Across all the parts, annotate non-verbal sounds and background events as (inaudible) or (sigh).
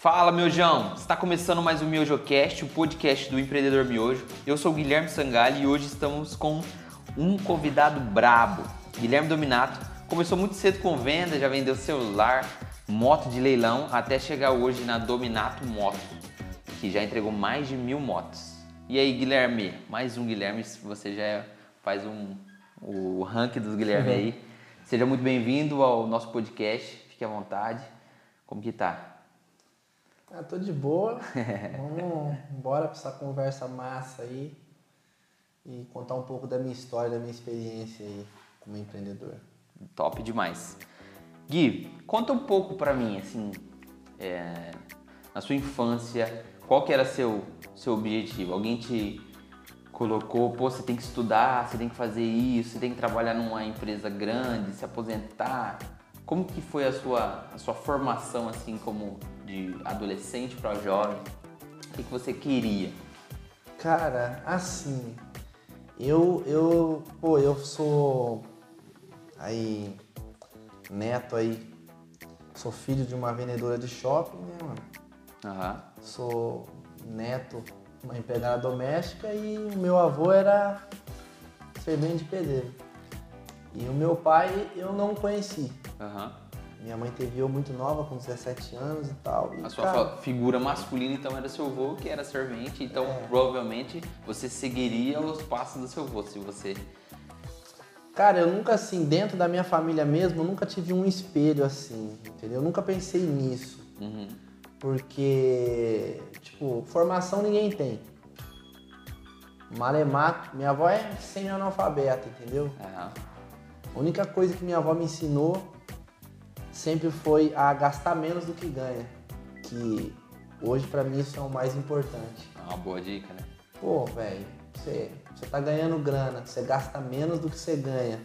Fala, miojão! Está começando mais o MiojoCast, o podcast do empreendedor miojo. Eu sou o Guilherme Sangali e hoje estamos com um convidado brabo. Guilherme Dominato começou muito cedo com venda, já vendeu celular, moto de leilão, até chegar hoje na Dominato Moto, que já entregou mais de mil motos. E aí, Guilherme? Mais um Guilherme, você já faz um, o ranking dos Guilherme aí. Seja muito bem-vindo ao nosso podcast, fique à vontade. Como que tá? Ah, tô de boa. (laughs) Vamos embora pra essa conversa massa aí e contar um pouco da minha história, da minha experiência aí como empreendedor. Top demais. Gui, conta um pouco pra mim, assim, é, na sua infância, qual que era seu seu objetivo? Alguém te colocou, pô, você tem que estudar, você tem que fazer isso, você tem que trabalhar numa empresa grande, se aposentar. Como que foi a sua, a sua formação assim como de adolescente para jovem? O que, que você queria? Cara, assim, eu, eu, pô, eu sou aí neto aí, sou filho de uma vendedora de shopping, né, mano? Aham. Sou neto uma empregada doméstica e o meu avô era servente de pedreiro. E o meu pai eu não conheci. Aham. Minha mãe teve eu muito nova, com 17 anos e tal. E, A sua cara, figura masculina então era seu avô, que era servente, então É. provavelmente você seguiria os passos do seu avô, se você Cara, eu nunca assim, dentro da minha família mesmo, eu nunca tive um espelho assim, entendeu? Eu nunca pensei nisso. Uhum. Porque, tipo, formação ninguém tem. Malemático, minha avó é semi-analfabeta, entendeu? Aham. A única coisa que minha avó me ensinou sempre foi a gastar menos do que ganha. Que hoje pra mim isso é o mais importante. É uma boa dica, né? Pô, velho, você, você tá ganhando grana, você gasta menos do que você ganha.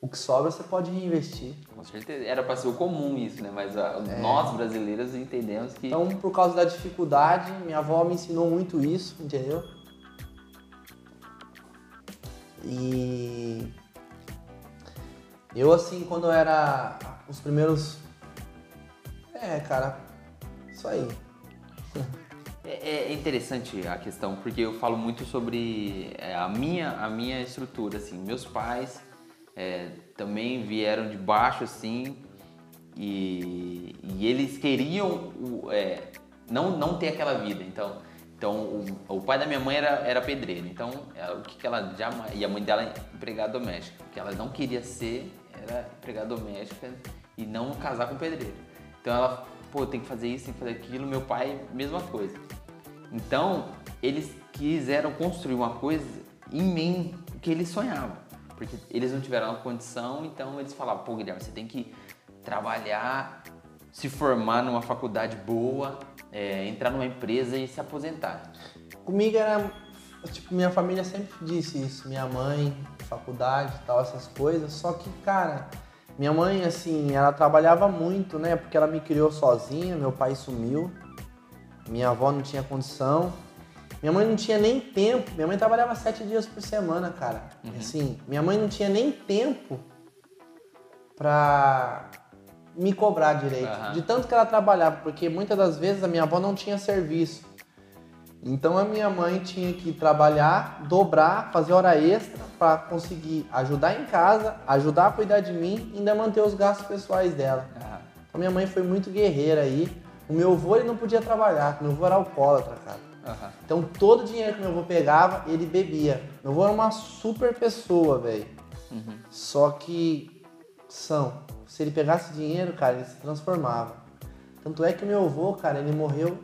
O que sobra você pode reinvestir. Com certeza. Era para ser o comum isso, né? Mas ah, nós brasileiros entendemos que Então, por causa da dificuldade, minha avó me ensinou muito isso, entendeu? E eu assim, quando eu era os primeiros É, cara, isso aí. É, é interessante a questão, porque eu falo muito sobre é, a, minha, a minha estrutura, assim. Meus pais é, também vieram de baixo, assim, e, e eles queriam é, não, não ter aquela vida. Então, então o, o pai da minha mãe era, era pedreiro, então ela- o que, que ela jamais... E a mãe dela é empregada doméstica. O que ela não queria ser era empregada doméstica e não casar com pedreiro. Então ela, pô, tem que fazer isso, tem que fazer aquilo. Meu pai, mesma coisa. Então, eles quiseram construir uma coisa em mim que eles sonhavam. Porque eles não tiveram a condição, então eles falavam, pô, Guilherme, você tem que trabalhar, se formar numa faculdade boa, é, entrar numa empresa e se aposentar. Comigo era. Tipo, minha família sempre disse isso. Minha mãe, faculdade e tal, essas coisas. Só que, cara, minha mãe, assim, ela trabalhava muito, né? Porque ela me criou sozinha, meu pai sumiu. Minha avó não tinha condição. Minha mãe não tinha nem tempo. Minha mãe trabalhava sete dias por semana, cara. Assim, minha mãe não tinha nem tempo pra me cobrar direito. Aham. De tanto que ela trabalhava, porque muitas das vezes a minha avó não tinha serviço. Então a minha mãe tinha que trabalhar, dobrar, fazer hora extra para conseguir ajudar em casa, ajudar a cuidar de mim e ainda manter os gastos pessoais dela. Ah, Então minha mãe foi muito guerreira aí. O meu avô ele não podia trabalhar, meu avô era alcoólatra, cara. aham. Então todo o dinheiro que meu avô pegava, ele bebia. Meu avô era uma super pessoa, velho. Uhum. Só que são, se ele pegasse dinheiro, cara, ele se transformava. Tanto é que o meu avô, cara, ele morreu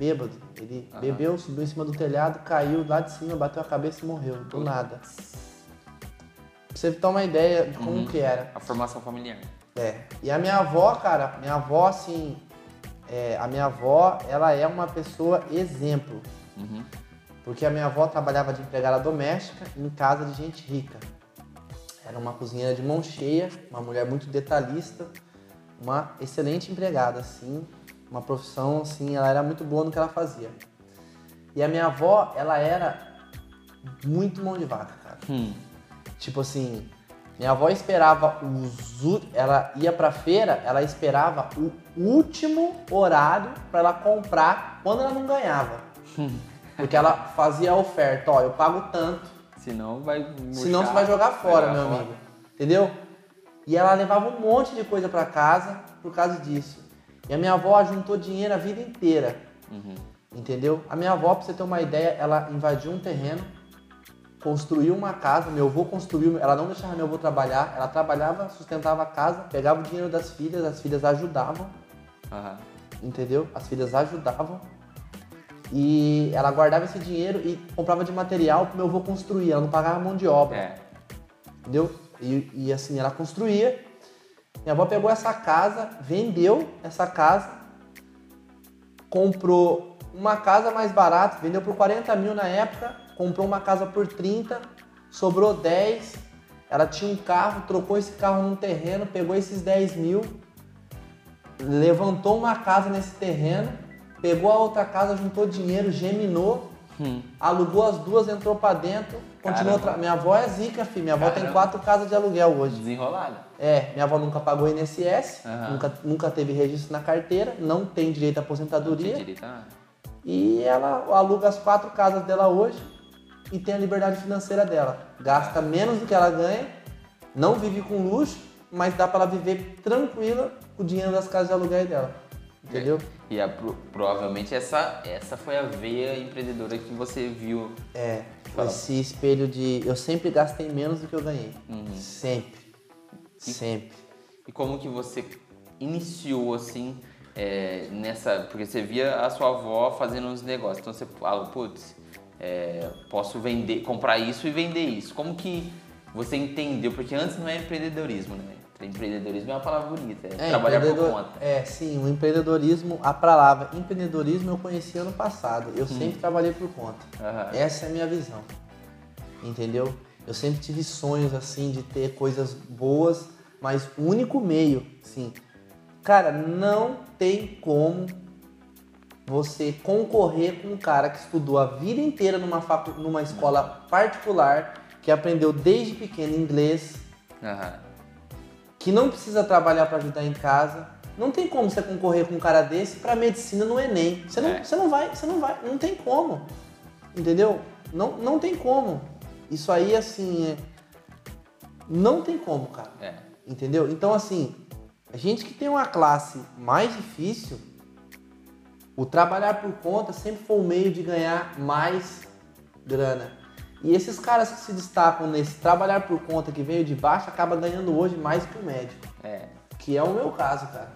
bêbado. Ele Aham. bebeu, subiu em cima do telhado, caiu lá de cima, bateu a cabeça e morreu, do nada. Pra você ter uma ideia de como Uhum. que era. A formação familiar. É. E a minha avó, cara, minha avó, assim, é, a minha avó, ela é uma pessoa exemplo. Uhum. Porque a minha avó trabalhava de empregada doméstica em casa de gente rica. Era uma cozinheira de mão cheia, uma mulher muito detalhista, uma excelente empregada, assim, uma profissão, assim, ela era muito boa no que ela fazia. E a minha avó, ela era muito mão de vaca, cara. Hum. Tipo assim, Minha avó esperava os. Ela ia pra feira, ela esperava o último horário pra ela comprar quando ela não ganhava. Porque ela fazia a oferta, ó, eu pago tanto, Senão vai. senão você vai jogar fora, jogar meu fora. amigo. Entendeu? E ela levava um monte de coisa pra casa por causa disso. E a minha avó juntou dinheiro a vida inteira. Uhum. Entendeu? A minha avó, pra você ter uma ideia, ela invadiu um terreno, construiu uma casa, meu avô construiu, ela não deixava meu avô trabalhar, ela trabalhava, sustentava a casa, pegava o dinheiro das filhas, as filhas ajudavam, Aham. entendeu? As filhas ajudavam. E ela guardava esse dinheiro e comprava de material pro meu avô construir, ela não pagava mão de obra, É. entendeu? E, e assim, ela construía. Minha avó pegou essa casa, vendeu essa casa, comprou uma casa mais barata, vendeu por 40 mil na época, comprou uma casa por 30, sobrou 10. Ela tinha um carro, trocou esse carro num terreno, pegou esses 10 mil, levantou uma casa nesse terreno, pegou a outra casa, juntou dinheiro, geminou, Hum. alugou as duas, entrou pra dentro, continuou. Caramba. Tra... Minha avó é zica, filho. Minha avó tem Caramba. quatro casas de aluguel hoje. Desenrolada. É, minha avó nunca pagou INSS, nunca, nunca teve registro na carteira, não tem direito à Não aposentadoria. tinha direito a- E ela aluga as quatro casas dela hoje e tem a liberdade financeira dela. Gasta menos do que ela ganha, não vive com luxo, mas dá pra ela viver tranquila com o dinheiro das casas de aluguel dela. Entendeu? E a, pro- provavelmente essa, essa foi a veia empreendedora que você viu. É, Fala. esse espelho de. Eu sempre gastei menos do que eu ganhei. Uhum. Sempre. Sempre. E como que você iniciou assim é, nessa. Porque você via a sua avó fazendo uns negócios. Então você fala, putz, é, posso vender, comprar isso e vender isso. Como que você entendeu? Porque antes não é empreendedorismo, né? Empreendedorismo é uma palavra bonita, é, trabalhar por conta. É, sim, o empreendedorismo, a palavra empreendedorismo eu conheci ano passado. Eu sempre trabalhei por conta. Aham. Essa é a minha visão. Entendeu? Eu sempre tive sonhos assim de ter coisas boas, mas o único meio, sim. Cara, não tem como você concorrer com um cara que estudou a vida inteira numa, facu- numa escola particular, que aprendeu desde pequeno inglês, Aham. Que não precisa trabalhar para ajudar em casa. Não tem como você concorrer com um cara desse para medicina no Enem. Você não, É. você não vai, você não vai, não tem como. Entendeu? Não, não tem como. Isso aí assim, é... não tem como, cara. É. Entendeu? Então assim, a gente que tem uma classe mais difícil, o trabalhar por conta sempre foi o meio de ganhar mais grana. E esses caras que se destacam nesse trabalhar por conta que veio de baixo acaba ganhando hoje mais que o médico, É. que é o meu caso, cara.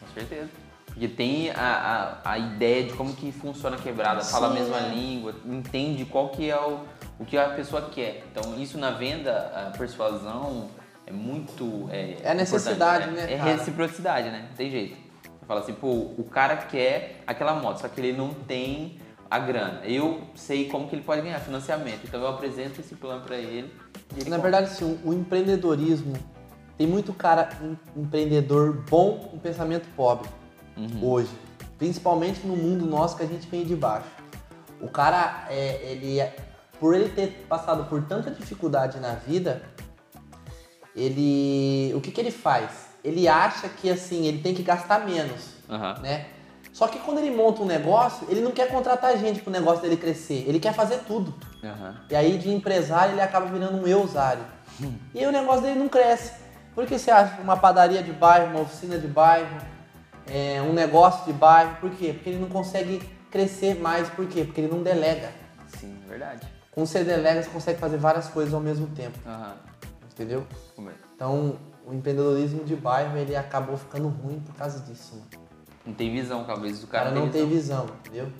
Com certeza. Porque tem a, a, a ideia de como que funciona a quebrada, fala a Sim, mesma é. língua, entende qual que é o, o que a pessoa quer. Então isso na venda, a persuasão é muito. É, É a necessidade, né, É cara? reciprocidade, né? Não tem jeito. Você fala assim, pô, o cara quer aquela moto, só que ele não tem a grana. Eu sei como que ele pode ganhar financiamento, então eu apresento esse plano pra ele. ele Na compra. verdade, sim, o empreendedorismo tem muito cara em- empreendedor bom com pensamento pobre hoje, principalmente no mundo nosso que a gente vem de baixo. O cara, é, ele, é- por ele ter passado por tanta dificuldade na vida, ele, o que que ele faz? Ele acha que assim ele tem que gastar menos, Aham. né? Só que quando ele monta um negócio, ele não quer contratar gente pro negócio dele crescer, ele quer fazer tudo. Aham. E aí de empresário ele acaba virando um eusário. E aí o negócio dele não cresce. Por que você acha uma padaria de bairro, uma oficina de bairro, é, um negócio de bairro? Por quê? Porque ele não consegue crescer mais. Por quê? Porque ele não delega. Sim, verdade. Com você delega, você consegue fazer várias coisas ao mesmo tempo. Aham. Entendeu? É? Então o empreendedorismo de bairro ele acabou ficando ruim por causa disso. Mano. Não tem visão, talvez, O cara cara não tem tem visão. visão, entendeu?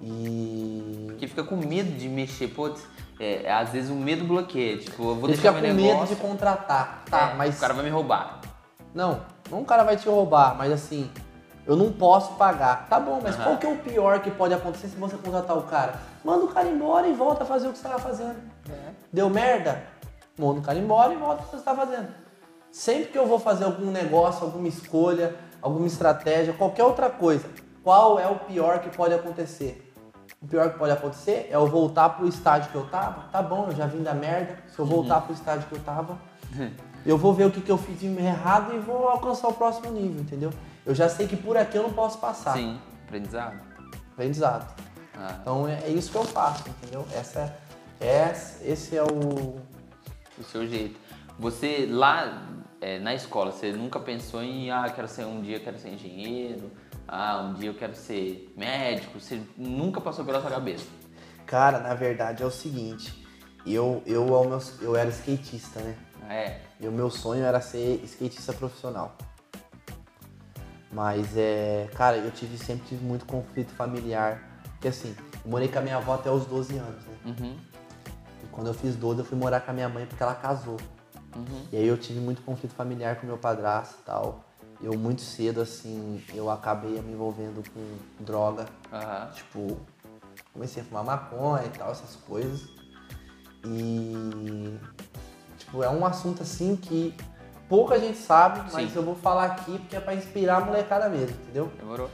E Porque fica com medo de mexer, putz, é, às vezes o medo bloqueia, tipo, eu vou ele deixar fica meu com medo de contratar. Tá, é, mas o cara vai me roubar. Não, não o cara vai te roubar, mas assim, eu não posso pagar. Tá bom, mas qual que é o pior que pode acontecer se você contratar o cara? Manda o cara embora e volta a fazer o que você estava fazendo. Deu merda? Manda o cara embora e volta a fazer o que você está fazendo. Sempre que eu vou fazer algum negócio, alguma escolha, alguma estratégia, qualquer outra coisa, qual é o pior que pode acontecer? O pior que pode acontecer é eu voltar pro estágio que eu tava. Tá bom, eu já vim da merda. Se eu voltar pro estágio que eu tava, (laughs) eu vou ver o que, que eu fiz de errado e vou alcançar o próximo nível, entendeu? Eu já sei que por aqui eu não posso passar. Sim, aprendizado. Aprendizado. Ah, Então é, é isso que eu faço, entendeu? Essa é, esse é o. o seu jeito. Você lá é, na escola, você nunca pensou em, ah, quero ser um dia eu quero ser engenheiro, ah, um dia eu quero ser médico, você nunca passou pela sua cabeça. Cara, na verdade é o seguinte, eu, eu, meu- eu era skatista, né? É, E o meu sonho era ser skatista profissional. Mas é. Cara, eu tive sempre tive muito conflito familiar. Porque assim, eu morei com a minha avó até os 12 anos, né? uhum, E quando eu fiz 12, eu fui morar com a minha mãe porque ela casou. Uhum, E aí eu tive muito conflito familiar com meu padrasto e tal. Eu muito cedo, assim, eu acabei me envolvendo com droga. aham, Tipo, comecei a fumar maconha e tal, essas coisas. E tipo, é um assunto assim que pouca gente sabe, mas Sim. eu vou falar aqui porque é pra inspirar a molecada mesmo, entendeu? demorou.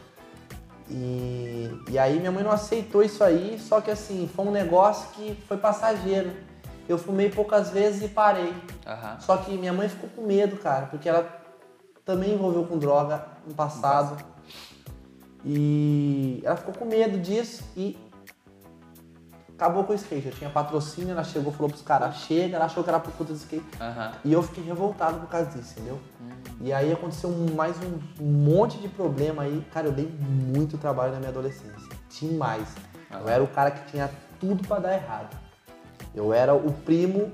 E, e aí minha mãe não aceitou isso aí, só que assim, foi um negócio que foi passageiro. Eu fumei poucas vezes e parei. Aham, Só que minha mãe ficou com medo, cara, porque ela também envolveu com droga no passado. E ela ficou com medo disso e acabou com o skate. Eu tinha patrocínio, ela chegou falou pros caras, chega, ela achou que era por conta do skate. aham, E eu fiquei revoltado por causa disso, entendeu? E aí aconteceu mais um monte de problema aí. Cara, eu dei muito trabalho na minha adolescência. Demais. Eu era o cara que tinha tudo pra dar errado. Eu era o primo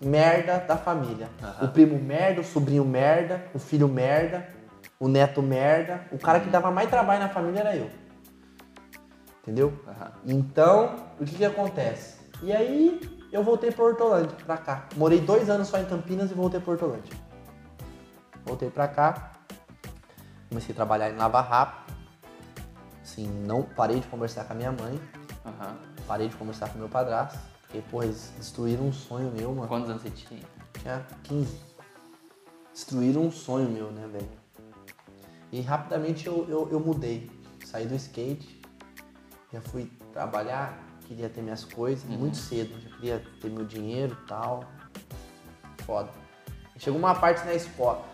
merda da família. Aham. O primo merda, o sobrinho merda, o filho merda, o neto merda. O cara que dava mais trabalho na família era eu. Entendeu? aham. Então, o que que acontece? E aí, eu voltei pra Hortolândia, pra cá. Morei dois anos só em Campinas e voltei pra Hortolândia. Voltei pra cá, comecei a trabalhar em Lava Rápido. Assim, não parei de conversar com a minha mãe, aham. parei de conversar com meu padrasto. Porque, porra, eles destruíram um sonho meu, mano. Quantos anos você tinha? Tinha 15. Destruíram um sonho meu, né, velho? E rapidamente eu, eu, eu mudei. Saí do skate, já fui trabalhar, queria ter minhas coisas muito cedo. Já queria ter meu dinheiro e tal. Foda. Chegou uma parte na escola.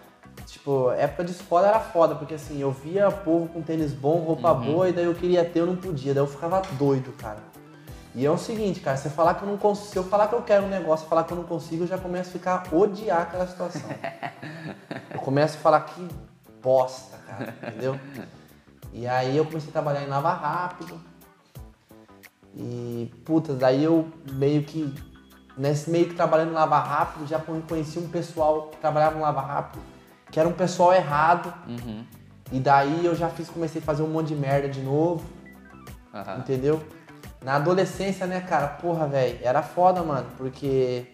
Tipo, época de escola era foda, porque assim, eu via povo com tênis bom, roupa boa, e daí eu queria ter, eu não podia. Daí eu ficava doido, cara. E é o seguinte, cara, você falar que eu não consigo. Se eu falar que eu quero um negócio falar que eu não consigo, eu já começo a ficar a odiar aquela situação. (laughs) eu começo a falar que bosta, cara, entendeu? E aí eu comecei a trabalhar em Lava Rápido. E, puta, daí eu meio que. Nesse meio que trabalhando em Lava Rápido, já conheci um pessoal que trabalhava no Lava Rápido, que era um pessoal errado. Uhum, E daí eu já fiz, comecei a fazer um monte de merda de novo. aham. Entendeu? Na adolescência, né, cara? Porra, velho, era foda, mano, porque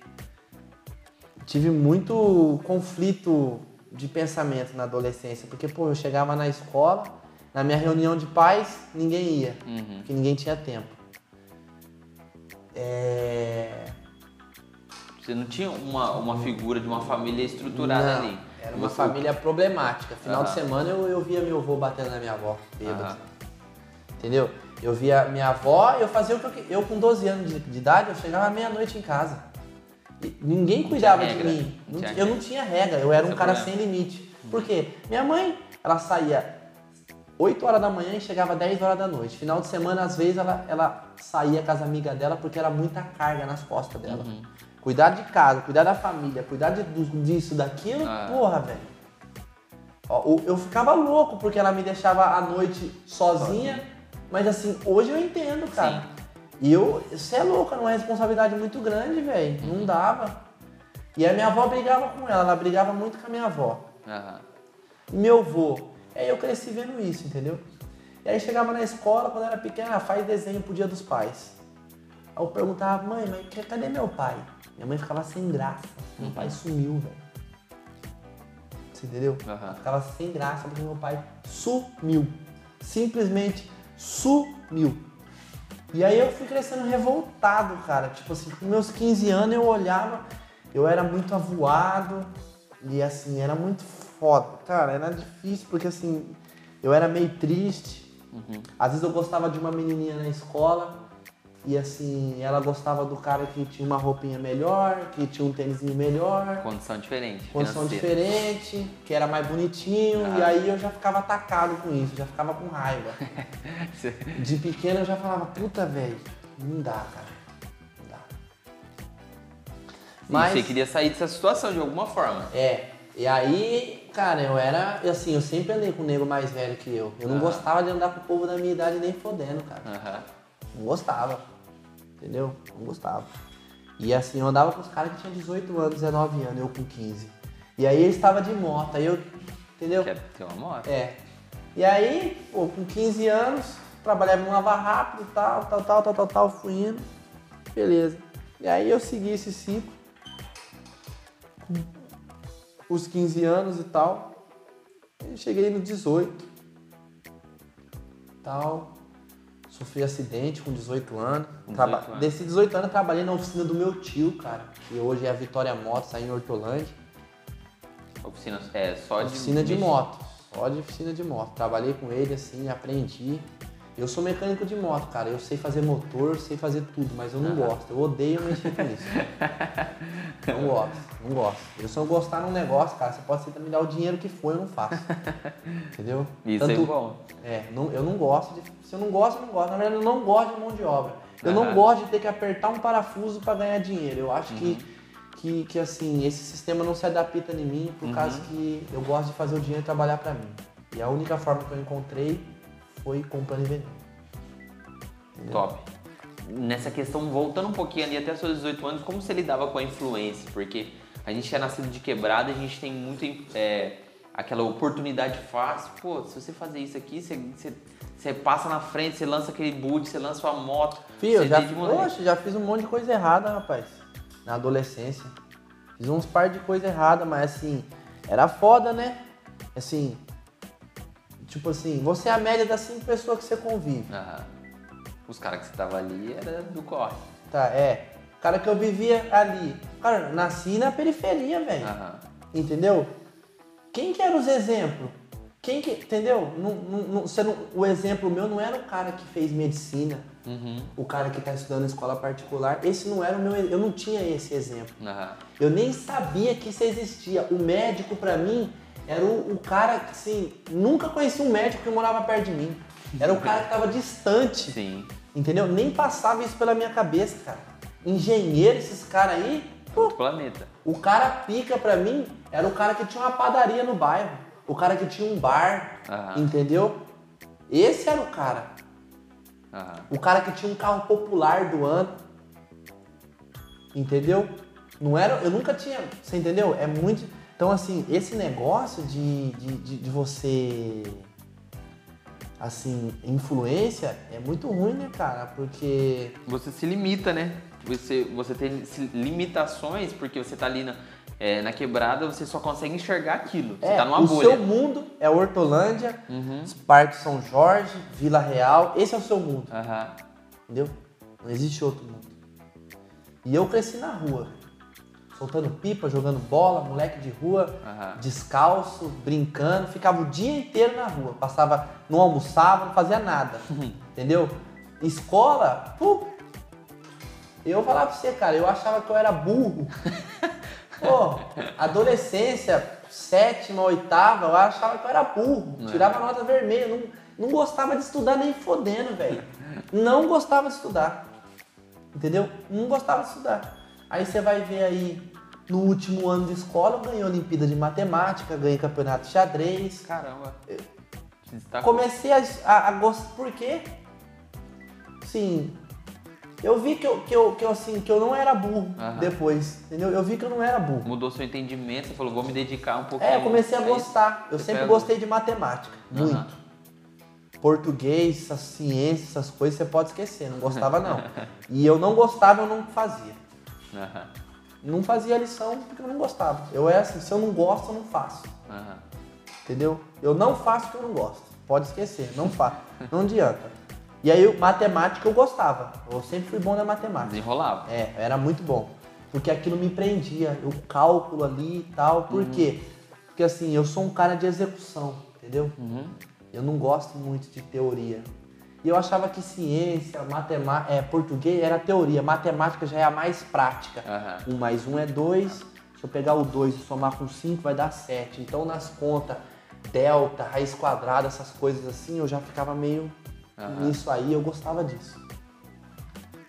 tive muito conflito de pensamento na adolescência, porque, pô, eu chegava na escola, na minha reunião de pais, ninguém ia, Uhum. porque ninguém tinha tempo. É... Você não tinha uma, uma figura de uma família estruturada Não, ali. Era uma Você- família problemática. Final de Aham. semana eu, eu via meu avô batendo na minha avó, bêbado. Aham. Entendeu? Eu via minha avó, eu fazia o que eu Eu com 12 anos de, de idade, eu chegava meia-noite em casa. E ninguém cuidava de regra, mim. não Não eu não tinha regra, eu era um Esse é cara problema. sem limite. Por quê? Minha mãe, ela saía 8 horas da manhã e chegava 10 horas da noite. Final de semana, às vezes, ela, ela saía com as amigas dela porque era muita carga nas costas dela. Uhum. Cuidar de casa, cuidar da família, cuidar de, disso, daquilo, Ah. porra, velho. Eu ficava louco porque ela me deixava à noite sozinha, mas assim, hoje eu entendo, cara. E eu, você é louca, não é responsabilidade muito grande, velho. Não dava. E a minha avó brigava com ela, ela brigava muito com a minha avó. E meu avô. E aí eu cresci vendo isso, entendeu? E aí chegava na escola, quando eu era pequena, ah, faz desenho pro dia dos pais. Aí eu perguntava, mãe, mas ca- cadê meu pai? Minha mãe ficava sem graça. Meu pai sumiu, velho. Você entendeu? Aham. Ficava sem graça porque meu pai sumiu. Simplesmente sumiu. E aí eu fui crescendo revoltado, cara. Tipo assim, com meus 15 anos eu olhava, eu era muito avoado e assim, era muito foda. Cara, era difícil porque assim, eu era meio triste. Uhum. Às vezes eu gostava de uma menininha na escola E assim, ela gostava do cara que tinha uma roupinha melhor, que tinha um tênisinho melhor. Condição diferente. Condição financeira. diferente, que era mais bonitinho. Ah. E aí eu já ficava atacado com isso, já ficava com raiva. (laughs) De pequeno eu já falava, puta, velho, não dá, cara. Não dá. E você queria sair dessa situação de alguma forma. É, e aí, cara, eu era, assim, eu sempre andei com um nego mais velho que eu. Eu não Ah. gostava de andar com o povo da minha idade nem fodendo, cara. Aham. Não gostava. Entendeu? Não gostava. E assim, eu andava com os caras que tinham 18 anos, 19 anos, eu com 15. E aí eles estavam de moto, aí eu. Entendeu? Quer ter uma moto. É. E aí, pô, com 15 anos, trabalhava em lava rápido, tal, tal, tal, tal, tal, tal, fui indo. Beleza. E aí eu segui esse ciclo. Com os 15 anos e tal. E cheguei no 18. Tal. Sofri acidente com 18 anos. Com 18 Traba- anos. Desses 18 anos eu trabalhei na oficina do meu tio, cara. Que hoje é a Vitória Motos, aí em Hortolândia. Oficina é só de. Oficina de mexer. moto. Só de oficina de moto. Trabalhei com ele assim, aprendi. Eu sou mecânico de moto, cara. Eu sei fazer motor, sei fazer tudo, mas eu não gosto. Eu odeio mexer com isso. (laughs) não gosto, não gosto. Eu se eu gostar num negócio, cara, você pode me dar o dinheiro que for, eu não faço. (laughs) Entendeu? Isso é bom. É, não- eu não gosto de. Se eu não gosto, eu não gosto. Na verdade, eu não gosto de mão de obra. Eu não Aham. gosto de ter que apertar um parafuso para ganhar dinheiro. Eu acho que, Uhum. que, que, assim, esse sistema não se adapta em mim por Uhum. causa que eu gosto de fazer o dinheiro trabalhar para mim. E a única forma que eu encontrei foi comprando e vendendo. Entendeu? Top. Nessa questão, voltando um pouquinho ali até seus 18 anos, como você lidava com a influência? Porque a gente é nascido de quebrada, a gente tem muito é, aquela oportunidade fácil. Pô, se você fazer isso aqui, você, você, você passa na frente, você lança aquele boot, você lança sua moto. Eu você já. Poxa, já fiz um monte de coisa errada, rapaz. Na adolescência. Fiz uns par de coisa errada, mas assim, era foda, né? Assim, tipo assim, você é a média das cinco pessoas que você convive. Aham. Os caras que você tava ali era do corre. Tá, é. O cara que eu vivia ali. Cara, nasci na periferia, velho. Aham. Entendeu? Quem que eram os exemplos? Quem que. Entendeu? Não, não, não- você não- o exemplo meu não era o cara que fez medicina, Uhum. o cara que tá estudando em escola particular. Esse não era o meu. Eu não tinha esse exemplo. Aham. Eu nem sabia que isso existia. O médico, pra mim, era o, o cara que, assim, nunca conheci um médico que morava perto de mim. Era o cara que tava distante. Sim. Entendeu? Nem passava isso pela minha cabeça, cara. Engenheiro, esses caras aí, pô, planeta. o cara pica pra mim era o cara que tinha uma padaria no bairro. O cara que tinha um bar, Aham. entendeu? Esse era o cara. Aham. O cara que tinha um carro popular do ano. Entendeu? Não era. Eu nunca tinha. Você entendeu? É muito. Então, assim, esse negócio de, de, de, de você. Assim, influência é muito ruim, né, cara? Porque. Você se limita, né? Você, você tem limitações porque você tá ali na, é, na quebrada, você só consegue enxergar aquilo. Você é, tá numa o bolha. seu mundo é Hortolândia, Uhum. Parque São Jorge, Vila Real. Esse é o seu mundo. Aham. Entendeu? Não existe outro mundo. E eu cresci na rua. Soltando pipa, jogando bola, moleque de rua, Aham. descalço, brincando, ficava o dia inteiro na rua. Passava, não almoçava, não fazia nada. (laughs) entendeu? Escola, pô, eu falava pra você, cara, eu achava que eu era burro. (laughs) Pô, adolescência, sétima, oitava, eu achava que eu era burro. É. Tirava nota vermelha, não, não gostava de estudar nem fodendo, velho. Não gostava de estudar. Entendeu? Não gostava de estudar. Aí você vai ver aí, no último ano de escola, eu ganhei Olimpíada de Matemática, ganhei campeonato de xadrez. Caramba. Destacou. Comecei a, a, a gostar. Por quê? Sim. Eu vi que eu, que eu, que eu, assim, que eu não era burro Aham. depois. Entendeu? Eu vi que eu não era burro. Mudou seu entendimento, você falou, vou me dedicar um pouquinho. É, eu comecei a gostar. Eu você sempre pega- gostei de matemática. Aham. Muito. Português, essas ciências, essas coisas você pode esquecer. Não gostava, não. (laughs) E eu não gostava, eu não fazia. Aham. Não fazia lição porque eu não gostava. Eu é assim, se eu não gosto, eu não faço. Aham. Entendeu? Eu não faço o que eu não gosto. Pode esquecer, não faço. Não adianta. E aí, eu- matemática eu gostava. Eu sempre fui bom na matemática. Desenrolava. É, era muito bom. Porque aquilo me prendia, o cálculo ali e tal. Por quê? Porque assim, eu sou um cara de execução, entendeu? Uhum. Eu não gosto muito de teoria. E eu achava que ciência, matemática, é, português era teoria, matemática já é a mais prática. Uhum. Um mais um é dois, se eu pegar o dois e somar com cinco vai dar sete. Então nas contas, delta, raiz quadrada, essas coisas assim, eu já ficava meio uhum. nisso aí, eu gostava disso.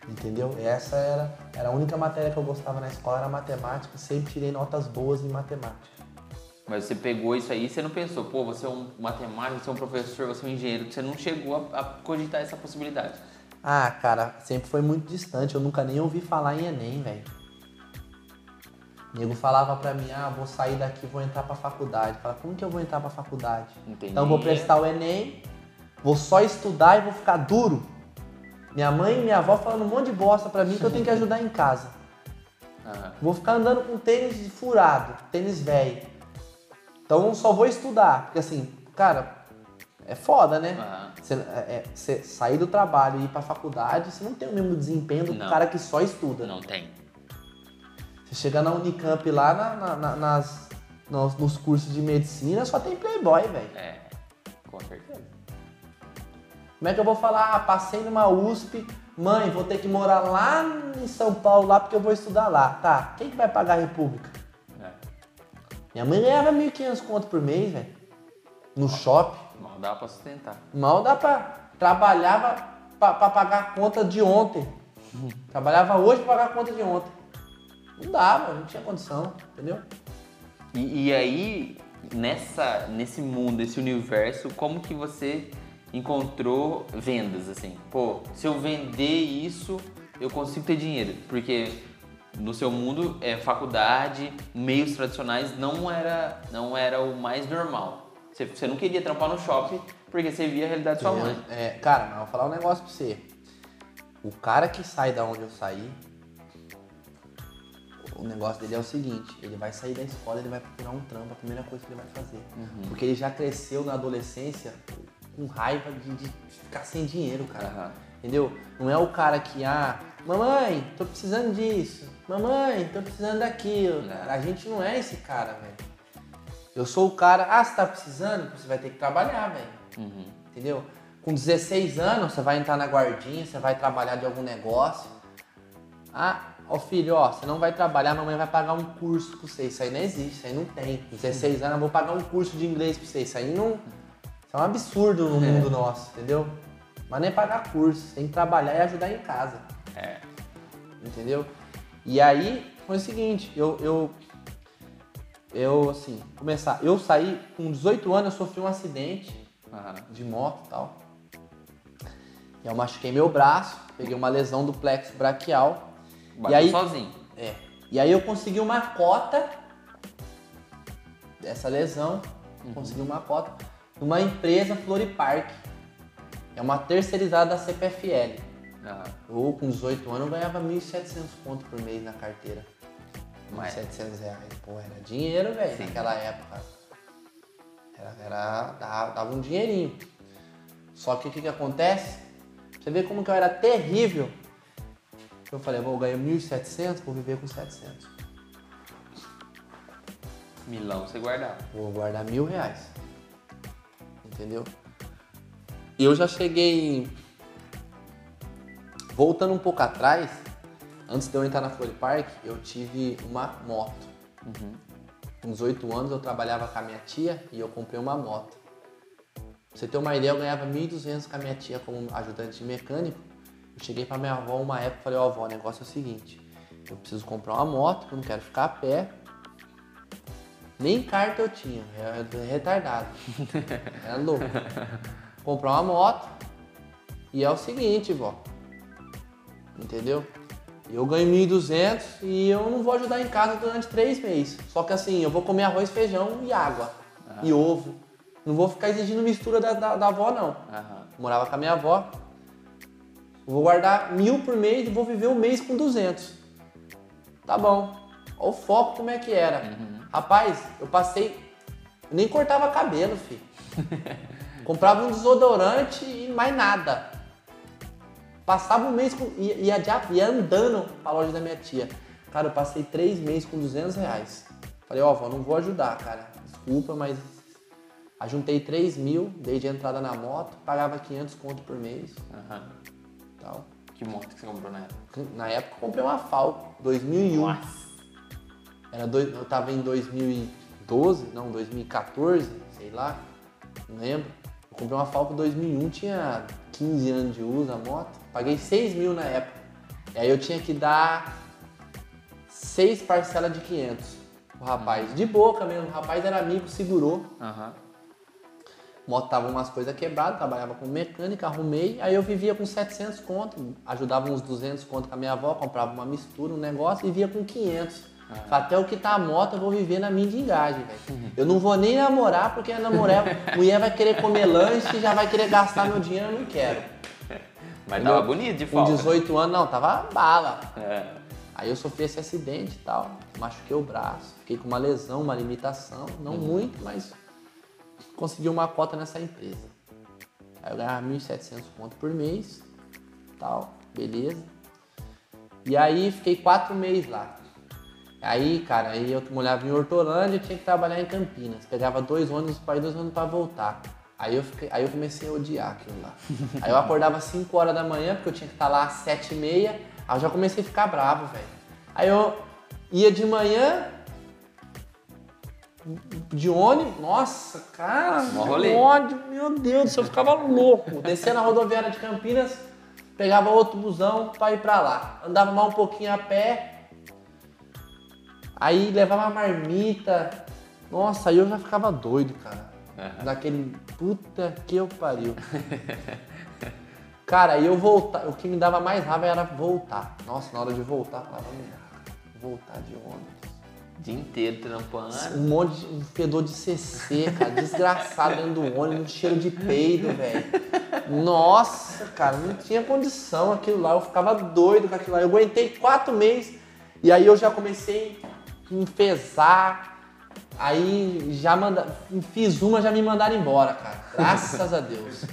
Entendeu? Essa era, era a única matéria que eu gostava na escola, era matemática, sempre tirei notas boas em matemática. Mas você pegou isso aí, você não pensou, pô, você é um matemático, você é um professor, você é um engenheiro, você não chegou a, a cogitar essa possibilidade. Ah, cara, sempre foi muito distante, eu nunca nem ouvi falar em Enem, velho. Nego falava pra mim, ah, vou sair daqui, vou entrar pra faculdade. Fala, como que eu vou entrar pra faculdade? Entendi. Então eu vou prestar o Enem, vou só estudar e vou ficar duro. Minha mãe e minha avó falando um monte de bosta pra mim que eu tenho que (laughs) ajudar em casa. Uhum. Vou ficar andando com tênis furado, tênis velho. Então só vou estudar. Porque assim, cara, é foda, né? Uhum. Você, é, você sair do trabalho e ir pra faculdade, você não tem o mesmo desempenho do Não. cara que só estuda. Não tem. Você chega na Unicamp lá na- na- nas, nos, nos cursos de medicina, só tem playboy, velho. É, com certeza. Como é que eu vou falar? Ah, passei numa USP, mãe, vou ter que morar lá em São Paulo, lá porque eu vou estudar lá. Tá, quem que vai pagar a República? Minha mãe ganhava 1.500 conto por mês, velho. No shopping. Mal dá pra sustentar. Mal dá pra. Trabalhava pra, pra pagar a conta de ontem. Trabalhava hoje pra pagar a conta de ontem. Não dava, não tinha condição, entendeu? E, e aí, nessa, nesse mundo, nesse universo, como que você encontrou vendas, assim? Pô, se eu vender isso, eu consigo ter dinheiro. Porque no seu mundo, é, faculdade, meios tradicionais não era, não era o mais normal. Você, você não queria trampar no shopping porque você via a realidade da sua mãe. É, cara, mas eu vou falar um negócio pra você. O cara que sai da onde eu saí, o negócio dele é o seguinte, ele vai sair da escola, ele vai procurar um trampo, a primeira coisa que ele vai fazer. Uhum. Porque ele já cresceu na adolescência com raiva de, de ficar sem dinheiro, cara. Aham. Entendeu? Não é o cara que, ah, mamãe, tô precisando disso. Mamãe, tô precisando daquilo. É. Cara, a gente não é esse cara, velho. Eu sou o cara, ah, você tá precisando? Você vai ter que trabalhar, velho. Uhum. Entendeu? Com 16 anos, você vai entrar na guardinha, você vai trabalhar de algum negócio. Ah, ó filho, ó, você não vai trabalhar, a mamãe vai pagar um curso pra você. Isso aí não existe, isso aí não tem. Com 16 anos, eu vou pagar um curso de inglês pra você. Isso aí não. Isso é um absurdo no mundo nosso, entendeu? Mas nem pagar curso, você tem que trabalhar e ajudar em casa. É. Entendeu? E aí foi o seguinte, eu, eu, eu assim, começar, eu saí com 18 anos, eu sofri um acidente Aham. de moto e tal. E eu machuquei meu braço, peguei uma lesão do plexo braquial. Bateu aí- sozinho. É. E aí eu consegui uma cota dessa lesão, consegui uma cota numa empresa Floripark. É uma terceirizada da CPFL. Aham. Eu, com 18 anos, ganhava 1.700 pontos por mês na carteira. Mas- 1.700 reais. Pô, era dinheiro, velho, naquela época. Era, era, dava, dava um dinheirinho. Só que o que, que acontece? Você vê como que eu era terrível. Eu falei, vou ganhar 1.700, vou viver com 700. Milão você guardava. Vou guardar mil reais. Entendeu? E eu já cheguei. Voltando um pouco atrás, antes de eu entrar na Floripark, eu tive uma moto. Com 18 anos eu trabalhava com a minha tia e eu comprei uma moto. Pra você ter uma ideia, eu ganhava 1.200 com a minha tia como ajudante de mecânico. Eu cheguei pra minha avó uma época e falei, ó avó, o negócio é o seguinte, eu preciso comprar uma moto, porque eu não quero ficar a pé. Nem carta eu tinha, eu era retardado. (laughs) Era louco. Comprar uma moto e é o seguinte, vó. Entendeu? Eu ganho 1.200 e eu não vou ajudar em casa durante três meses. Só que assim, eu vou comer arroz, feijão e água. E ovo. Não vou ficar exigindo mistura da, da, da avó, não. Aham. Morava com a minha avó. Eu vou guardar mil por mês e vou viver um mês com 200. Tá bom. Olha o foco como é que era. Rapaz, eu passei... Eu nem cortava cabelo, filho. (laughs) Comprava um desodorante e mais nada. Passava um mês com... Ia, ia, ia andando pra loja da minha tia. Cara, eu passei três meses com 200 reais. Falei, ó, vó, não vou ajudar, cara. Desculpa, mas Aí juntei 3 mil, dei de entrada na moto, pagava 500 conto por mês. Aham. Tal. Que moto que você comprou na época? Na época eu comprei uma Falco, 2001. Nossa. Era dois, eu tava em 2012, não, 2014, sei lá, não lembro. Eu comprei uma Falco 2001, tinha 15 anos de uso a moto. Paguei 6 mil na época. E aí eu tinha que dar 6 parcelas de 500 o rapaz. De boca mesmo, o rapaz era amigo, segurou. Aham. moto tava umas coisas quebradas, trabalhava com mecânica, arrumei, aí eu vivia com 700 conto, ajudava uns 200 conto com a minha avó, comprava uma mistura, um negócio e via com 500. Falei, Até o que tá a moto eu vou viver na engagem, velho. Eu não vou nem namorar, porque namorar, (laughs) mulher vai querer comer lanche e já vai querer gastar meu dinheiro, eu não quero. Mas Entendeu? tava bonito de Com falta. 18 anos, não, tava bala. É. Aí eu sofri esse acidente e tal, machuquei o braço, fiquei com uma lesão, uma limitação, não muito, mas consegui uma cota nessa empresa. Aí eu ganhava 1.700 conto por mês, tal, beleza. E aí fiquei quatro meses lá. Aí, cara, aí eu morava em Hortolândia e tinha que trabalhar em Campinas. Pegava dois ônibus para ir, dois ônibus para voltar. Aí eu, fiquei- aí eu comecei a odiar aquilo lá. Aí eu acordava às 5 horas da manhã, porque eu tinha que estar lá às 7 e meia. Aí eu já comecei a ficar bravo, velho. Aí eu ia de manhã, de ônibus, nossa, cara, que ódio, meu Deus do céu, eu ficava louco. Descia na rodoviária de Campinas, pegava outro busão pra ir pra lá. Andava mais um pouquinho a pé, aí levava marmita. Nossa, aí eu já ficava doido, cara. Aham. Daquele puta que eu pariu. Cara, aí eu voltar, o que me dava mais raiva era voltar. Nossa, na hora de voltar, falava, "Merda, voltar de ônibus. Dia inteiro trampando. Um monte de um fedor de CC, cara, desgraçado dentro do ônibus, um cheiro de peido, velho. Nossa, cara, não tinha condição aquilo lá, eu ficava doido com aquilo lá. Eu aguentei quatro meses e aí eu já comecei a enfesar. Aí já manda, fiz uma, já me mandaram embora, cara. (laughs) Graças a Deus.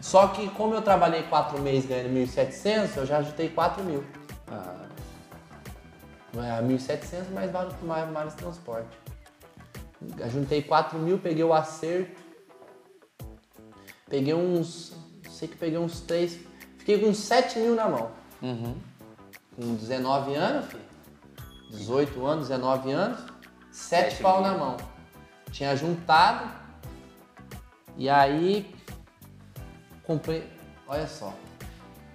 Só que como eu trabalhei quatro meses ganhando 1.700, eu já ajudei 4 mil. Ah, É, 1.700 mais vale, mais esse transporte. Juntei 4 mil, peguei o acerto. Peguei uns. Sei que peguei uns 3. Fiquei com 7 mil na mão. Uhum. Com 19 anos, filho. 18 anos, 19 anos. 7 Sete pau mil. na mão. Tinha juntado. E aí. Comprei. Olha só.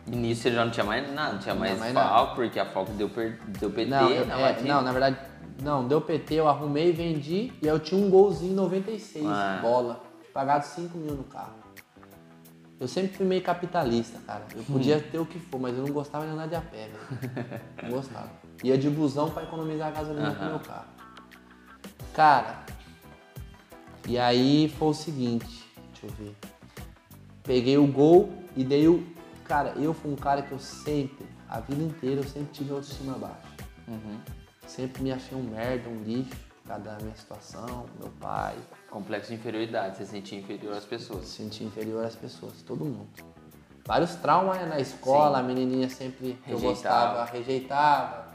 Início já não tinha mais nada, não tinha Não, mais FAO, porque a FAO deu, per- deu PT Não, eu- na é, batida. não, na verdade, não, deu PT, eu arrumei, vendi e aí eu tinha um golzinho 96, Ah. bola. Pagado 5 mil no carro. Eu sempre fui meio capitalista, cara. Eu podia (laughs) ter o que for, mas eu não gostava de andar de a pé, velho. Não gostava. Ia de busão pra economizar a gasolina com o Aham. meu carro. Cara, e aí foi o seguinte, deixa eu ver. Peguei o gol e dei o. Cara, eu fui um cara que eu sempre, a vida inteira, eu sempre tive autoestima baixa. Uhum. Sempre me achei um merda, um lixo, por causa da minha situação, meu pai. Complexo de inferioridade, você se sentia inferior às pessoas. sentia inferior às pessoas, todo mundo. Vários traumas né? na escola, Sim. a menininha sempre que eu Rejeitava. gostava, rejeitava.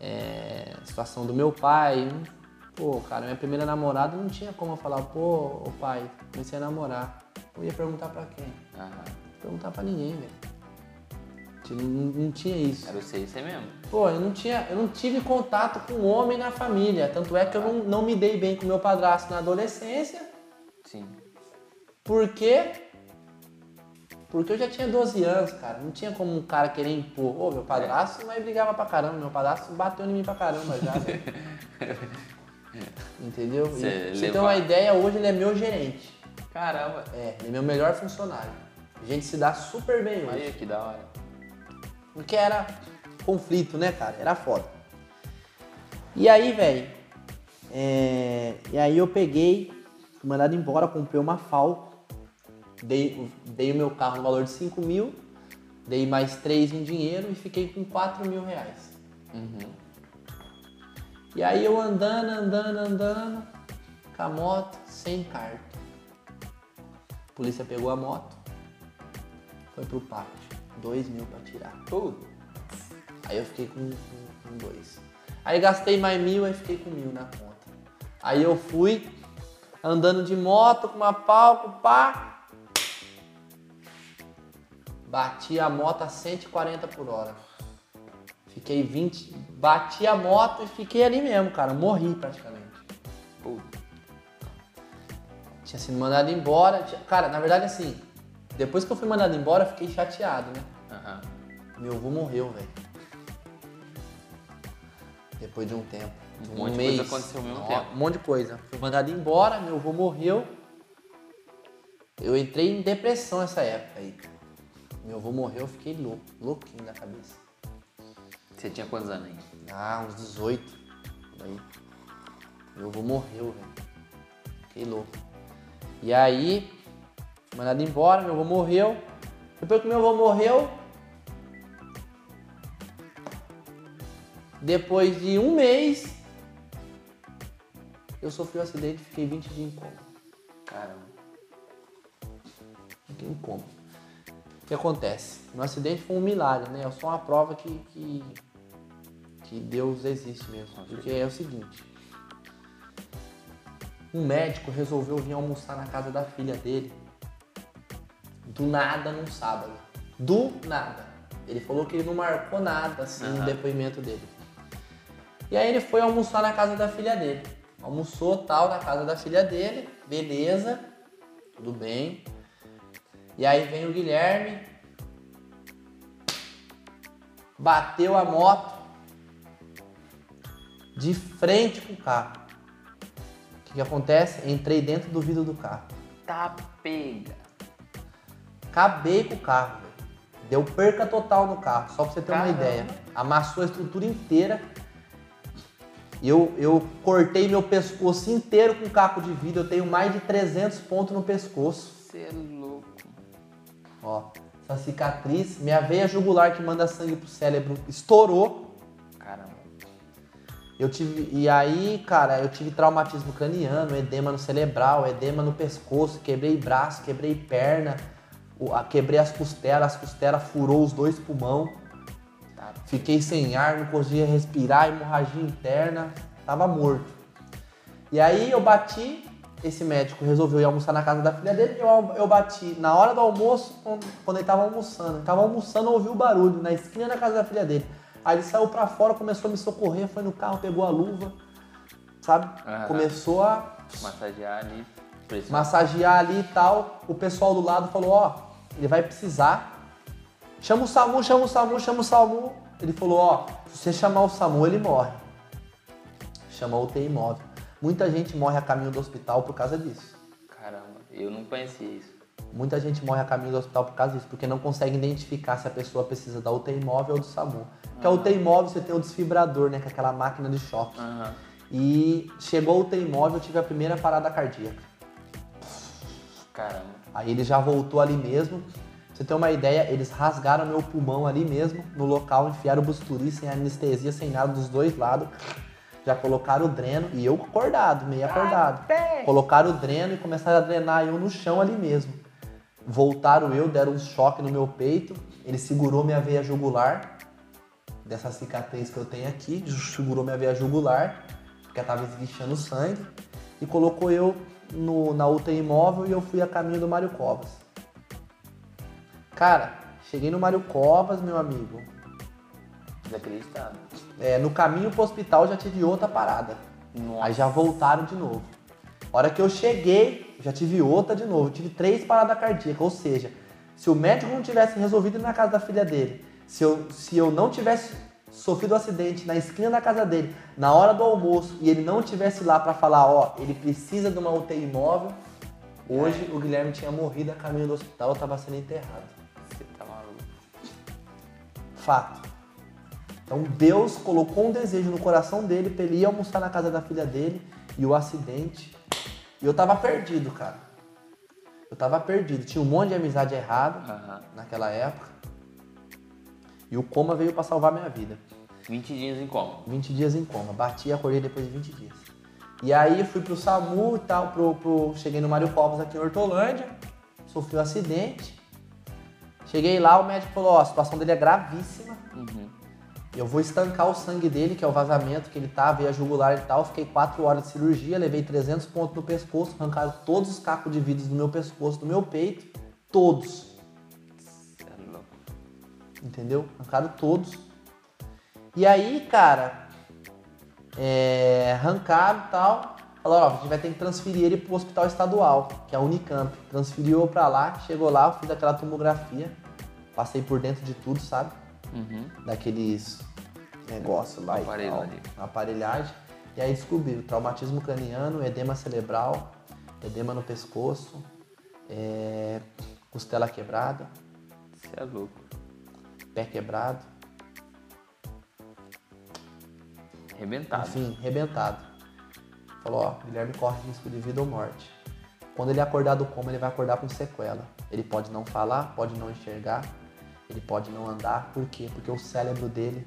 É, situação do meu pai. Pô, cara, minha primeira namorada não tinha como eu falar, pô, ô pai, comecei a namorar. Eu ia perguntar pra quem? Aham. Perguntar pra ninguém, velho. Não, não tinha isso. Era você e você mesmo. Pô, eu não, tinha, eu não tive contato com homem na família. Tanto é que eu não, não me dei bem com meu padrasto na adolescência. Sim. Por quê? Porque eu já tinha 12 anos, cara. Não tinha como um cara querer impor. Ô, meu padrasto, mas brigava pra caramba. Meu padrasto bateu em mim pra caramba já, velho. (laughs) Entendeu? Você E, leva- uma ideia, hoje ele é meu gerente. Caramba. É, ele é meu melhor funcionário. A gente se dá super bem hoje. Olha que da hora. Porque era conflito, né, cara? Era foda. E aí, velho, é, e aí eu peguei, fui mandado embora, comprei uma Falco, dei, dei o meu carro no valor de 5 mil, dei mais 3 em dinheiro e fiquei com 4 mil reais. Uhum. E aí eu andando, andando, andando, com a moto, sem carta. A polícia pegou a moto, foi pro pátio, 2 mil pra tirar. Tudo. Aí eu fiquei com, com, com dois. Aí gastei mais mil, aí fiquei com mil na conta. Aí eu fui, andando de moto com uma palco, pá. Bati a moto a 140 por hora. Fiquei 20. Bati a moto e fiquei ali mesmo, cara. Morri praticamente. Puta. Tinha sido mandado embora. Cara, na verdade, assim, depois que eu fui mandado embora, eu fiquei chateado, né? Aham. Meu avô morreu, velho. Depois de um tempo. De Um monte de coisa aconteceu ao mesmo Ó, tempo. Um monte de coisa. Fui mandado embora, meu avô morreu. Eu entrei em depressão nessa época aí. Meu avô morreu, eu fiquei louco, louquinho da cabeça. Você tinha quantos anos aí? Ah, uns 18. por Aí. Meu avô morreu, velho. Fiquei louco. E aí, mandado embora, meu avô morreu. Depois que meu avô morreu, depois de um mês, eu sofri um acidente e fiquei 20 dias em coma. Caramba. Fiquei em coma. O que acontece? No acidente foi um milagre, né? Eu sou uma prova que, que, que Deus existe mesmo. Porque é o seguinte. Um médico resolveu vir almoçar na casa da filha dele. Do nada num sábado. Do nada. Ele falou que ele não marcou nada assim no Aham. depoimento dele. E aí ele foi almoçar na casa da filha dele. Almoçou tal na casa da filha dele, beleza, tudo bem. E aí vem o Guilherme, bateu a moto de frente com o carro. O que, que acontece? Entrei dentro do vidro do carro. Tá pega. Acabei com o carro. Deu perca total no carro, só pra você ter uma Caramba. ideia. Amassou a estrutura inteira. Eu, eu cortei meu pescoço inteiro com caco de vidro. Eu tenho mais de 300 pontos no pescoço. Você é louco. Ó, essa cicatriz, minha veia jugular que manda sangue pro cérebro estourou. Eu tive e aí, cara, eu tive traumatismo craniano, edema no cerebral, edema no pescoço, quebrei braço, quebrei perna, quebrei as costelas, as costelas furou os dois pulmão. Fiquei sem ar, não conseguia respirar, hemorragia interna, tava morto. E aí eu bati, esse médico resolveu ir almoçar na casa da filha dele, eu, eu bati na hora do almoço, quando, ele tava almoçando. Ele tava almoçando, eu ouvi o barulho, na esquina da casa da filha dele. Aí ele saiu pra fora, começou a me socorrer, foi no carro, pegou a luva, sabe? Aham. Começou a Massagear ali. Pressão. massagear ali e tal. O pessoal do lado falou, ó, ele vai precisar. Chama o SAMU, chama o SAMU, chama o SAMU. Ele falou, ó, se você chamar o SAMU, ele morre. Chama o UTI móvel. Muita gente morre a caminho do hospital por causa disso. Caramba, eu não conhecia isso. Muita gente morre a caminho do hospital por causa disso, porque não consegue identificar se a pessoa precisa da UTI móvel ou do SAMU. Porque a UTI móvel você tem o desfibrador, né, que é aquela máquina de choque. Aham. E chegou a UTI móvel, eu tive a primeira parada cardíaca. Caramba. Aí ele já voltou ali mesmo. Pra você ter uma ideia, eles rasgaram meu pulmão ali mesmo, no local, enfiaram o bisturi sem anestesia, sem nada dos dois lados. Já colocaram o dreno e eu acordado, meio acordado. Colocaram o dreno e começaram a drenar eu no chão ali mesmo. Voltaram eu, deram um choque no meu peito. Ele segurou minha veia jugular, dessa cicatriz que eu tenho aqui, segurou minha veia jugular, porque ela tava esguichando sangue, e colocou eu no, na UTI móvel e eu fui a caminho do Mário Covas. Cara, cheguei no Mário Covas, meu amigo. Desacreditado. É, no caminho pro hospital já tive outra parada. Nossa. Aí já voltaram de novo. A hora que eu cheguei, já tive outra de novo. Tive três paradas cardíacas. Ou seja, se o médico não tivesse resolvido ir na casa da filha dele, se eu, se eu não tivesse sofrido um acidente na esquina da casa dele, na hora do almoço, e ele não tivesse lá pra falar, ó, ele precisa de uma UTI móvel, hoje o Guilherme tinha morrido a caminho do hospital, eu tava sendo enterrado. Você tá maluco. Fato. Então Deus colocou um desejo no coração dele pra ele ir almoçar na casa da filha dele e o acidente. E eu tava perdido, cara. Eu tava perdido. Tinha um monte de amizade errada Aham. naquela época. E o coma veio pra salvar minha vida. 20 dias em coma. 20 dias em coma. Bati e acordei depois de 20 dias. E aí fui pro SAMU e tal, pro, pro- cheguei no Mário Covas aqui em Hortolândia, sofri um acidente. Cheguei lá, o médico falou, ó, a situação dele é gravíssima. Uhum. Eu vou estancar o sangue dele, que é o vazamento que ele tava, e a jugular e tal. Fiquei quatro horas de cirurgia, levei 300 pontos no pescoço, arrancaram todos os cacos de vidro do meu pescoço, do meu peito, todos. É louco. Entendeu? Arrancaram todos. E aí, cara, é, arrancaram e tal. Falaram, ó, a gente vai ter que transferir ele pro hospital estadual, que é a Unicamp. Transferiu pra lá, chegou lá, eu fiz aquela tomografia. Passei por dentro de tudo, sabe? Uhum. daqueles negócios lá Aparelho e tal, ali. aparelhagem. E aí descobriu traumatismo craniano, edema cerebral, edema no pescoço, é, costela quebrada, Você é louco. pé quebrado, Arrebentado. enfim, rebentado. Falou, ó, Guilherme corre risco de vida ou morte. Quando ele acordar do coma, ele vai acordar com sequela. Ele pode não falar, pode não enxergar, ele pode não andar. Por quê? Porque o cérebro dele,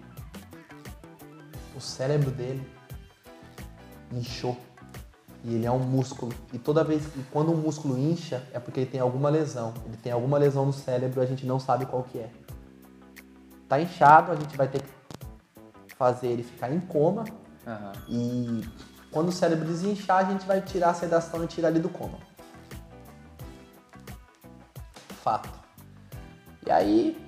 o cérebro dele inchou. E ele é um músculo. E toda vez que quando um músculo incha, é porque ele tem alguma lesão. Ele tem alguma lesão no cérebro, a gente não sabe qual que é. Tá inchado, a gente vai ter que fazer ele ficar em coma Aham. e quando o cérebro desinchar, a gente vai tirar a sedação e tirar ele do coma. Fato. E aí,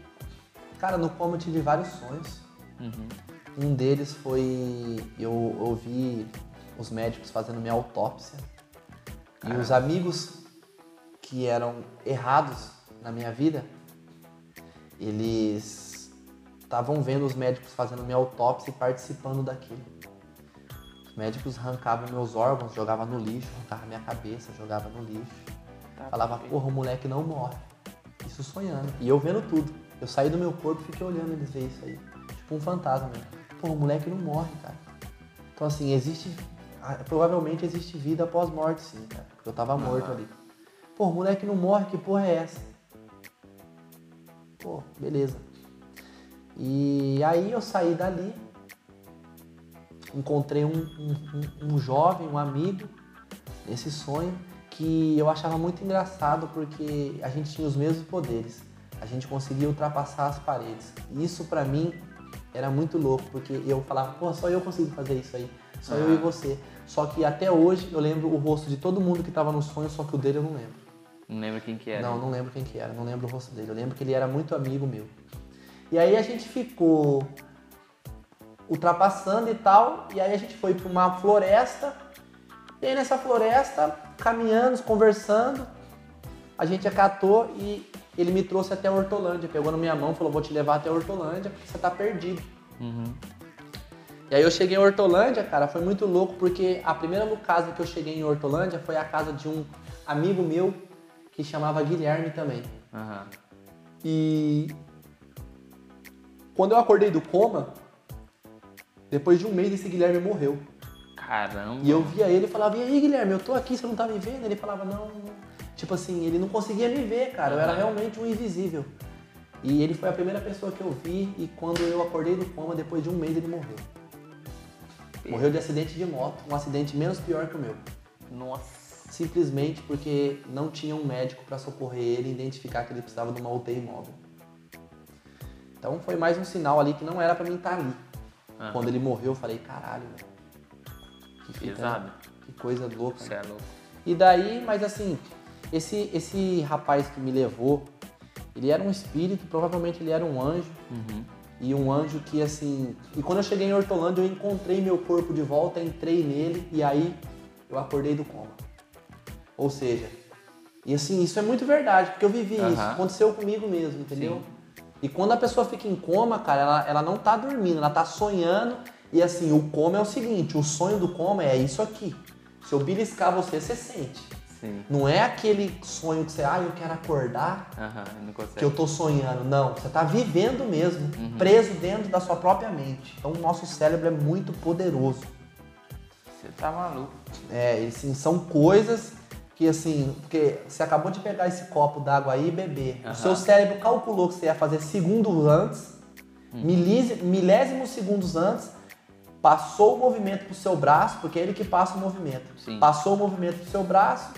cara, no coma eu tive vários sonhos. Uhum. Um deles foi eu ouvi os médicos fazendo minha autópsia. E os amigos que eram errados na minha vida, eles estavam vendo os médicos fazendo minha autópsia e participando daquilo. Os médicos arrancavam meus órgãos, jogavam no lixo, arrancavam minha cabeça, jogava no lixo. Tá Falava, bem. porra, o moleque não morre. Isso sonhando. E eu vendo tudo. Eu saí do meu corpo e fiquei olhando eles ver isso aí. Tipo um fantasma. Pô, o moleque não morre, cara. Então assim, existe. Provavelmente existe vida após morte, sim, cara. Porque eu tava morto Aham. ali. Pô, o moleque não morre, que porra é essa? Pô, beleza. E aí eu saí dali, encontrei um, um, um- um jovem, um amigo, nesse sonho, que eu achava muito engraçado porque a gente tinha os mesmos poderes. A gente conseguia ultrapassar as paredes. E isso pra mim era muito louco, porque eu falava, pô, só eu consigo fazer isso aí. Só eu Ah. e você. Só que até hoje eu lembro o rosto de todo mundo que tava no sonho, só que o dele eu não lembro. Não lembro quem que era. Não, não lembro quem que era, não lembro o rosto dele. Eu lembro que ele era muito amigo meu. E aí a gente ficou ultrapassando e tal, e aí a gente foi para uma floresta. E aí nessa floresta, caminhando, conversando, a gente acatou e ele me trouxe até a Hortolândia, pegou na minha mão, falou: "Vou te levar até a Hortolândia, porque você tá perdido". Uhum. E aí eu cheguei em Hortolândia, cara, foi muito louco porque a primeira casa que eu cheguei em Hortolândia foi a casa de um amigo meu que chamava Guilherme também. Aham. E quando eu acordei do coma, depois de um mês esse Guilherme morreu. Caramba. E eu via ele e falava, e aí Guilherme, eu tô aqui, você não tá me vendo? Ele falava, não, não. Tipo assim, ele não conseguia me ver, cara. Eu era realmente um invisível. E ele foi a primeira pessoa que eu vi e quando eu acordei do coma, depois de um mês ele morreu. Morreu de acidente de moto, um acidente menos pior que o meu. Nossa. Simplesmente porque não tinha um médico para socorrer ele e identificar que ele precisava de uma UTI móvel. Então foi mais um sinal ali que não era para mim estar ali. Aham. Quando ele morreu, eu falei, caralho, velho. Que fita, Pesado. né? Que coisa louca. Você né? é louco. E daí, mas assim, esse, esse rapaz que me levou, ele era um espírito, provavelmente ele era um anjo. Uhum. E um anjo que assim. E quando eu cheguei em Hortolândia, eu encontrei meu corpo de volta, entrei nele e aí eu acordei do coma. Ou seja, e assim, isso é muito verdade, porque eu vivi isso, Aham. aconteceu comigo mesmo, entendeu? Sim. E quando a pessoa fica em coma, cara, ela, ela não tá dormindo, ela tá sonhando. E assim, o coma é o seguinte: o sonho do coma é isso aqui. Se eu beliscar você, você sente. Sim. Não é aquele sonho que você, ah, eu quero acordar consegue. que eu tô sonhando. Não, você tá vivendo mesmo, Uhum. preso dentro da sua própria mente. Então o nosso cérebro é muito poderoso. Você tá maluco. É, e, assim, são coisas que assim, porque você acabou de pegar esse copo d'água aí e beber. Aham. O seu cérebro calculou que você ia fazer segundos antes, Uhum. milésimos segundos antes, passou o movimento pro seu braço, porque é ele que passa o movimento. Sim. Passou o movimento pro seu braço,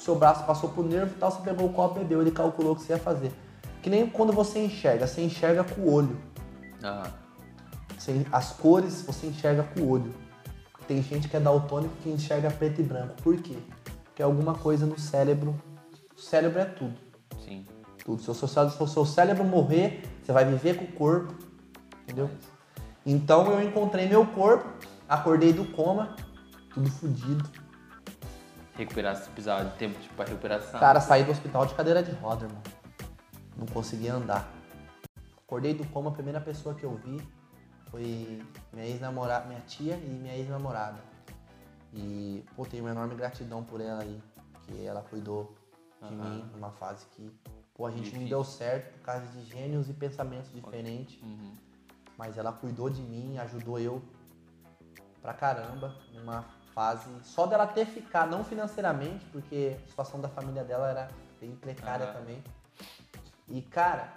seu braço passou pro nervo e tal, você pegou o copo e bebeu, ele calculou o que você ia fazer. Que nem quando você enxerga, você enxerga com o olho. Você- as cores você enxerga com o olho. Tem gente que é daltônico que enxerga preto e branco. Por quê? Porque alguma coisa no cérebro. O cérebro é tudo. Sim. Tudo. Se o seu, cérebro- se o seu cérebro morrer, você vai viver com o corpo. Entendeu? Então eu encontrei meu corpo, acordei do coma, tudo fodido. Recuperar, se precisava de tempo tipo, pra recuperação. Cara, saí do hospital de cadeira de roda, irmão. Não conseguia andar. Acordei do coma, a primeira pessoa que eu vi foi minha ex-namorada, minha tia e minha ex-namorada. E, pô, tenho uma enorme gratidão por ela aí, que ela cuidou de Aham. mim numa fase que, pô, a gente não Difícil. deu certo por causa de gênios e pensamentos diferentes. Uhum. Mas ela cuidou de mim, ajudou eu pra caramba numa fase só dela ter ficado, não financeiramente, porque a situação da família dela era bem precária Aham. também. E cara,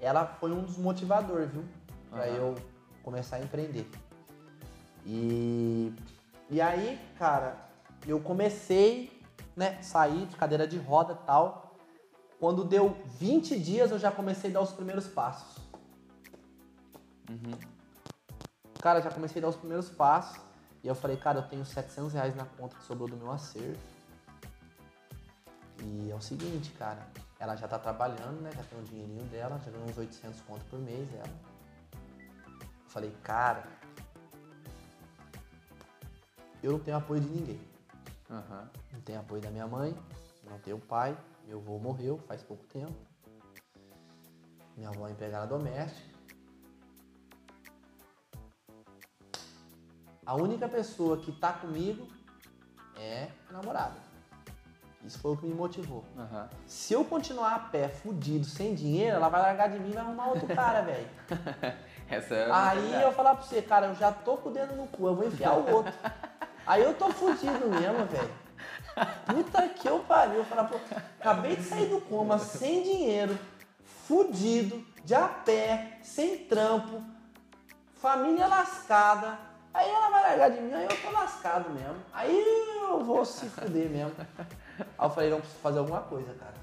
ela foi um dos motivadores, viu? Pra Aham. eu começar a empreender. E, e aí, cara, eu comecei, né, sair de cadeira de roda e tal. Quando deu 20 dias, eu já comecei a dar os primeiros passos. Uhum. Cara, já comecei a dar os primeiros passos. E eu falei, cara, eu tenho 700 reais na conta que sobrou do meu acerto. E é o seguinte, cara. Ela já tá trabalhando, né? Já tem o dinheirinho dela. Já ganhou uns 800 conto por mês, ela. Eu falei, cara... Eu não tenho apoio de ninguém. Aham. Não tenho apoio da minha mãe. Não tenho pai. Meu avô morreu faz pouco tempo. Minha avó é empregada doméstica. A única pessoa que tá comigo é a namorada. Isso foi o que me motivou. Aham. Se eu continuar a pé, fudido, sem dinheiro, ela vai largar de mim e vai arrumar outro cara, (laughs) velho. Essa é a Aí verdade. eu falar pra você, cara, eu já tô com o dedo no cu, eu vou enfiar o outro. Aí eu tô fudido mesmo, velho. Puta que eu pariu. Eu falar, pô, acabei de sair do coma, sem dinheiro, fudido, de a pé, sem trampo, família lascada. Aí ela vai largar de mim, aí eu tô lascado mesmo. Aí eu vou se fuder mesmo. (laughs) Aí eu falei, não, preciso fazer alguma coisa, cara.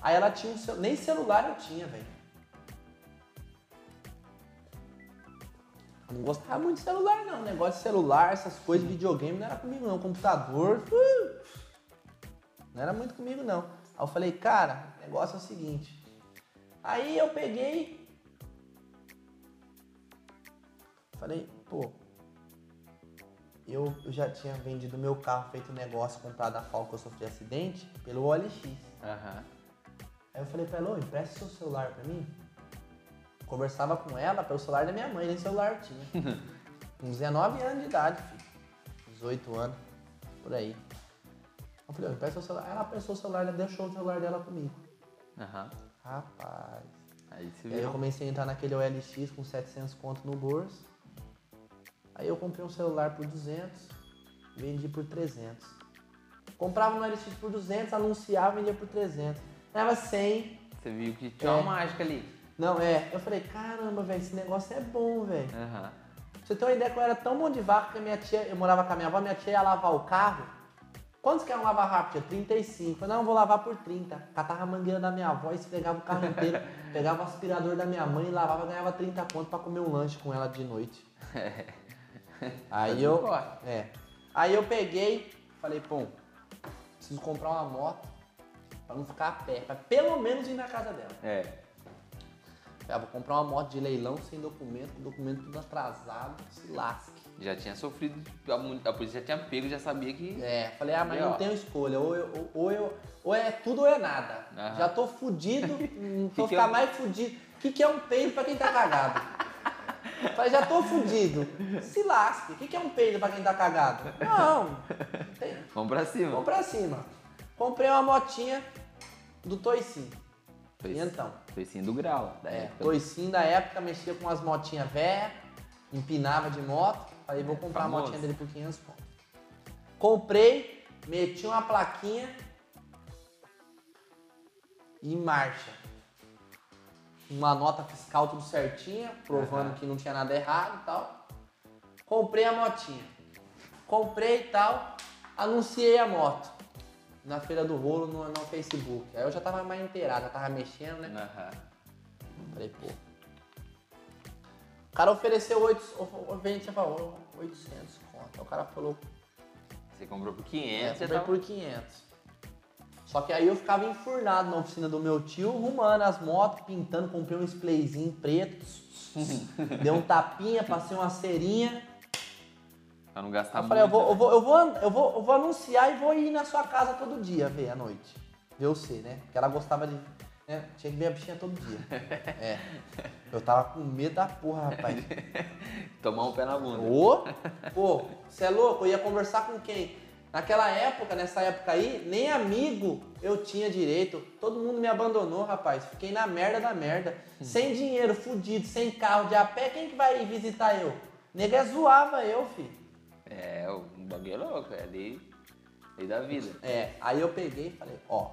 Aí ela tinha um celu... nem celular eu tinha, velho. Não gostava muito de celular, não. Negócio de celular, essas coisas, videogame, não era comigo, não. Computador, uh, não era muito comigo, não. Aí eu falei, cara, o negócio é o seguinte. Aí eu peguei. Falei, pô. Eu, eu já tinha vendido meu carro, feito negócio, comprado a FAO que eu sofri acidente, pelo OLX. Aham. Aí eu falei pra ela, ô, empresta seu celular pra mim. Conversava com ela pelo celular da minha mãe, nem celular eu tinha. (laughs) Com 19 anos de idade, filho. 18 anos, por aí. Eu falei, ó, empresta seu celular. Ela prestou o celular, ela deixou o celular dela comigo. Aham. Rapaz. Aí aí eu viu. comecei a entrar naquele OLX com 700 conto no bolso. Aí eu comprei um celular por 200, vendi por 300. Comprava no OLX por 200, anunciava e vendia por 300. Ganhava 100, Você viu que tinha É. uma mágica ali. Não, é. Eu falei, caramba, velho, esse negócio é bom, velho. Pra você ter uma ideia que eu era tão bom de vaca que a minha tia, eu morava com a minha avó, minha tia ia lavar o carro. Quantos querem lavar rápido? Tia? 35. Eu falei, não, eu vou lavar por 30. Catava a mangueira da minha avó, esfregava o carro (laughs) inteiro, pegava o aspirador da minha mãe, lavava, ganhava 30 conto pra comer um lanche com ela de noite. (laughs) Aí eu. É. Aí eu peguei, falei, pô, preciso comprar uma moto pra não ficar a pé, pra pelo menos ir na casa dela. É. Ah, vou comprar uma moto de leilão sem documento, documento tudo atrasado, se lasque. Já tinha sofrido, a polícia já tinha pego, já sabia que. É, falei, ah, mas ó. não tenho escolha, ou, eu, ou, ou eu, ou é tudo ou é nada. Aham. Já tô fudido, (laughs) vou ficar eu- mais fudido. O que, que é um peido pra quem tá cagado? Falei, já tô fudido. Se lasque. O que, é um peido pra quem tá cagado? Não, tem. Vamos pra cima. Vamos pra cima. Comprei uma motinha do Toicinho. E então? Sim do grau. Da É, época. Toicinho da época mexia com umas motinhas velhas, empinava de moto. Falei, vou comprar a Famoso. motinha dele por 500 conto. Comprei, meti uma plaquinha e marcha. Uma nota fiscal tudo certinha, provando Aham. que não tinha nada errado e tal. Comprei a motinha. Comprei e tal, anunciei a moto. Na feira do rolo no, no Facebook. Aí eu já tava mais inteirado, já tava mexendo, né? Aham. Falei, pô. cara ofereceu 8, vende, falou, 800 conto. Aí o cara falou, Você comprou por é, 500, você comprei tava... por 500. Só que aí eu ficava enfurnado na oficina do meu tio, arrumando as motos, pintando, comprei um splayzinho preto, (laughs) dei um tapinha, passei uma cerinha. Pra não gastar eu muito. falei, eu vou, eu, vou, eu, vou, eu, vou, eu vou anunciar e vou ir na sua casa todo dia ver à noite. Ver você, né? Porque ela gostava de. Né? Tinha que ver a bichinha todo dia. (laughs) É. Eu tava com medo da porra, rapaz. (laughs) Tomar um pé na bunda. Ô, pô, você é louco? Eu ia conversar com quem? Naquela época, nessa época aí, nem amigo eu tinha direito. Todo mundo me abandonou, rapaz. Fiquei na merda da merda. Sem dinheiro, fudido, sem carro, de a pé, quem que vai visitar eu? Nega zoava eu, filho. É, o bagulho é louco, é lei, lei da vida. É, aí eu peguei e falei, ó,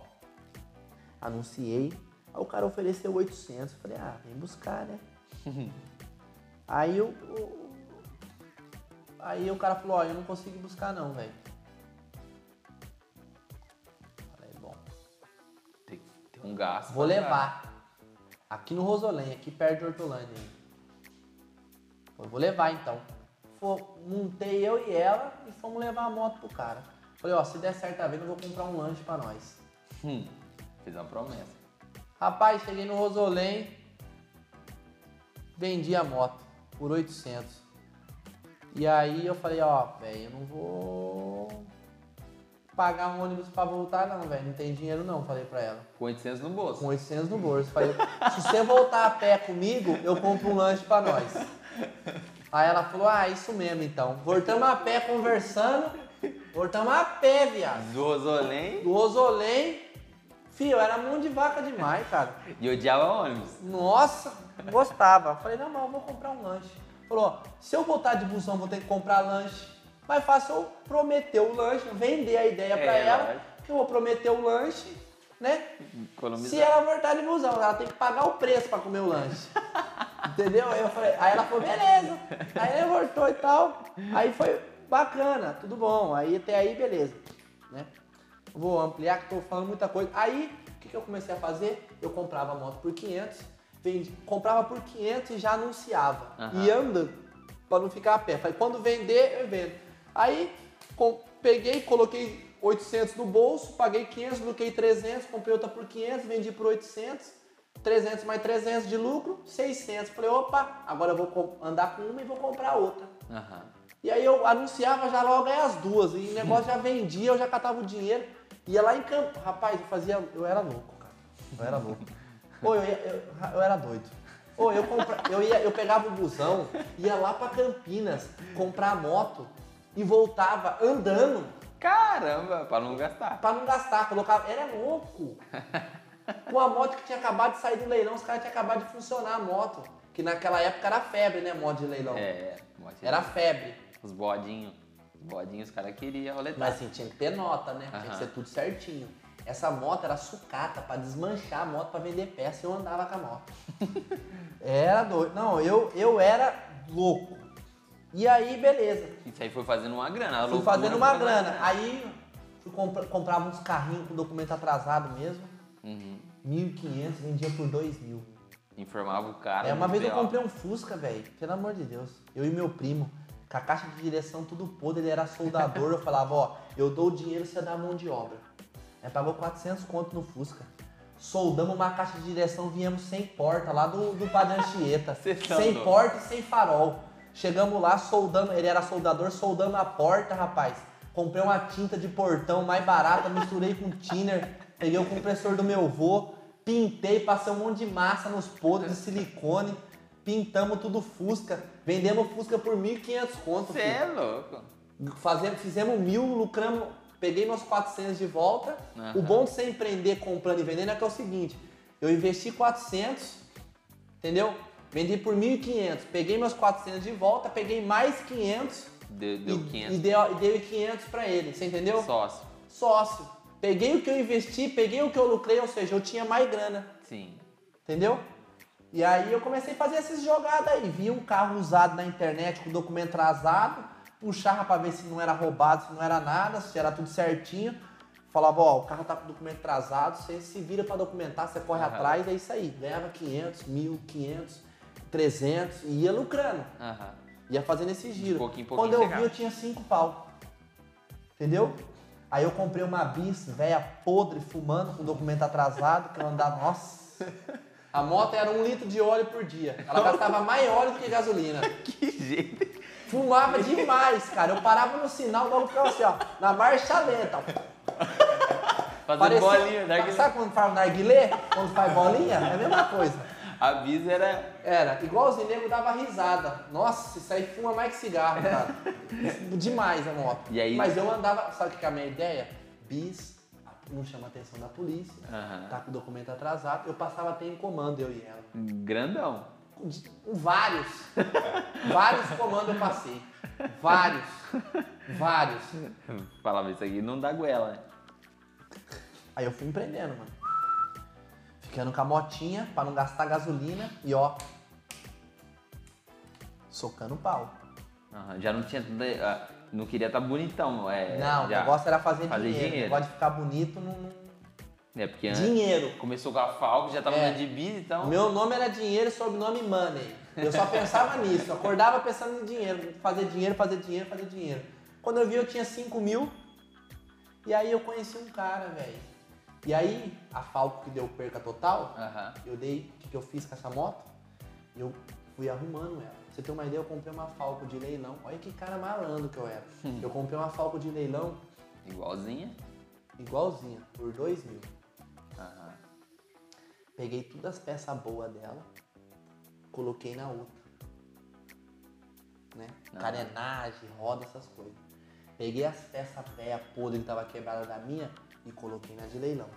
anunciei, aí o cara ofereceu 800, falei, ah, vem buscar, né? (laughs) aí eu, o- aí o cara falou, ó, eu não consigo buscar não, velho. Um gasto. vou levar, aqui no Rosolém, aqui perto de Hortolândia. Falei, vou levar então. Montei eu e ela e fomos levar a moto pro cara. Falei, ó, se der certo a vez, eu vou comprar um lanche pra nós. Hum, fiz uma promessa. Rapaz, cheguei no Rosolém, vendi a moto por 800. E aí eu falei, ó, velho, eu não vou pagar um ônibus pra voltar não, velho, não tem dinheiro não, falei pra ela. Com 800 no bolso. Com 800 no bolso. Falei, se você voltar a pé comigo, eu compro um lanche pra nós. Aí ela falou, ah, isso mesmo então. Voltamos a pé conversando, voltamos a pé, viado. Do Rosolém Do Rosolém, fio, era mão de vaca demais, cara. e odiava ônibus. Nossa, gostava. Falei, não, mas eu vou comprar um lanche. Falou, se eu voltar de busão, vou ter que comprar lanche. Mais fácil eu prometer o lanche, vender a ideia É, ela, lógico. que eu vou prometer o lanche, né? Economizar. Se ela voltar de busão, ela tem que pagar o preço pra comer o lanche. (laughs) Entendeu? Aí, eu falei, aí ela falou, beleza. Aí ela voltou e tal. Aí foi bacana, tudo bom. Aí até aí, beleza. Né? Vou ampliar, que tô falando muita coisa. Aí, o que, que eu comecei a fazer? Eu comprava a moto por 500, vendi, comprava por 500 e já anunciava. Aham. E andando, pra não ficar a pé. Falei, quando vender, eu vendo. Aí, com- peguei, coloquei 800 no bolso, paguei 500, bloqueei 300, comprei outra por 500, vendi por 800. 300 mais 300 de lucro, 600. Falei, opa, agora eu vou andar com uma e vou comprar outra. Aham. E aí eu anunciava já logo aí as duas. E o (laughs) negócio já vendia, eu já catava o dinheiro. Ia lá em campo. Rapaz, eu fazia. Eu era louco, cara. Eu era louco. (laughs) Ô, eu, ia- eu, eu era doido. Ô, eu, compra, eu, ia, eu pegava o busão, ia lá pra Campinas comprar moto e voltava andando Caramba, pra não gastar. pra não gastar. Colocava. Era louco. (laughs) Com a moto que tinha acabado de sair do leilão, os caras tinham acabado de funcionar a moto. Que naquela época era febre, né? Moto de leilão. É, bote- Era febre. Os bodinhos. Os bodinhos, os caras queriam roletar. Mas assim, tinha que ter nota, né? Tinha que ser tudo certinho. Essa moto era sucata pra desmanchar a moto pra vender peça e eu andava com a moto. (laughs) era doido. Não, eu, eu era louco. E aí, beleza. Isso aí foi fazendo uma grana. a Fui loucura fazendo uma fazendo grana. Aí fui compra, comprava uns carrinhos com documento atrasado mesmo. Uhum. 1.500, vendia por 2.000. Informava o cara. É, uma vez eu ideal. comprei um Fusca, velho. Pelo amor de Deus. Eu e meu primo. Com a caixa de direção tudo podre, ele era soldador. eu falava, ó, eu dou o dinheiro, você dá a mão de obra. Aí pagou 400 conto no Fusca. Soldamos uma caixa de direção, viemos sem porta, lá do, do Padre Anchieta. (laughs) Tá sem porta e sem farol. Chegamos lá, soldando, ele era soldador, soldando a porta, rapaz. Comprei uma tinta de portão mais barata, misturei com thinner, peguei o compressor do meu vô, pintei, passei um monte de massa nos podres de silicone, pintamos tudo Fusca, vendemos Fusca por 1.500 conto. Você é louco. Fazemos, fizemos mil, lucramos, peguei meus 400 de volta. Aham. O bom de você empreender comprando e vendendo é que é o seguinte, eu investi 400, entendeu? Vendi por 1.500, peguei meus 400 de volta, peguei mais 500 Deu, deu e, 500 e deu, e dei 500 pra ele, você entendeu? sócio. Sócio. Peguei o que eu investi, peguei o que eu lucrei, ou seja, eu tinha mais grana, Sim. entendeu? E aí eu comecei a fazer essas jogadas aí. Vi um carro usado na internet com documento atrasado, puxava pra ver se não era roubado, se não era nada, se era tudo certinho. Falava, ó, o carro tá com documento atrasado, você se vira pra documentar, você corre Aham. atrás, é isso aí. Ganhava 500, 1.000, 500. 300 e ia lucrando. Aham. Ia fazendo esse giro. pouquinho pouquinho Quando eu vi, chegava. eu tinha cinco pau. Entendeu? Aí eu comprei uma bis, velha podre, fumando, com documento atrasado, que eu andava, nossa. (laughs) A moto era um litro de óleo por dia. Ela gastava mais óleo do que gasolina. (laughs) Que jeito. Fumava demais, cara. Eu parava no sinal, logo ficava assim, ó, na marcha lenta. Fazendo Parecia- bolinha. né? Sabe quando faz narguilé? Quando faz bolinha? É a mesma coisa. A bis era... Era, igualzinho, o nego dava risada. Nossa, isso aí fuma mais que cigarro, cara. (laughs) Demais a moto. E aí- Mas eu andava, sabe o que é a minha ideia? Bis, não chama a atenção da polícia, tá com o documento atrasado. Eu passava até em comando, eu e ela. Grandão. Vários. vários comandos eu passei. Vários. Vários. Falava isso aqui, não dá goela. né? Aí eu fui empreendendo, mano. Ficando com a motinha pra não gastar gasolina e ó. Socando pau. Aham, Já não tinha... ah, Não queria estar bonitão. É, não, o negócio era fazer, fazer dinheiro. dinheiro. O negócio de ficar bonito não. É, porque antes Dinheiro. começou com a Falco, já tava É. de bis, então... Meu nome era dinheiro e sobrenome money. Eu só pensava nisso. Eu acordava pensando em dinheiro. Fazer dinheiro, fazer dinheiro, fazer dinheiro. Quando eu vi, eu tinha 5 mil. E aí eu conheci um cara, velho. E aí, a Falco que deu perca total, Aham. eu dei, o que, que eu fiz com essa moto? Eu fui arrumando ela. Pra você ter uma ideia, eu comprei uma Falco de leilão. Olha que cara malandro que eu era. Eu comprei uma Falco de leilão Igualzinha. igualzinha, por 2 mil. Aham. Peguei todas as peças boas dela, coloquei na outra. Né? Carenagem, roda, essas coisas. Peguei as peças velhas podres que tava quebrada da minha e coloquei na de leilão.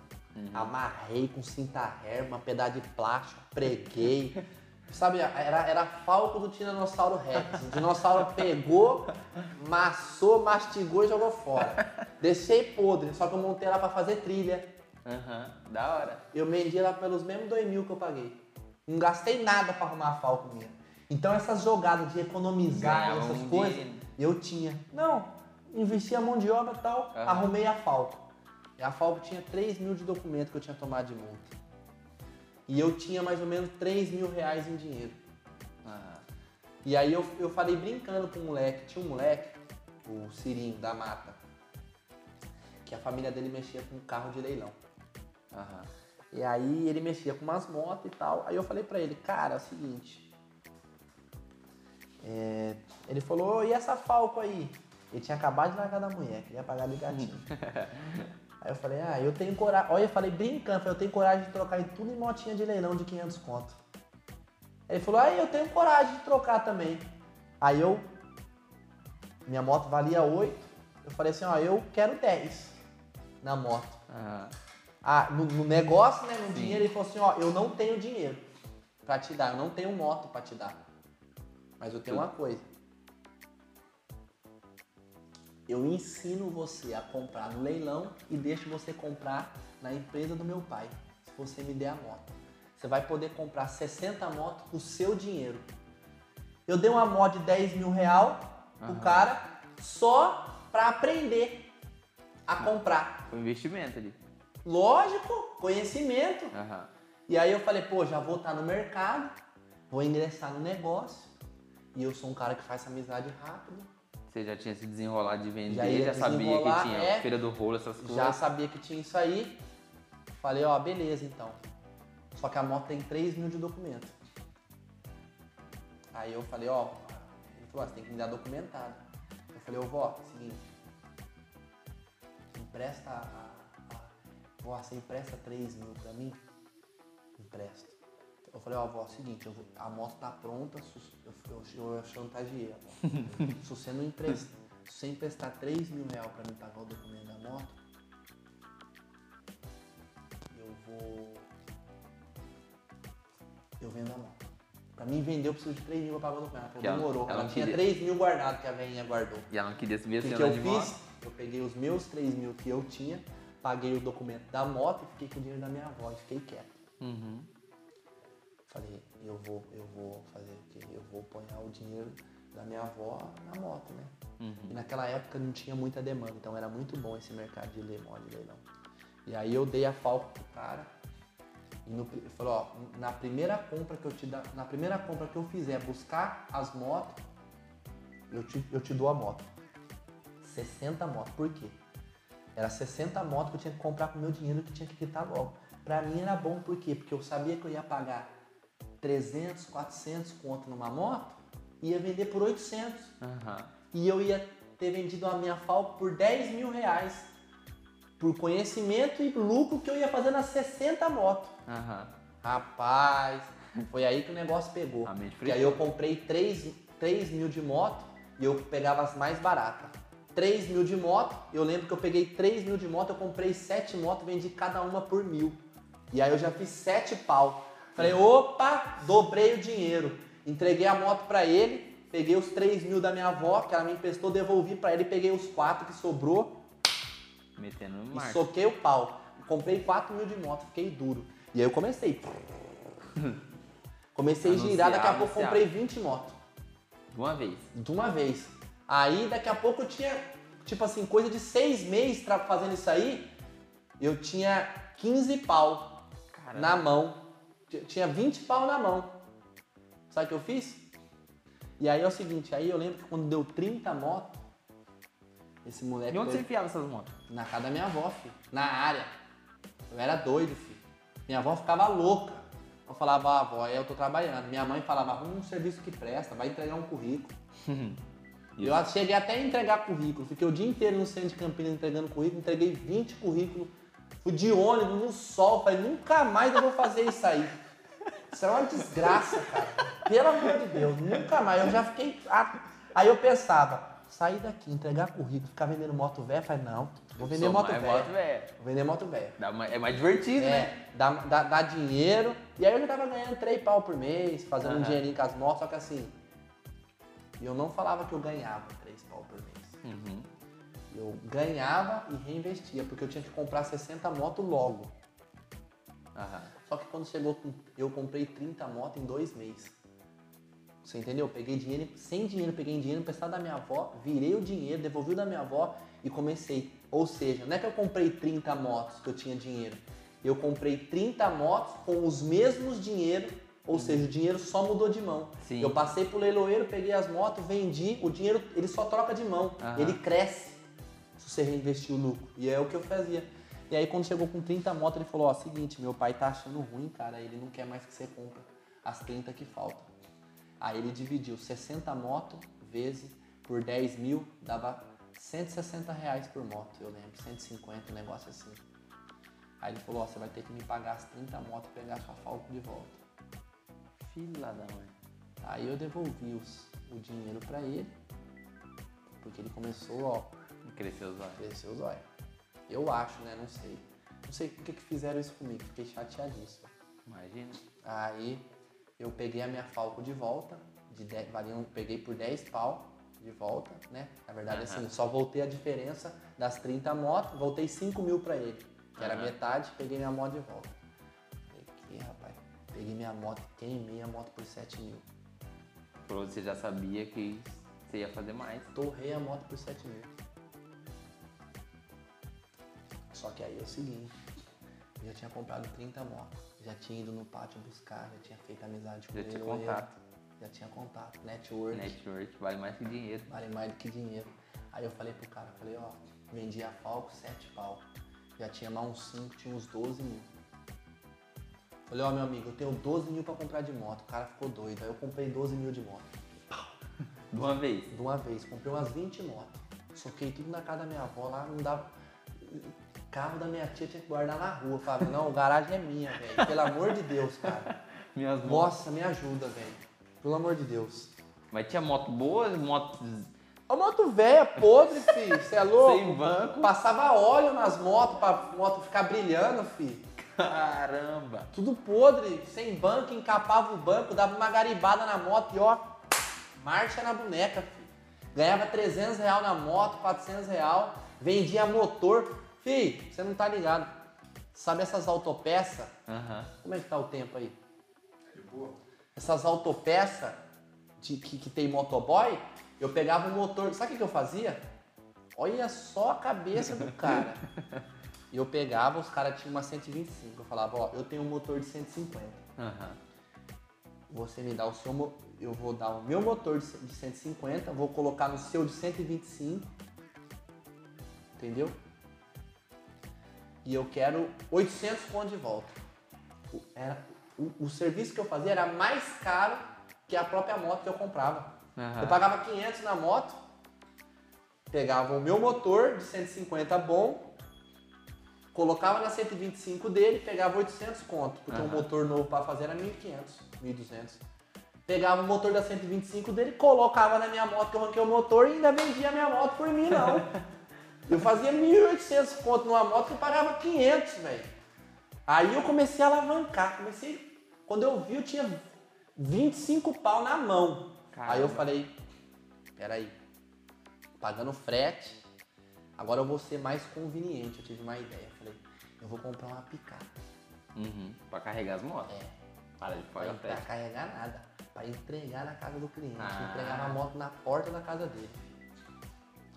Amarrei com cinta hair, uma pedaço de plástico, preguei. (laughs) Sabe, era, era falco do Tiranossauro Rex. O dinossauro (laughs) pegou, massou, mastigou e jogou fora. Deixei podre, só que eu montei ela pra fazer trilha. Aham. Da hora. Eu vendi ela pelos mesmos 2 mil que eu paguei. Não gastei nada pra arrumar a Falco minha. Então essas jogadas de economizar essas coisas, dinheiro. eu tinha. Não, investi a mão de obra e tal, Aham. arrumei a Falco. E a Falco tinha 3 mil de documento que eu tinha tomado de multa. E eu tinha mais ou menos 3 mil reais em dinheiro. Aham. E aí eu, eu falei brincando com o moleque, tinha um moleque, o Cirinho da Mata, que a família dele mexia com carro de leilão. Aham. E aí ele mexia com umas motos e tal. Aí eu falei pra ele, cara, é o seguinte. é, Ele falou, e essa Falco aí? Ele tinha acabado de largar da mulher, queria pagar de gatinho. (laughs) aí eu falei, ah, eu tenho coragem. Olha, eu falei brincando, eu tenho coragem de trocar em tudo em motinha de leilão de 500 conto. Ele falou, ah, eu tenho coragem de trocar também. Aí eu, minha moto valia 8. Eu falei assim, ó, eu quero 10 na moto. Aham. Ah, no, no negócio, né, no Sim. dinheiro, ele falou assim, ó, eu não tenho dinheiro pra te dar, eu não tenho moto pra te dar. Mas eu tenho uma coisa. Eu ensino você a comprar no leilão e deixo você comprar na empresa do meu pai, se você me der a moto. Você vai poder comprar 60 motos com o seu dinheiro. Eu dei uma moto de 10 mil real pro Aham. cara só pra aprender a comprar. Foi um investimento ali. Lógico, conhecimento. Aham. E aí eu falei, pô, já vou estar no mercado, vou ingressar no negócio. E eu sou um cara que faz amizade rápido. Você já tinha se desenrolado de vender, Já já, ia sabia que tinha é. feira do rolo, essas coisas. Já sabia que tinha isso aí. Falei, ó, beleza então. Só que a moto tem 3 mil de documento. Aí eu falei, ó, ele falou, ó, você tem que me dar documentado. Eu falei, ô vó, seguinte, empresta a, a- Vó, você empresta 3 mil pra mim? Empresto. Eu falei, ó, vó, seguinte, eu a moto tá pronta, sus- eu, eu, eu chantageei a moto. (laughs) se você não emprestar, se você emprestar 3 mil reais pra mim pagar o documento da moto, eu vou. Eu vendo a moto. Pra mim vender, eu preciso de 3 mil pra pagar o documento. Ela falou, ela- demorou. ela Ela, não tinha queria- 3 mil guardado que a velhinha guardou. E ela não queria se ver O que, assim que eu de moto. fiz? Eu peguei os meus 3 mil que eu tinha, paguei o documento da moto e fiquei com o dinheiro da minha avó e fiquei quieto. Uhum. Falei, eu vou, eu vou fazer o quê? Eu vou pôr o dinheiro da minha avó na moto, né? Uhum. E naquela época não tinha muita demanda, então era muito bom esse mercado de leilão, de leilão. E aí eu dei a falco pro cara E no, ó, na primeira compra que eu te na primeira compra que eu fizer buscar as motos, eu te, eu te dou a moto. 60 motos. Por quê? Era 60 motos que eu tinha que comprar com o meu dinheiro que tinha que quitar logo. Pra mim era bom, por quê? Porque eu sabia que eu ia pagar 300, 400 conto numa moto, ia vender por 800. Aham. E eu ia ter vendido a minha Falco por 10 mil reais. Por conhecimento e lucro que eu ia fazer nas 60 motos. Aham. Rapaz, foi aí que o negócio pegou. E aí eu comprei 3, 3 mil de moto e eu pegava as mais baratas. 3 mil de moto, eu lembro que eu peguei 3 mil de moto, eu comprei 7 motos, vendi cada uma por mil. E aí eu já fiz 7 pau. Falei, opa, dobrei o dinheiro. Entreguei a moto pra ele, peguei os 3 mil da minha avó, que ela me emprestou, devolvi pra ele, peguei os 4 que sobrou Metendo no e mar. soquei o pau. Comprei 4 mil de moto, fiquei duro. E aí eu comecei. Comecei a girar, daqui a pouco anunciar. comprei 20 motos. De uma vez. De uma vez. Aí daqui a pouco eu tinha, tipo assim, coisa de seis meses fazendo isso aí, eu tinha 15 pau Caramba. na mão. Tinha 20 pau na mão. Sabe o que eu fiz? E aí é o seguinte, aí eu lembro que quando deu 30 motos, esse moleque. E onde foi- você enfiava essas motos? Na casa da minha avó, filho. Na área. Eu era doido, filho. Minha avó ficava louca. Eu falava, ah, avó, eu tô trabalhando. Minha mãe falava, arruma um serviço que presta, vai entregar um currículo. E (laughs) eu cheguei até a entregar currículo. Fiquei o dia inteiro no centro de Campinas entregando currículo, entreguei 20 currículos. Fui de ônibus, no sol. Falei, nunca mais eu vou fazer isso aí. Isso é uma desgraça, cara. Pelo amor de Deus, nunca mais. Eu já fiquei. Aí eu pensava, sair daqui, entregar currículo, ficar vendendo moto velha. Falei, não, vou vender moto velha. moto velha. Vou vender moto velha. É mais divertido, né? É, dá, dá, dá dinheiro. E aí eu já tava ganhando 3 pau por mês, fazendo um Aham. dinheirinho com as motos, só que assim. Eu não falava que eu ganhava 3 pau por mês. Uhum. Eu ganhava e reinvestia, porque eu tinha que comprar 60 motos logo. Aham. Só que quando chegou, eu comprei 30 motos em dois meses. Você entendeu? Peguei dinheiro, sem dinheiro, peguei dinheiro emprestado da minha avó, virei o dinheiro, devolvi o da minha avó e comecei. Ou seja, não é que eu comprei 30 motos que eu tinha dinheiro. Eu comprei 30 motos com os mesmos dinheiro, ou seja, o dinheiro só mudou de mão. Sim. Eu passei pro leiloeiro, peguei as motos, vendi, o dinheiro ele só troca de mão, ele cresce você reinvestir o lucro. E é o que eu fazia. E aí quando chegou com 30 motos, ele falou, ó, seguinte, meu pai tá achando ruim, cara, ele não quer mais que você compre as 30 que faltam. Aí ele dividiu 60 motos vezes por 10 mil, dava 160 reais por moto, eu lembro, 150, um negócio assim. Aí ele falou, ó, você vai ter que me pagar as 30 motos e pegar sua Falco de volta. Fila da mãe. Aí eu devolvi os- o dinheiro pra ele, porque ele começou, ó, Cresceu os olhos. crescer os olhos. Eu acho, né? Não sei. Não sei por que, que fizeram isso comigo, fiquei chateadíssimo. Imagina. Aí eu peguei a minha Falco de volta, de 10, valiam, peguei por 10 pau de volta, né? Na verdade, assim, só voltei a diferença das 30 motos, voltei 5 mil pra ele, que era metade, peguei minha moto de volta. Falei, que rapaz, peguei minha moto queimei a moto por 7 mil. Que você já sabia que você ia fazer mais. Torrei a moto por 7 mil. Só que aí é o seguinte, eu já tinha comprado 30 motos, já tinha ido no pátio buscar, já tinha feito amizade com Já ele. tinha contato. Já tinha contato, network, Network vale mais que dinheiro. vale mais do que dinheiro. Aí eu falei pro cara, falei, ó, vendi a Falco 7 pau. Já tinha mais uns 5, tinha uns 12 mil. Falei, ó, meu amigo, eu tenho 12 mil pra comprar de moto. O cara ficou doido. Aí eu comprei 12 mil de moto. (laughs) De uma vez. De uma vez, comprei umas 20 motos. Soquei tudo na casa da minha avó lá, não dava. Carro da minha tia tinha que guardar na rua. Falava, não, o garagem é minha, velho. Pelo amor de Deus, cara. (laughs) Minhas. Nossa, me ajuda, velho. Pelo amor de Deus. Mas tinha moto boa, moto A moto velha, podre, filho. Você é (laughs) louco? sem banco. Passava óleo nas motos pra moto ficar brilhando, filho. Caramba. Tudo podre, sem banco, encapava o banco, dava uma garibada na moto e ó, marcha na boneca, filho. Ganhava 300 real na moto, 400 real, vendia motor. Filho, você não tá ligado. Sabe essas autopeças? Aham. Como é que tá o tempo aí? De boa. Essas autopeças de, que, que tem motoboy, eu pegava o motor. Sabe o que, eu fazia? Olha só a cabeça do (laughs) cara. E eu pegava, os caras tinham uma 125. Eu falava, ó, eu tenho um motor de 150. Aham. Você me dá o seu, eu vou dar o meu motor de 150, vou colocar no seu de 125. Entendeu? E eu quero 800 conto de volta. O, era, o, o serviço que eu fazia era mais caro que a própria moto que eu comprava. Aham. Eu pagava 500 na moto, pegava o meu motor de 150 bom, colocava na 125 dele, pegava 800 conto, porque o Aham. motor novo para fazer era 1500, 1200. Pegava o motor da 125 dele, colocava na minha moto que eu arranquei o motor e ainda vendia a minha moto por mim, não. (laughs) Eu fazia 1.800 conto numa moto que eu pagava 500, velho. Aí eu comecei a alavancar, comecei... Quando eu vi, eu tinha 25 pau na mão. Caramba. Aí eu falei, peraí, pagando frete, agora eu vou ser mais conveniente. Eu tive uma ideia, falei, eu vou comprar uma picape. Uhum. Pra carregar as motos. É, Para de pra, pagar pra frete. carregar nada, pra entregar na casa do cliente, Ah. entregar uma moto na porta da casa dele.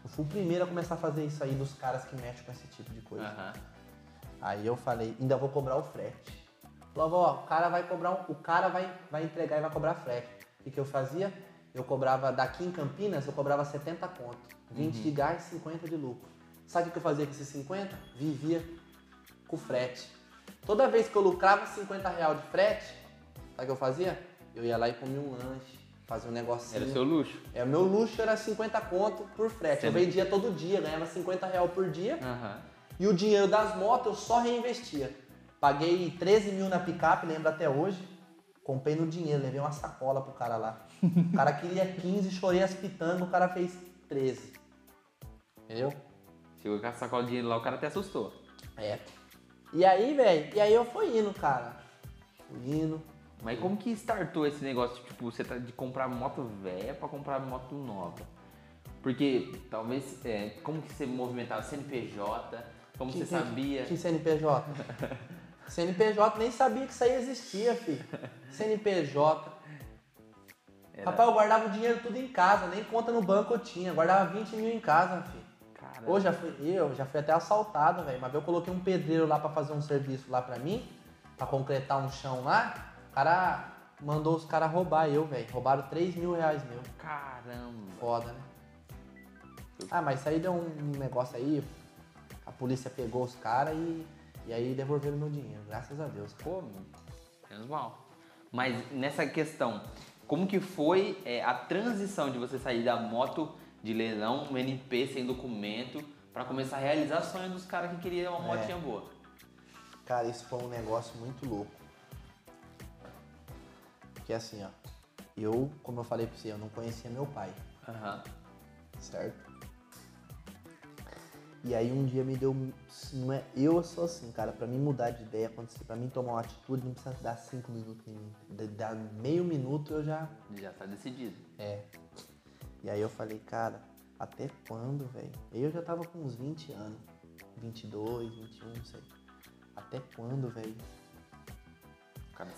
Eu fui o primeiro a começar a fazer isso aí dos caras que mexem com esse tipo de coisa. Aham. Aí eu falei, ainda vou cobrar o frete. Falava, ó, o cara vai cobrar, um- o cara vai, vai entregar e vai cobrar frete. O que, eu fazia? Eu cobrava daqui em Campinas, eu cobrava 70 conto. 20 de gás, 50 de lucro. Sabe o que, que eu fazia com esses 50? Vivia com frete. Toda vez que eu lucrava 50 real de frete, sabe o que eu fazia? Eu ia lá e comia um lanche, fazia um negocinho. Era o seu luxo. É, o meu luxo era 50 conto por frete. Eu Sempre. vendia todo dia, ganhava 50 real por dia. Aham. E o dinheiro das motos eu só reinvestia. Paguei 13 mil na picape, lembro até hoje. Comprei no dinheiro, levei uma sacola pro cara lá. O cara queria 15, chorei as pitangas, o cara fez 13. Entendeu? Chegou com a sacola de dinheiro lá, o cara até assustou. É. E aí, velho, e aí eu fui indo, cara. Fui indo. Mas como que startou esse negócio, tipo, você tá de comprar moto velha pra comprar moto nova? Porque talvez, é, como que você movimentava CNPJ, como você sabia... Que CNPJ? (laughs) CNPJ nem sabia que isso aí existia, filho. CNPJ. Era- Rapaz, eu guardava o dinheiro tudo em casa, nem conta no banco eu tinha. Guardava 20 mil em casa, filho. Cara, Hoje já fui, eu já fui até assaltado, velho. Vez eu coloquei um pedreiro lá pra fazer um serviço lá pra mim, pra concretar um chão lá. O cara mandou os caras roubar eu, velho. Roubaram 3 mil reais meu. caramba. Foda, né? Ah, mas isso aí deu um negócio aí. A polícia pegou os caras e, e aí devolveram meu dinheiro. Graças a Deus. Pô, menos mal. Mas nessa questão, como que foi é, a transição de você sair da moto de leilão, um NP sem documento, pra começar a realizar sonhos dos caras que queriam uma É. motinha boa? Cara, isso foi um negócio muito louco. Porque assim, ó. Eu, como eu falei pra você, eu não conhecia meu pai. Aham. certo? E aí um dia me deu, não é, eu sou assim, cara, pra mim mudar de ideia, acontecer, pra mim tomar uma atitude, não precisa dar cinco minutos em mim, dar meio minuto eu já, Já tá decidido. é. E aí eu falei, cara, até quando, velho? Eu já tava com uns 20 anos, 22, 21, não sei. Até quando, velho?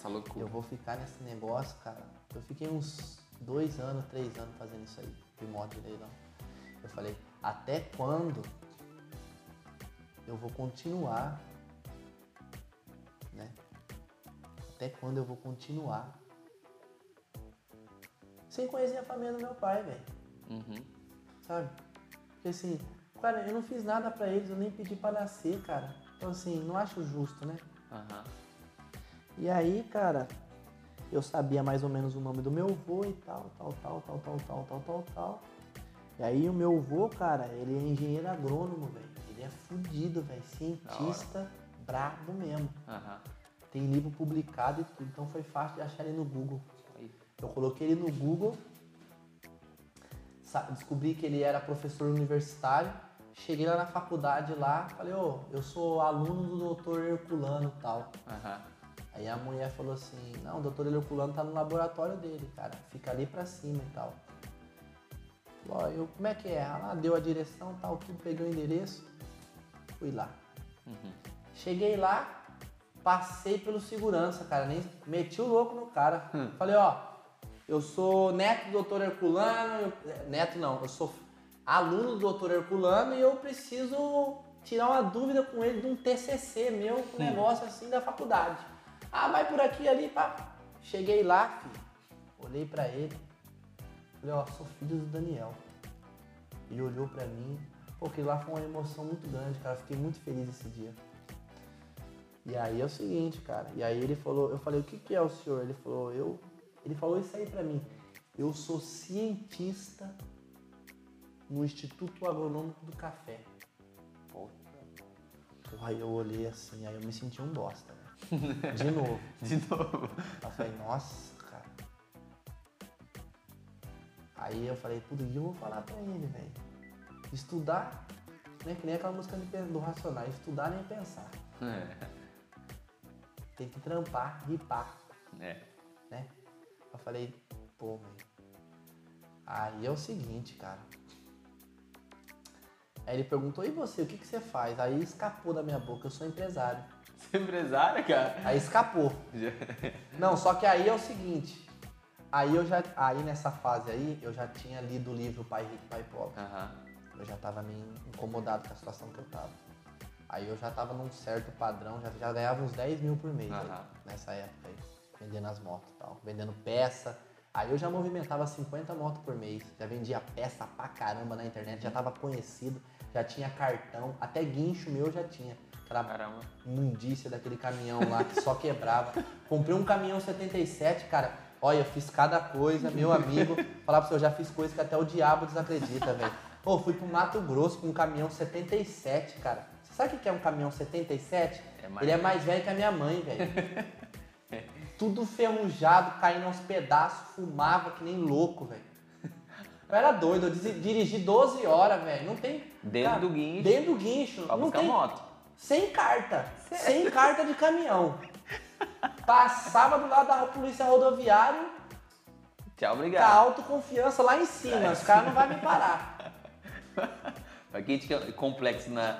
Loucura. Eu vou ficar nesse negócio, cara. Eu fiquei uns dois anos, três anos fazendo isso aí, de moto de leilão. Eu falei, até quando eu vou continuar, né? Até quando eu vou continuar sem conhecer a família do meu pai, velho, Uhum. sabe? Porque assim, cara, eu não fiz nada pra eles, eu nem pedi pra nascer, cara. Então assim, não acho justo, né? Aham. E aí, cara, eu sabia mais ou menos o nome do meu avô e tal, tal, tal, tal, tal, tal, tal, tal, tal. E aí o meu avô, cara, ele é engenheiro agrônomo, velho. Ele é fudido, velho. Cientista brabo mesmo. Aham. Tem livro publicado e tudo, então foi fácil de achar ele no Google. Aí. Eu coloquei ele no Google, descobri que ele era professor universitário, cheguei lá na faculdade lá, falei, ô, eu sou aluno do doutor Herculano e tal. Aham. Aí a mulher falou assim, não, o doutor Herculano tá no laboratório dele, cara, fica ali pra cima e tal. Ó, eu, como é que é? Ela deu a direção tal, tudo, peguei o endereço, fui lá. Uhum. Cheguei lá, passei pelo segurança, cara, nem meti o louco no cara. Falei, ó, eu sou neto do doutor Herculano, eu- é, neto não, eu sou aluno do doutor Herculano e eu preciso tirar uma dúvida com ele de um TCC meu, um negócio assim da faculdade. Ah, vai por aqui ali, pá. Cheguei lá, filho. Olhei pra ele. Falei, ó, sou filho do Daniel. Ele olhou pra mim. Porque lá foi uma emoção muito grande, cara. Fiquei muito feliz esse dia. E aí é o seguinte, cara. E aí ele falou, eu falei, o que, que é o senhor? Ele falou, eu. Ele falou isso aí pra mim. Eu sou cientista no Instituto Agronômico do Café. Porra, aí eu olhei assim, aí eu me senti um bosta? (laughs) De novo. De novo. Eu falei, nossa, cara. Aí eu falei, puta, eu vou falar pra ele, velho? Estudar, né? Que nem aquela música do Racionais, estudar nem pensar. É. Tem que trampar, ripar, É. né? Eu falei, pô, velho. Aí é o seguinte, cara. Aí ele perguntou, e você, o que, que você faz? Aí escapou da minha boca, eu sou empresário. (laughs) É empresário, cara? Aí escapou. (laughs) Não, só que aí é o seguinte. Aí eu já. Aí nessa fase aí, eu já tinha lido o livro Pai Rico, Pai Pobre. Aham. Eu já tava meio incomodado com a situação que eu tava. Aí eu já tava num certo padrão, já, já ganhava uns 10 mil por mês aí, Aham. nessa época aí. Vendendo as motos e tal. Vendendo peça. Aí eu já movimentava 50 motos por mês. Já vendia peça pra caramba na internet, já tava conhecido, já tinha cartão, até guincho meu já tinha. Aquela Caramba. imundícia daquele caminhão lá que só quebrava. Comprei um caminhão 77, cara. Olha, eu fiz cada coisa, meu amigo. Falar pra você, eu já fiz coisa que até o diabo desacredita, velho. Pô, fui pro Mato Grosso com um caminhão 77, cara. Você sabe o que é um caminhão 77? É mais Ele é mais velho que a minha mãe, velho. (laughs) Tudo ferrujado, caindo aos pedaços, fumava que nem louco, velho. Eu era doido, eu dirigi 12 horas, velho. Não tem. Dentro do guincho. Dentro do guincho. Pra não buscar tem, moto. sem carta. Sem carta de caminhão. Passava do lado da polícia rodoviária Tchau, com a obrigado. autoconfiança lá em cima. Os caras não vão me parar. (laughs) Pra quem tinha complexo na,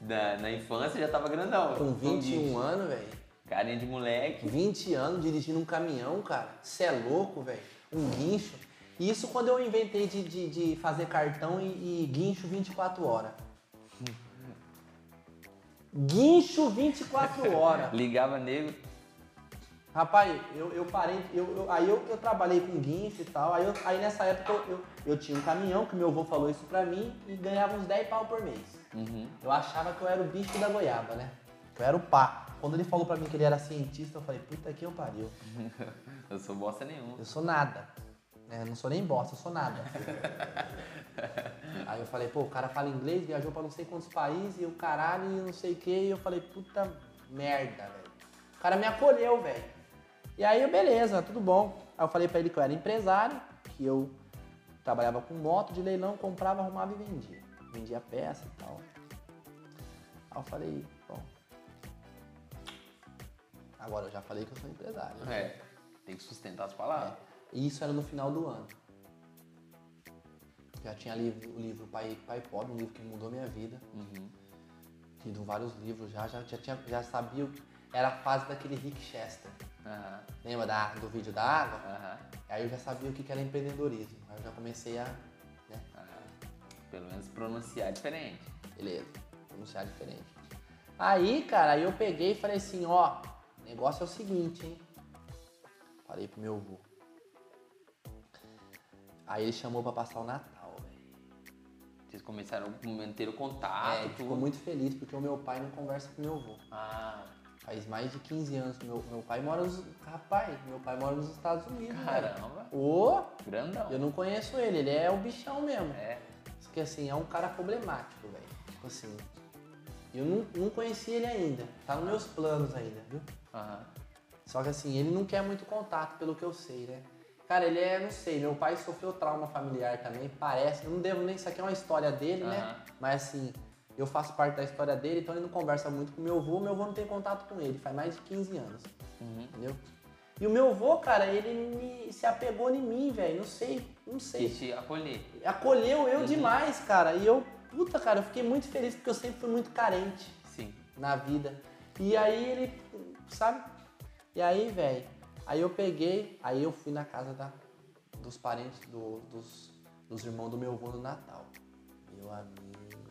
na, na infância, já tava grandão. Com 21 guincho. anos, velho. Carinha de moleque. 20 anos dirigindo um caminhão, cara. Você é louco, velho. Um guincho. Isso quando eu inventei de, de, de fazer cartão e, e guincho 24 horas. Guincho 24 (laughs) horas. Ligava nego. Rapaz, eu, eu parei, eu, eu- aí eu, eu trabalhei com guincho e tal, aí, eu- aí nessa época eu, eu, eu tinha um caminhão, que meu avô falou isso pra mim, e ganhava uns 10 pau por mês. Uhum. Eu achava que eu era o bicho da goiaba, né? Que eu era o pá. Quando ele falou pra mim que ele era cientista, eu falei, puta que eu pariu. (laughs) Eu sou bosta nenhuma. Eu sou nada. Né? Eu não sou nem bosta, eu sou nada. (laughs) Aí eu falei, pô, o cara fala inglês, viajou pra não sei quantos países, e o caralho, e não sei o que, e eu falei, puta merda, velho. O cara me acolheu, velho. E aí, beleza, tudo bom. Aí eu falei pra ele que eu era empresário, que eu trabalhava com moto de leilão, comprava, arrumava e vendia. Vendia peça e tal. Aí eu falei, bom. Agora eu já falei que eu sou empresário. né? É. Tem que sustentar as palavras. E isso era no final do ano. Já tinha livro, o livro Pai Pai Pobre, um livro que mudou minha vida. Uhum. Lido vários livros já, já, já, tinha, já sabia. Era a fase daquele Rick Chester. Aham. Lembra da, do vídeo da água? Aham. Aí eu já sabia o que era empreendedorismo. Aí eu já comecei a. Né? Aham. Pelo menos pronunciar diferente. Beleza, pronunciar diferente. Aí, cara, aí eu peguei e falei assim, ó, o negócio é o seguinte, hein? Falei pro meu avô. Aí ele chamou pra passar o Natal, velho. Vocês começaram a manter o É, contato. ele ficou muito feliz porque o meu pai não conversa com meu avô. Ah, Faz mais de 15 anos meu, meu pai mora nos. Rapaz, meu pai mora nos Estados Unidos, caramba. Ô, Grandão. eu não conheço ele, ele é o bichão mesmo. É. Só que assim, é um cara problemático, velho. Tipo assim. Eu não, não conheci ele ainda. Tá nos meus planos ainda, viu? Aham. Só que assim, ele não quer muito contato, pelo que eu sei, né? Cara, ele é, não sei, meu pai sofreu trauma familiar também, parece. Eu não devo nem. Isso aqui é uma história dele, né? Aham. Mas assim, eu faço parte da história dele, então ele não conversa muito com meu avô, meu avô não tem contato com ele, faz mais de 15 anos. Uhum. Entendeu? E o meu avô, cara, ele me, se apegou em mim, velho. Não sei, não sei. Quis te acolher. Acolheu eu Uhum. demais, cara. E eu, puta, cara, eu fiquei muito feliz porque eu sempre fui muito carente Sim. na vida. E aí ele, sabe? E aí, velho, aí eu peguei, aí eu fui na casa da, dos parentes, do- dos, dos irmãos do meu avô no Natal. Meu amigo.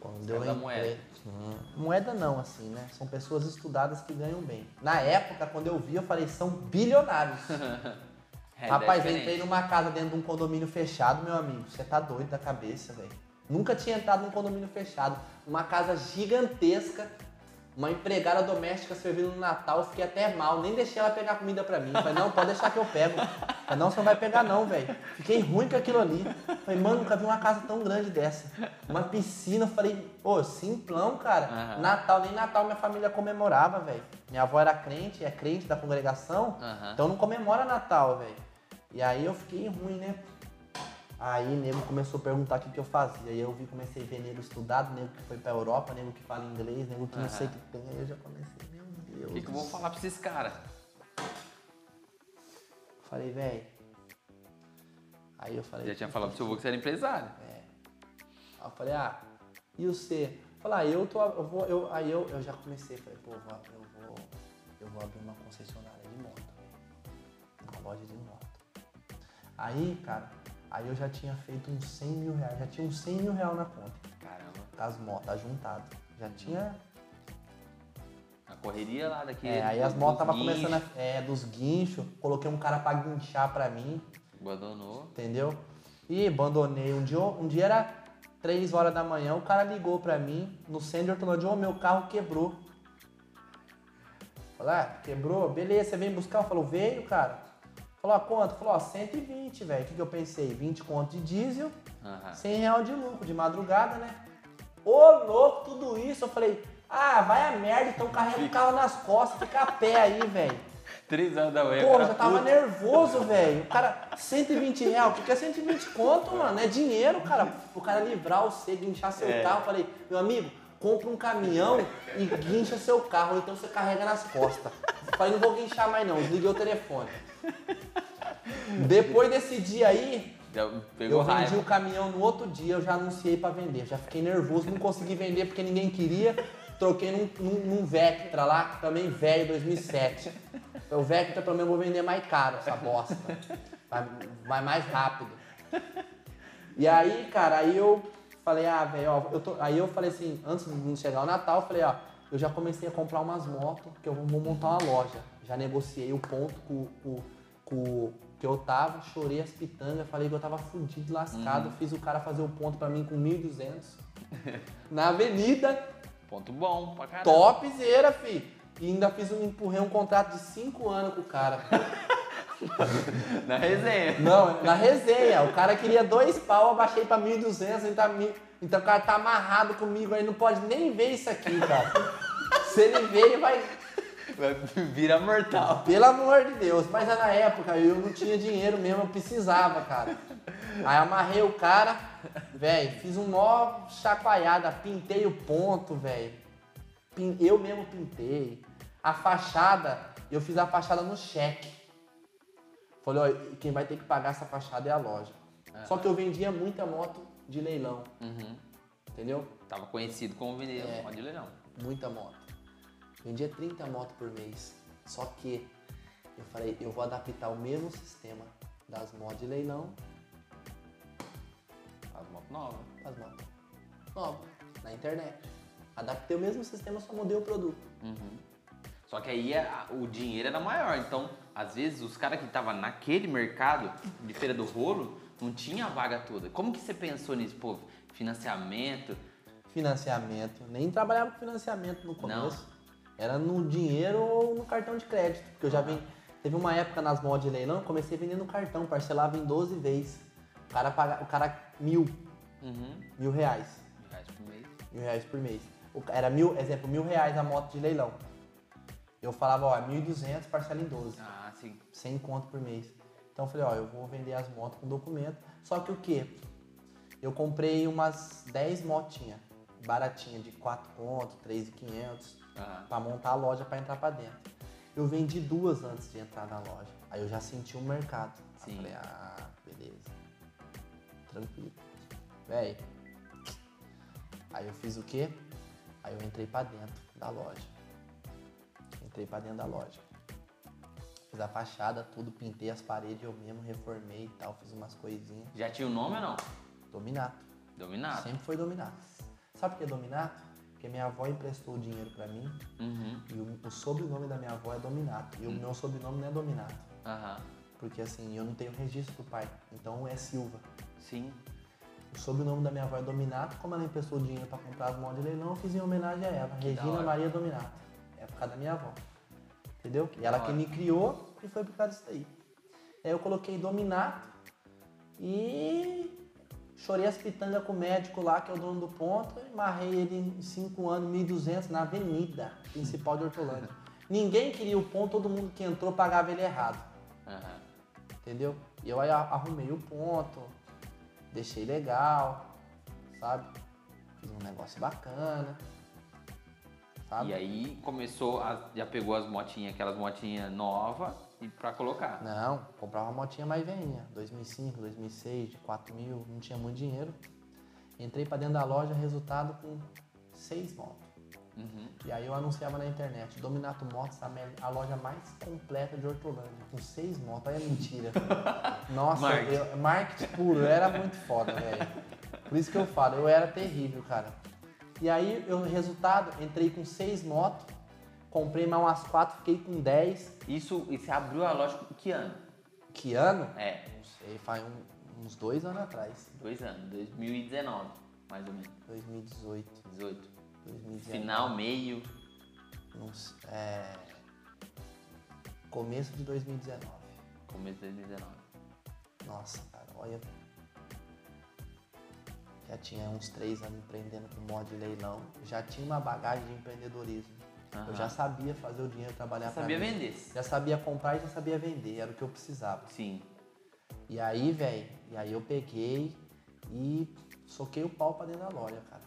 Quando eu entrei- moeda. Hum, moeda não, assim, né? São pessoas estudadas que ganham bem. Na época, quando eu vi, eu falei, são bilionários. (laughs) É, Rapaz, eu entrei numa casa dentro de um condomínio fechado, meu amigo. Você tá doido da cabeça, velho. Nunca tinha entrado num condomínio fechado. Uma casa gigantesca. Uma empregada doméstica servindo no Natal. Eu Fiquei até mal. Nem deixei ela pegar comida pra mim. Falei, não, pode deixar que eu pego. Falei, não, você não vai pegar não, velho. Fiquei ruim com aquilo ali. Falei, mano, nunca vi uma casa tão grande dessa. Uma piscina. Eu Falei, pô, simplão, cara. Aham. Natal, nem Natal minha família comemorava, velho. Minha avó era crente, é crente da congregação. Aham. Então não comemora Natal, velho. E aí eu fiquei ruim, né? Aí nego começou a perguntar o que, que eu fazia. Aí eu vi, comecei a ver nego estudado, nego que foi pra Europa, nego que fala inglês, nego que não Aham. sei o que tem. Aí eu já comecei, meu Deus. O que, que eu vou falar pra esses caras? Falei, velho. Aí eu falei. Já tinha falado pro seu avô que você era empresário. É. Aí eu falei, ah, e você? Falei, ah, eu tô. Eu vou, eu, aí eu, eu já comecei, falei, pô, eu vou. Eu vou abrir uma concessionária de moto. Uma loja de moto. Aí, cara, aí eu já tinha feito uns 100 mil reais. Já tinha uns 100 mil reais na conta. Caramba. Das motos, tá juntado. Já tinha. A correria lá daqui. É, aí as motos tava guinchos, começando a. É, dos guinchos. Coloquei um cara pra guinchar pra mim. Abandonou. entendeu? E abandonei. Um dia, um dia era 3 horas da manhã, o cara ligou pra mim no Sender Automotive, ô, meu carro quebrou. Falei, ah, quebrou? Beleza, você vem buscar? Falou, veio, cara. Falou, ah, quanto? Falou, ó, 120, velho. O que, que eu pensei? 20 conto de diesel, Aham. 100 real de lucro, de madrugada, né? Ô, louco, tudo isso. Eu falei, ah, vai a merda, então carrega o carro nas costas, fica a pé aí, velho. Três anos da manhã. Porra, cara, já tava puto. nervoso, velho. O cara, 120 reais, o que que é 120 conto, mano? É dinheiro, cara. O cara livrar você, guinchar seu É. carro. Eu falei, meu amigo, compra um caminhão e guincha seu carro, então você carrega nas costas. Eu falei, não vou guinchar mais não, desliguei o telefone. (laughs) Depois desse dia aí, pegou eu vendi raiva. o caminhão no outro dia, eu já anunciei pra vender. Já fiquei nervoso, não consegui vender porque ninguém queria. Troquei num, num, num Vectra lá, também velho, 2007. O Vectra pelo menos eu vou vender mais caro, essa bosta. Vai, vai mais rápido. E aí, cara, aí eu falei, ah, velho, ó, eu tô... aí eu falei assim, antes de chegar o Natal, eu falei, ó, eu já comecei a comprar umas motos, que eu vou montar uma loja. Já negociei o ponto com, com, com que eu tava, chorei as pitangas, falei que eu tava fudido, lascado, fiz o cara fazer o ponto pra mim com 1.200. (laughs) Na avenida, Ponto bom pra caramba. topzera, fi. E ainda fiz um, empurrei um contrato de 5 anos com o cara. (laughs) Na resenha. Não, na resenha. O cara queria dois pau, eu abaixei pra 1.200. Então, tá então o cara tá amarrado comigo aí, não pode nem ver isso aqui, cara. Se ele ver, ele vai. Vai virar mortal. Pelo amor de Deus. Mas na época eu não tinha dinheiro mesmo, eu precisava, cara. Aí amarrei o cara, velho, fiz um mó chacoalhada, pintei o ponto, velho. Eu mesmo pintei. A fachada, eu fiz a fachada no cheque. Falei, ó, quem vai ter que pagar essa fachada é a loja. Só que eu vendia muita moto de leilão, Uhum. entendeu? Tava conhecido como Vineiro, É. pode ler não. Muita moto. Vendia 30 motos por mês. Só que eu falei, eu vou adaptar o mesmo sistema das motos de leilão As motos novas. às motos novas, na internet. Adaptei o mesmo sistema, só mudei o produto. Uhum. Só que aí a- o dinheiro era maior. Então, às vezes, os caras que estavam naquele mercado de feira do rolo não tinha a vaga toda. Como que você pensou nisso? Pô, financiamento. Financiamento. Nem trabalhava com financiamento no começo. Era no dinheiro ou no cartão de crédito. Porque eu já vim. Teve uma época nas motos de leilão, eu comecei vendendo cartão, parcelava em 12 vezes. O cara paga, o cara mil, Uhum. mil reais. Reais por mês. mil reais por mês. O era mil, exemplo, mil reais a moto de leilão. Eu falava, ó, 1.200, parcela em 12. Ah, sim. 100 conto por mês. Então eu falei, ó, eu vou vender as motos com documento. Só que o quê? Eu comprei umas 10 motinhas, baratinha, de 4 conto, 3.500, Aham. pra montar a loja pra entrar pra dentro. Eu vendi duas antes de entrar na loja. Aí eu já senti um mercado. Sim. eu falei, ah, beleza. Tranquilo. Véi. Aí eu fiz o quê? Aí eu entrei pra dentro da loja. Entrei pra dentro da loja. Fiz a fachada, tudo, pintei as paredes eu mesmo, reformei e tal, fiz umas coisinhas. Já tinha o nome ou não? Dominato. Dominado. Sempre foi dominato. Sabe por que Dominato? Porque minha avó emprestou o dinheiro pra mim Uhum. e o, o sobrenome da minha avó é Dominato. E o meu sobrenome não é Dominato. Aham. Porque assim, eu não tenho registro do pai. Então é Silva. Sim. O sobrenome da minha avó é Dominato. Como ela emprestou o dinheiro pra comprar as motos de leilão, eu fiz em homenagem a ela. da Regina. Maria Dominato. É por causa da minha avó. Entendeu? E ela que me criou e foi por causa disso daí. Aí eu coloquei Dominato e chorei as pitangas com o médico lá, que é o dono do ponto, e marrei ele em 5 anos, 1.200 na avenida principal de Hortolândia. (laughs) Ninguém queria o ponto, todo mundo que entrou pagava ele errado. Aham. Entendeu? E eu aí arrumei o ponto, deixei legal, sabe? Fiz um negócio bacana, sabe? E aí começou, a- já pegou as motinhas, aquelas motinhas novas pra colocar. Não, comprava uma motinha mais velhinha, 2005, 2006, de 4 mil, não tinha muito dinheiro. Entrei pra dentro da loja, resultado com seis motos. Uhum. E aí eu anunciava na internet, Dominato Motos, a loja mais completa de Hortolândia, com seis motos. Aí é mentira. (laughs) Nossa, Marketing. eu, marketing puro, eu era muito foda, velho. Por isso que eu falo, eu era terrível, cara. E aí, o resultado, entrei com seis motos, comprei mais umas quatro, fiquei com dez. Isso, e você abriu a loja com que ano? Que ano? É, Não sei, faz um- uns dois anos atrás. dois anos, 2019, mais ou menos. 2018, 18. 2019. Final, meio. não sei, é... Começo de 2019. Começo de 2019. Nossa, cara, olha. Já tinha uns três anos empreendendo com mod de leilão. Já tinha uma bagagem de empreendedorismo. Eu Aham. já sabia fazer o dinheiro trabalhar Você pra sabia mim. vender? Já sabia comprar e já sabia vender, era o que eu precisava. Sim. E aí, velho, e aí eu peguei e soquei o pau pra dentro da loja, cara.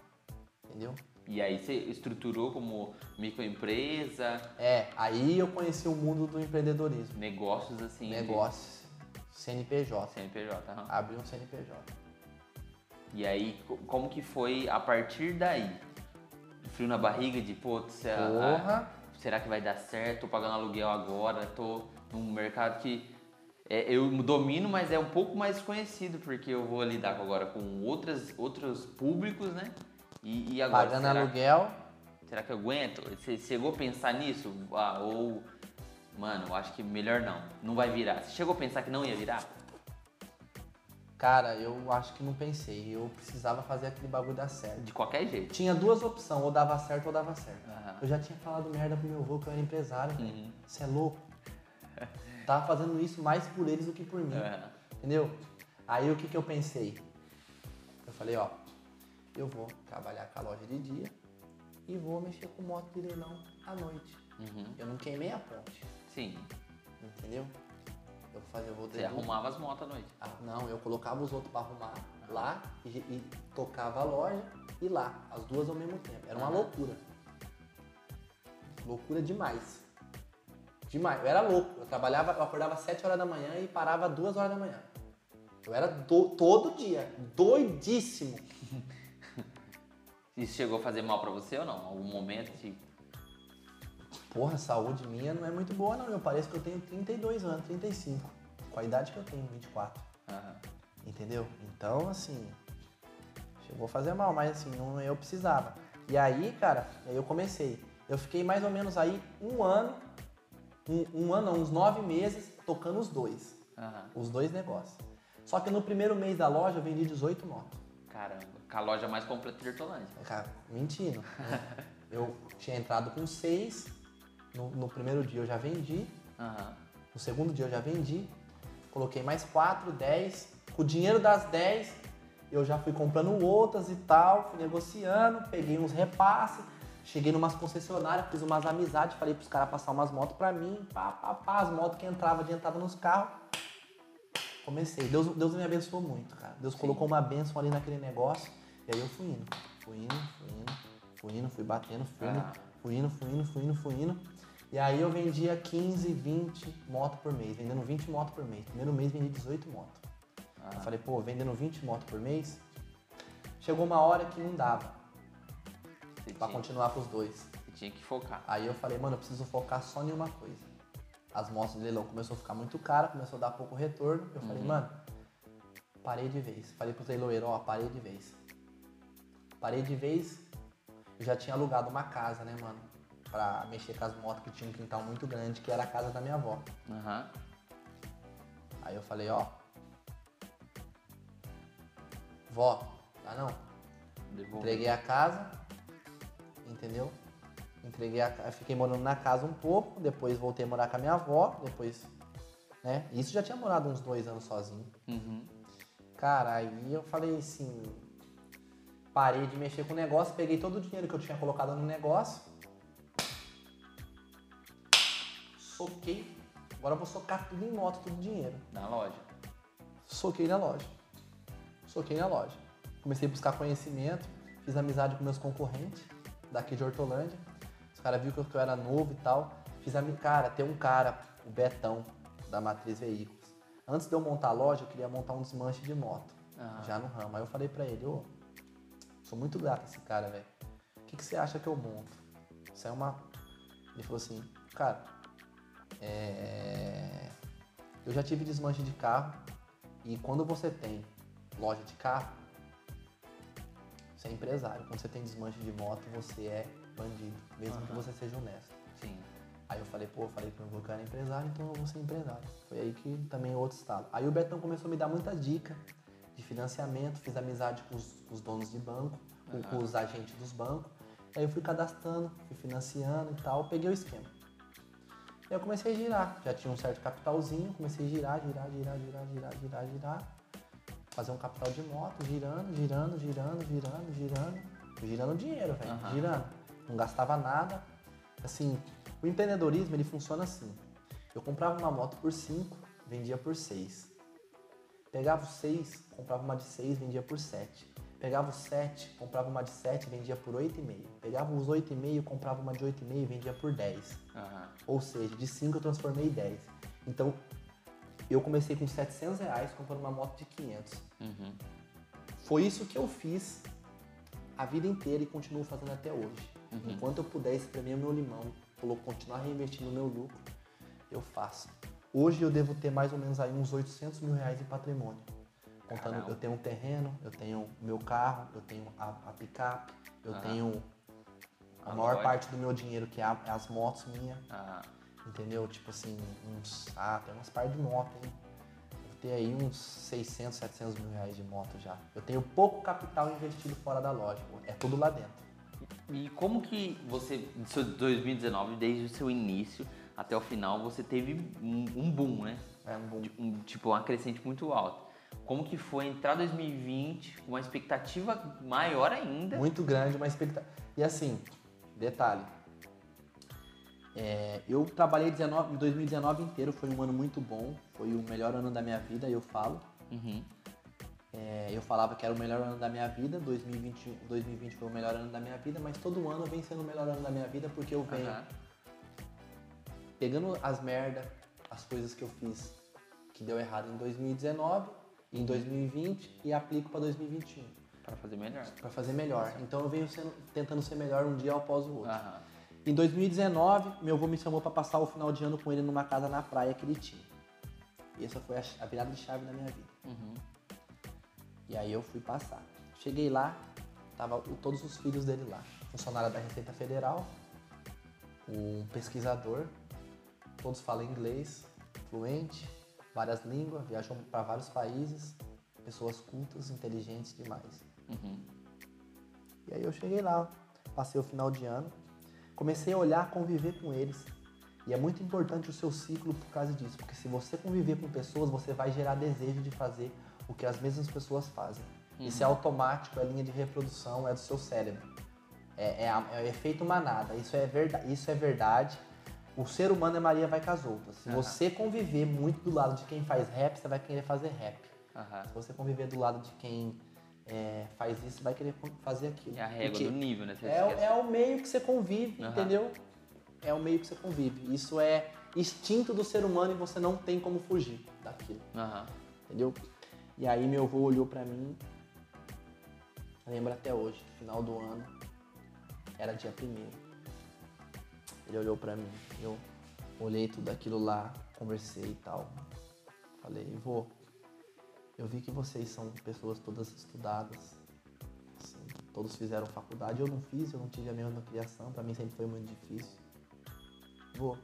Entendeu? E aí você estruturou como microempresa, É, aí eu conheci o mundo do empreendedorismo. negócios assim. de Negócios, CNPJ. CNPJ. aham. Abri um CNPJ. E aí, co- como que foi a partir daí? Frio na barriga de, pô, será, Porra! será que vai dar certo? Tô pagando aluguel agora, tô num mercado que é, eu domino, mas é um pouco mais desconhecido, porque eu vou lidar agora com outras, outros públicos, né? E, e agora, Pagando será, aluguel. será que eu aguento? Você chegou a pensar nisso? Ah, ou, mano, eu acho que melhor não, não vai virar. Você chegou a pensar que não ia virar? Cara, eu acho que não pensei. Eu precisava fazer aquele bagulho dar certo. De qualquer jeito. Tinha duas opções, ou dava certo ou dava certo. Aham. Eu já tinha falado merda pro meu avô que eu era empresário. Uhum. Você é louco? (laughs) Tava fazendo isso mais por eles do que por mim. Aham. Entendeu? Aí o que, que eu pensei? Eu falei, ó, eu vou trabalhar com a loja de dia e vou mexer com moto de leilão à noite. Uhum. Eu não queimei a ponte, Sim, entendeu? Eu vou você arrumava as motos à noite. Ah, não, eu colocava os outros pra arrumar lá e, e tocava a loja e lá, as duas ao mesmo tempo. Era uma loucura. Loucura demais. Demais. Eu era louco. Eu trabalhava, eu acordava às 7 horas da manhã e parava às 2 horas da manhã. Eu era do- todo dia, doidíssimo. (laughs) Isso chegou a fazer mal pra você ou não? Algum momento, tipo, Porra, a saúde minha não é muito boa não. Eu pareço que eu tenho 32 anos, 35. Com a idade que eu tenho, 24. aham. Entendeu? Então, assim, chegou a fazer mal, mas assim, não, eu precisava. E aí, cara, aí eu comecei. Eu fiquei mais ou menos aí um ano, um, um ano, não, uns nove meses, tocando os dois. aham. Os dois negócios. Só que no primeiro mês da loja eu vendi 18 motos. Caramba, com a loja mais completa de Hortolândia. Cara, mentindo. Eu tinha entrado com seis, no, no primeiro dia eu já vendi, Aham. No segundo dia eu já vendi, coloquei mais 4, 10. Com o dinheiro das 10, eu já fui comprando outras e tal, fui negociando, peguei uns repasses, cheguei numas concessionárias, fiz umas amizades, falei pros caras passar umas motos pra mim, pá, pá, pá, as motos que entravam adiantavam nos carros. Comecei. Deus, Deus me abençoou muito, cara. Deus colocou uma bênção ali naquele negócio. E aí eu fui indo. Fui indo, fui indo, fui indo, fui batendo, fui indo, Ah. fui indo, fui indo, fui indo, fui indo. E aí eu vendia 15, 20 motos por mês, vendendo 20 motos por mês. Primeiro mês vendi 18 motos. Eu falei, pô, vendendo 20 motos por mês, chegou uma hora que não dava Você, pra tinha, continuar com os dois. você tinha que focar. Aí eu falei, mano, eu preciso focar só em uma coisa. As motos de leilão começou a ficar muito cara, começou a dar pouco retorno. Eu falei, mano, parei de vez. Falei pro leiloeiro, ó, parei de vez. Parei de vez eu já tinha alugado uma casa, né, mano? Pra mexer com as motos que tinha um quintal muito grande, que era a casa da minha avó. Aham. Aí eu falei, ó. Vó, tá não? Devolve. Entreguei a casa, entendeu? Entreguei a fiquei morando na casa um pouco, depois voltei a morar com a minha avó, depois, né? Isso já tinha morado uns dois anos sozinho. Uhum. Cara, aí eu falei assim, parei de mexer com o negócio, peguei todo o dinheiro que eu tinha colocado no negócio, soquei, agora eu vou socar tudo em moto, tudo dinheiro. Na loja. Soquei na loja. Soquei na loja. Comecei a buscar conhecimento, fiz amizade com meus concorrentes daqui de Hortolândia. Os caras viram que eu- era novo e tal. Fiz ami... Cara, tem um cara, o Betão, da Matriz Veículos. Antes de eu montar a loja, eu queria montar um desmanche de moto. Ah. Já no ramo. Aí eu falei pra ele, ô, sou muito grato a esse cara, velho. O que, que você acha que eu monto? Isso é uma. Ele falou assim, cara, é... eu já tive desmanche de carro e quando você tem loja de carro, você é empresário. Quando você tem desmanche de moto, você é bandido, mesmo que Aham. você seja honesto. Sim. Aí eu falei, pô, eu falei que meu que eu era empresário, então eu vou ser empresário. Foi aí que também é outro estado. Aí o Betão começou a me dar muita dica de financiamento, fiz amizade com os, com os donos de banco, com, com os agentes dos bancos. Aí eu fui cadastrando, fui financiando e tal, peguei o esquema. Aí eu comecei a girar, já tinha um certo capitalzinho, comecei a girar, girar, girar, girar, girar, girar, girar. Fazer um capital de moto, girando, girando, girando, girando, girando. Girando dinheiro, velho, Aham. girando. Não gastava nada. Assim, o empreendedorismo ele funciona assim. Eu comprava uma moto por 5, vendia por 6. Pegava os 6, comprava uma de 6, vendia por 7. Pegava os 7, comprava uma de 7, vendia por 8,5. Pegava os 8,5, comprava uma de 8,5, vendia por 10. Aham. Ou seja, de 5 eu transformei em 10. Então, eu comecei com 700 reais comprando uma moto de 500. Uhum. Foi isso que eu fiz a vida inteira e continuo fazendo até hoje. Enquanto eu puder espremer o meu limão, continuar reinvestindo o meu lucro, eu faço. Hoje eu devo ter mais ou menos aí uns 800 mil reais em patrimônio. Contando, Caramba. eu tenho um terreno, eu tenho meu carro, eu tenho a, a picape, eu Aham. tenho a, A maior loja. parte do meu dinheiro, que é, a- é as motos minhas. Ah, Entendeu? Tipo assim, uns. Ah, tem umas par de moto, hein? Devo ter aí uns 600, 700 mil reais de moto já. Eu tenho pouco capital investido fora da loja. É tudo lá dentro. E como que você, de seu 2019, desde o seu início até o final, você teve um, um boom, né? É um bom. Um, tipo, uma crescente muito alta. Como que foi entrar 2020 com uma expectativa maior ainda? Muito grande, uma expectativa. E assim, detalhe. é, eu trabalhei 19, 2019 inteiro, foi um ano muito bom. Foi o melhor ano da minha vida, eu falo. Uhum. É, eu falava que era o melhor ano da minha vida, 2020, 2020 foi o melhor ano da minha vida, mas todo ano vem sendo o melhor ano da minha vida porque eu venho Aham. pegando as merda, as coisas que eu fiz que deu errado em 2019, em 2020 e aplico para 2021 Pra fazer melhor. para fazer melhor. Então eu venho sendo- tentando ser melhor um dia após o outro. Aham. Em 2019, meu avô me chamou para passar o final de ano com ele numa casa na praia que ele tinha. E essa foi a virada de chave da minha vida. Uhum. E aí eu fui passar. Cheguei lá, tava todos os filhos dele lá. Funcionário da Receita Federal, um pesquisador, todos falam inglês, fluente, várias línguas, viajam para vários países, pessoas cultas, inteligentes demais. Uhum. E aí eu cheguei lá, passei o final de ano, comecei a olhar, conviver com eles. E é muito importante o seu ciclo por causa disso, porque se você conviver com pessoas, você vai gerar desejo de fazer o que as mesmas pessoas fazem. Isso é automático, é linha de reprodução, é do seu cérebro. É, é, é o efeito manada, isso é, verda, isso é verdade. O ser humano é Maria vai com as outras. Se Aham. você conviver muito do lado de quem faz rap, você vai querer fazer rap. Aham. Se você conviver do lado de quem é, faz isso, vai querer fazer aquilo. É a régua Porque do nível, né? É, é o meio que você convive, Aham. entendeu? É o meio que você convive. Isso é instinto do ser humano e você não tem como fugir daquilo, entendeu? E aí meu avô olhou pra mim, lembro até hoje, final do ano, era dia primeiro. Ele olhou pra mim, eu olhei tudo aquilo lá, conversei e tal. Falei, vô, eu vi que vocês são pessoas todas estudadas, assim, todos fizeram faculdade, eu não fiz, eu não tive a mesma criação, pra mim sempre foi muito difícil. Vou.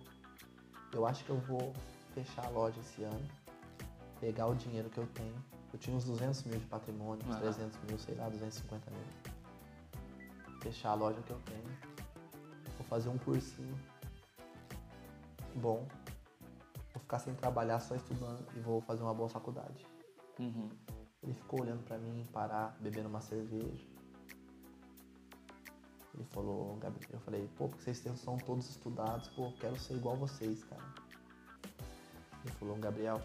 Eu acho que eu vou fechar a loja esse ano, pegar o dinheiro que eu tenho. Eu tinha uns 200 mil de patrimônio, uns Aham. 300 mil, sei lá, 250 mil. Fechar a loja que eu tenho. Fazer um cursinho bom. Vou ficar sem trabalhar, só estudando e vou fazer uma boa faculdade. Uhum. Ele ficou olhando pra mim, parar, bebendo uma cerveja. Ele falou, Gabriel, eu falei, pô, porque vocês são todos estudados, pô, eu quero ser igual vocês, cara. Ele falou, Gabriel,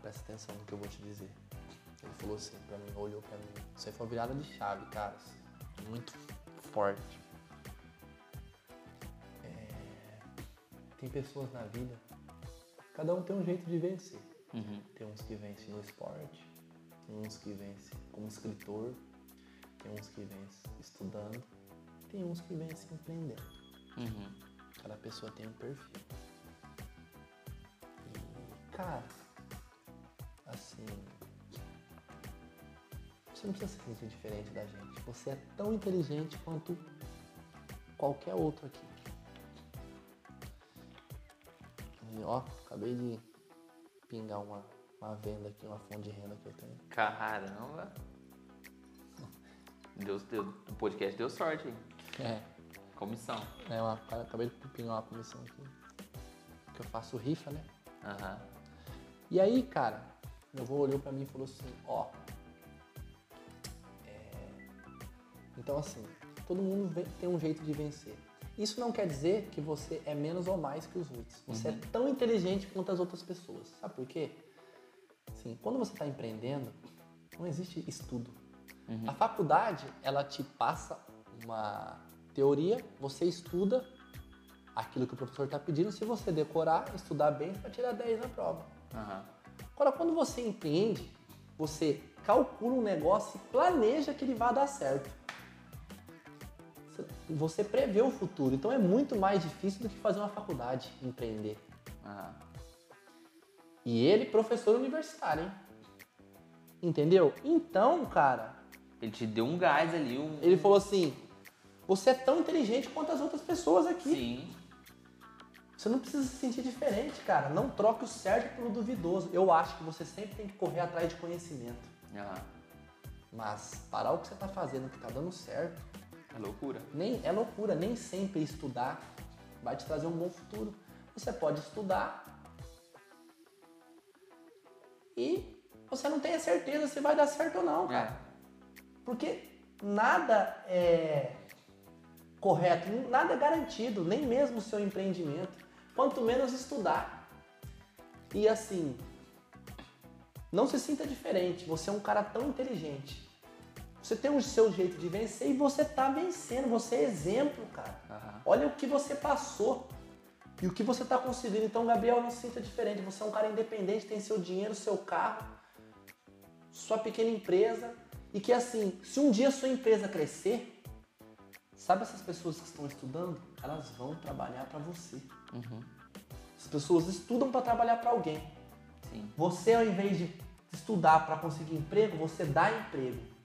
presta atenção no que eu vou te dizer. Ele falou assim pra mim, olhou pra mim. Isso aí foi uma virada de chave, cara. Muito forte. É, Tem pessoas na vida, cada um tem um jeito de vencer. Uhum. Tem uns que vencem no esporte, tem uns que vencem como escritor, tem uns que vencem estudando, tem uns que vencem empreendendo. Uhum. Cada pessoa tem um perfil. E, cara, assim. Você não precisa ser muito diferente da gente. Você é tão inteligente quanto qualquer outro aqui. E, ó, acabei de pingar uma, uma venda aqui, uma fonte de renda que eu tenho. Caramba. Deus, deu, o podcast deu sorte, hein? É, Comissão. é uma, acabei de pingar uma comissão aqui. Que eu faço rifa, né? Aham. E aí, cara, meu avô olhou pra mim e falou assim, ó. Então assim, todo mundo tem um jeito de vencer. Isso não quer dizer que você é menos ou mais que os outros. Você é tão inteligente quanto as outras pessoas. Sabe por quê? Assim, quando você está empreendendo, não existe estudo. A faculdade, ela te passa uma teoria, você estuda aquilo que o professor está pedindo. Se você decorar, estudar bem, você vai tirar 10 na prova. Aham. Agora, quando você empreende, você calcula um negócio e planeja que ele vai dar certo. Você- prevê o futuro, então é muito mais difícil do que fazer uma faculdade, empreender. Aham. E ele, professor universitário, hein? Entendeu? Então, cara, Ele te deu um gás ali, um. ele falou assim: você é tão inteligente quanto as outras pessoas aqui. Sim. Você não precisa se sentir diferente, cara. Não troque o certo pelo duvidoso. Eu acho que você sempre tem que correr atrás de conhecimento. Aham. Mas parar o que você está fazendo que está dando certo, É loucura. nem é loucura. Nem sempre estudar vai te trazer um bom futuro. Você pode estudar e você não tem a certeza se vai dar certo ou não, cara. É. Porque nada é correto, nada é garantido, nem mesmo o seu empreendimento. Quanto menos estudar. E assim, não se sinta diferente. Você é um cara tão inteligente. Você tem o seu jeito de vencer e você tá vencendo. Você é exemplo, cara. Aham. Olha o que você passou e o que você tá conseguindo. Então, Gabriel, não se sinta diferente. Você é um cara independente, tem seu dinheiro, seu carro, sua pequena empresa. E que assim, se um dia sua empresa crescer, sabe essas pessoas que estão estudando? Elas vão trabalhar para você. Uhum. As pessoas estudam para trabalhar para alguém. Sim. Você, ao invés de estudar para conseguir emprego, você dá emprego.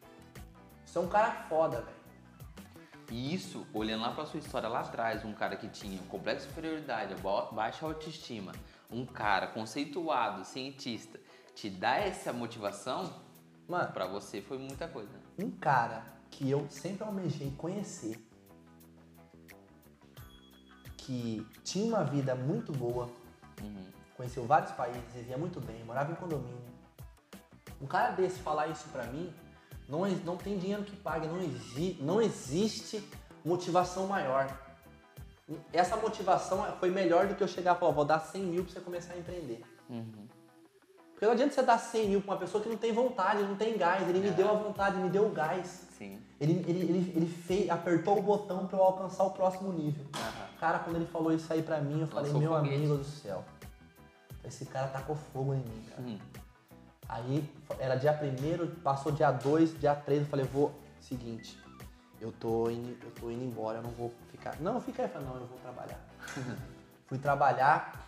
Você é um cara foda, velho. E isso, olhando lá pra sua história lá atrás, um cara que tinha um complexo de inferioridade, ba- baixa autoestima, um cara conceituado, cientista, te dá essa motivação, Mano, pra você foi muita coisa. um cara que eu sempre almejei conhecer, que tinha uma vida muito boa, Uhum. conheceu vários países, vivia muito bem, morava em condomínio. Um cara desse falar isso pra mim, não, não tem dinheiro que pague, não, exi, não existe motivação maior. Essa motivação foi melhor do que eu chegar e falar, vou dar 100 mil pra você começar a empreender. Uhum. Porque não adianta você dar 100 mil pra uma pessoa que não tem vontade, não tem gás. Ele me É. deu a vontade, me deu o gás. Sim. Ele, ele, ele, ele fez, apertou o botão pra eu alcançar o próximo nível. Aham. Cara, quando ele falou isso aí pra mim, eu falei, Lançou meu foguete. amigo do céu. Esse cara tacou fogo em mim, cara. Uhum. Aí era dia 1 passou dia 2, dia 3, eu falei, vou. Seguinte, eu tô indo, eu tô indo embora, eu não vou ficar. Não, fica aí, eu falei, não, eu vou trabalhar. (laughs) Fui trabalhar.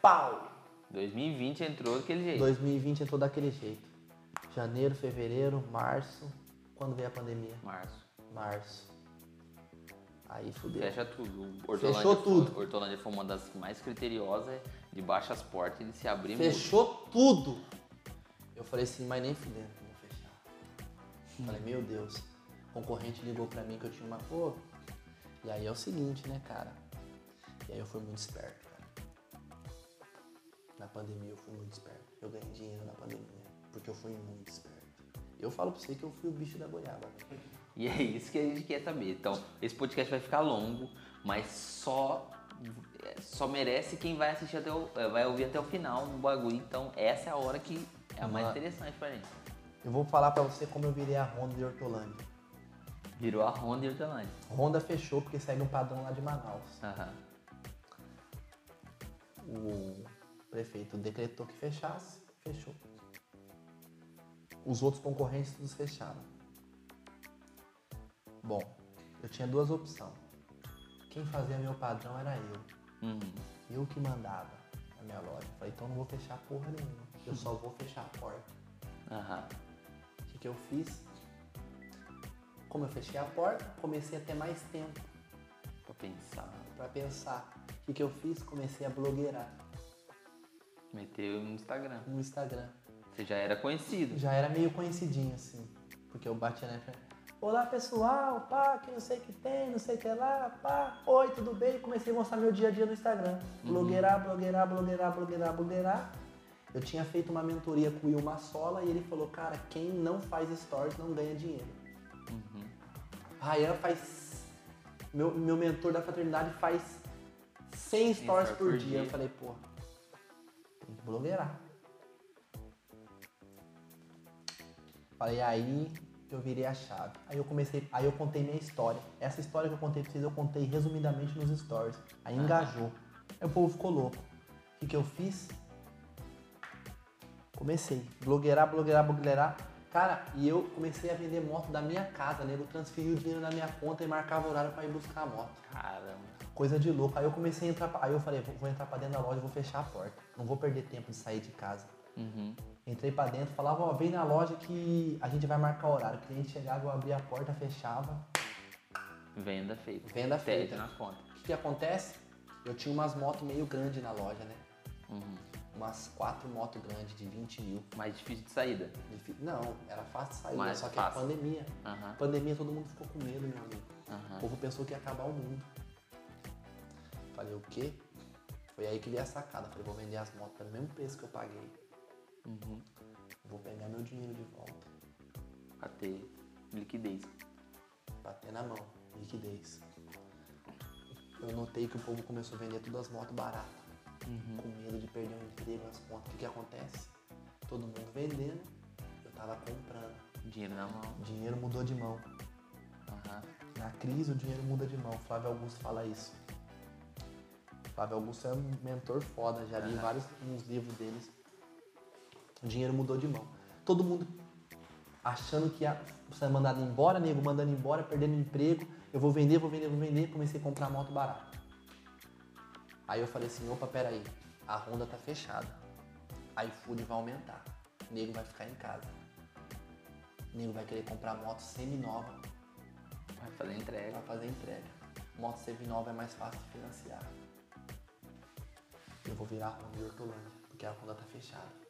Pau! 2020 entrou daquele jeito. 2020 entrou daquele jeito. Janeiro, fevereiro, março. Quando veio a pandemia? Março. Março. Aí fudeu. Fecha tudo. Hortolândia Fechou foi- tudo. Hortolândia foi uma das mais criteriosas de baixas portas de se abrir Fechou tudo. Eu falei assim, mas nem fudendo que eu vou fechar. Falei, meu Deus. O concorrente ligou pra mim que eu tinha uma cor. E aí é o seguinte, né, cara? E aí eu fui muito esperto, cara. Na pandemia eu fui muito esperto. Eu ganhei dinheiro na pandemia. Porque eu fui muito esperto. Eu falo pra você que eu fui o bicho da goiaba. né? E é isso que a gente quer saber. Então, esse podcast vai ficar longo, mas só só merece quem vai assistir até o, é, vai ouvir até o final o bagulho. Então, essa é a hora que é a mais interessante pra gente. Eu vou falar pra você como eu virei a Honda de Hortolândia. Virou a Honda e Hortolândia. Honda fechou porque segue um padrão lá de Manaus. Aham. O prefeito decretou que fechasse, fechou. Os outros concorrentes todos fecharam. Bom, eu tinha duas opções. Quem fazia meu padrão era eu. Uhum. Eu que mandava na minha loja. Falei, então não vou fechar porra nenhuma. Eu só vou fechar a porta. Aham. O que, que eu fiz? Como eu fechei a porta, comecei a ter mais tempo Pra pensar. pra pensar. O que, que eu fiz? Comecei a blogueirar Meteu no Instagram. no Instagram. Você já era conhecido. já era meio conhecidinho, assim. Porque eu batia na frente. Olá pessoal, pá, que não sei o que tem, não sei o que lá, pá. Oi, tudo bem? Comecei a mostrar meu dia a dia no Instagram. Blogueirar, blogueirar, blogueirar, blogueirar, blogueirar. Eu tinha feito uma mentoria com o Will Massola e ele falou, cara, quem não faz stories não ganha dinheiro. Uhum. Ryan faz. Meu, meu mentor da fraternidade faz 100 stories por, dia. Eu falei, pô, tem que blogueirar. Falei, aí eu virei a chave. Aí eu comecei, aí eu contei minha história. Essa história que eu contei pra vocês, eu contei resumidamente nos stories. Aí engajou. Aí o povo ficou louco. O que, que eu fiz? Comecei. Blogueirar, blogueirar, blogueirar. Cara, e eu comecei a vender moto da minha casa, né? Eu transferi o dinheiro na minha conta e marcava horário pra ir buscar a moto. Caramba. Coisa de louco. Aí eu comecei a entrar. Aí eu falei, vou, vou entrar pra dentro da loja vou fechar a porta. Não vou perder tempo de sair de casa. Uhum. Entrei pra dentro, falava, ó, vem na loja que a gente vai marcar horário. O cliente chegava, eu abria a porta, fechava. Venda feita. Venda feita. na conta. O que, que acontece? Eu tinha umas motos meio grandes na loja, né? Uhum. Umas quatro motos grandes de 20 mil. Mais difícil de saída. Não, era fácil de sair, Mais só que fácil. a pandemia. Aham. Pandemia todo mundo ficou com medo, meu amigo. Aham. O povo pensou que ia acabar o mundo. Falei, o quê? Foi aí que veio a sacada. Falei, vou vender as motos pelo mesmo preço que eu paguei. Uhum. Vou pegar meu dinheiro de volta. Pra ter liquidez. Bater na mão, liquidez. Eu notei que o povo começou a vender todas as motos baratas. Com medo de perder o emprego, as contas. O que, que acontece? Todo mundo vendendo, eu tava comprando. Dinheiro na mão. Dinheiro mudou de mão. Aham. Na crise o dinheiro muda de mão. Flávio Augusto fala isso. Flávio Augusto é um mentor foda, já li Aham. vários uns livros deles. O dinheiro mudou de mão. Todo mundo achando que ia ser mandado embora, nego mandando embora, perdendo emprego. Eu vou vender, vou vender, vou vender. Comecei a comprar moto barata. Aí eu falei assim, opa, peraí, a Honda tá fechada. A iFood vai aumentar. O nego vai ficar em casa. O nego vai querer comprar moto semi-nova Vai fazer entrega. para fazer entrega. Moto semi-nova é mais fácil de financiar. Eu vou virar a Honda de Hortolândia, porque a Honda tá fechada.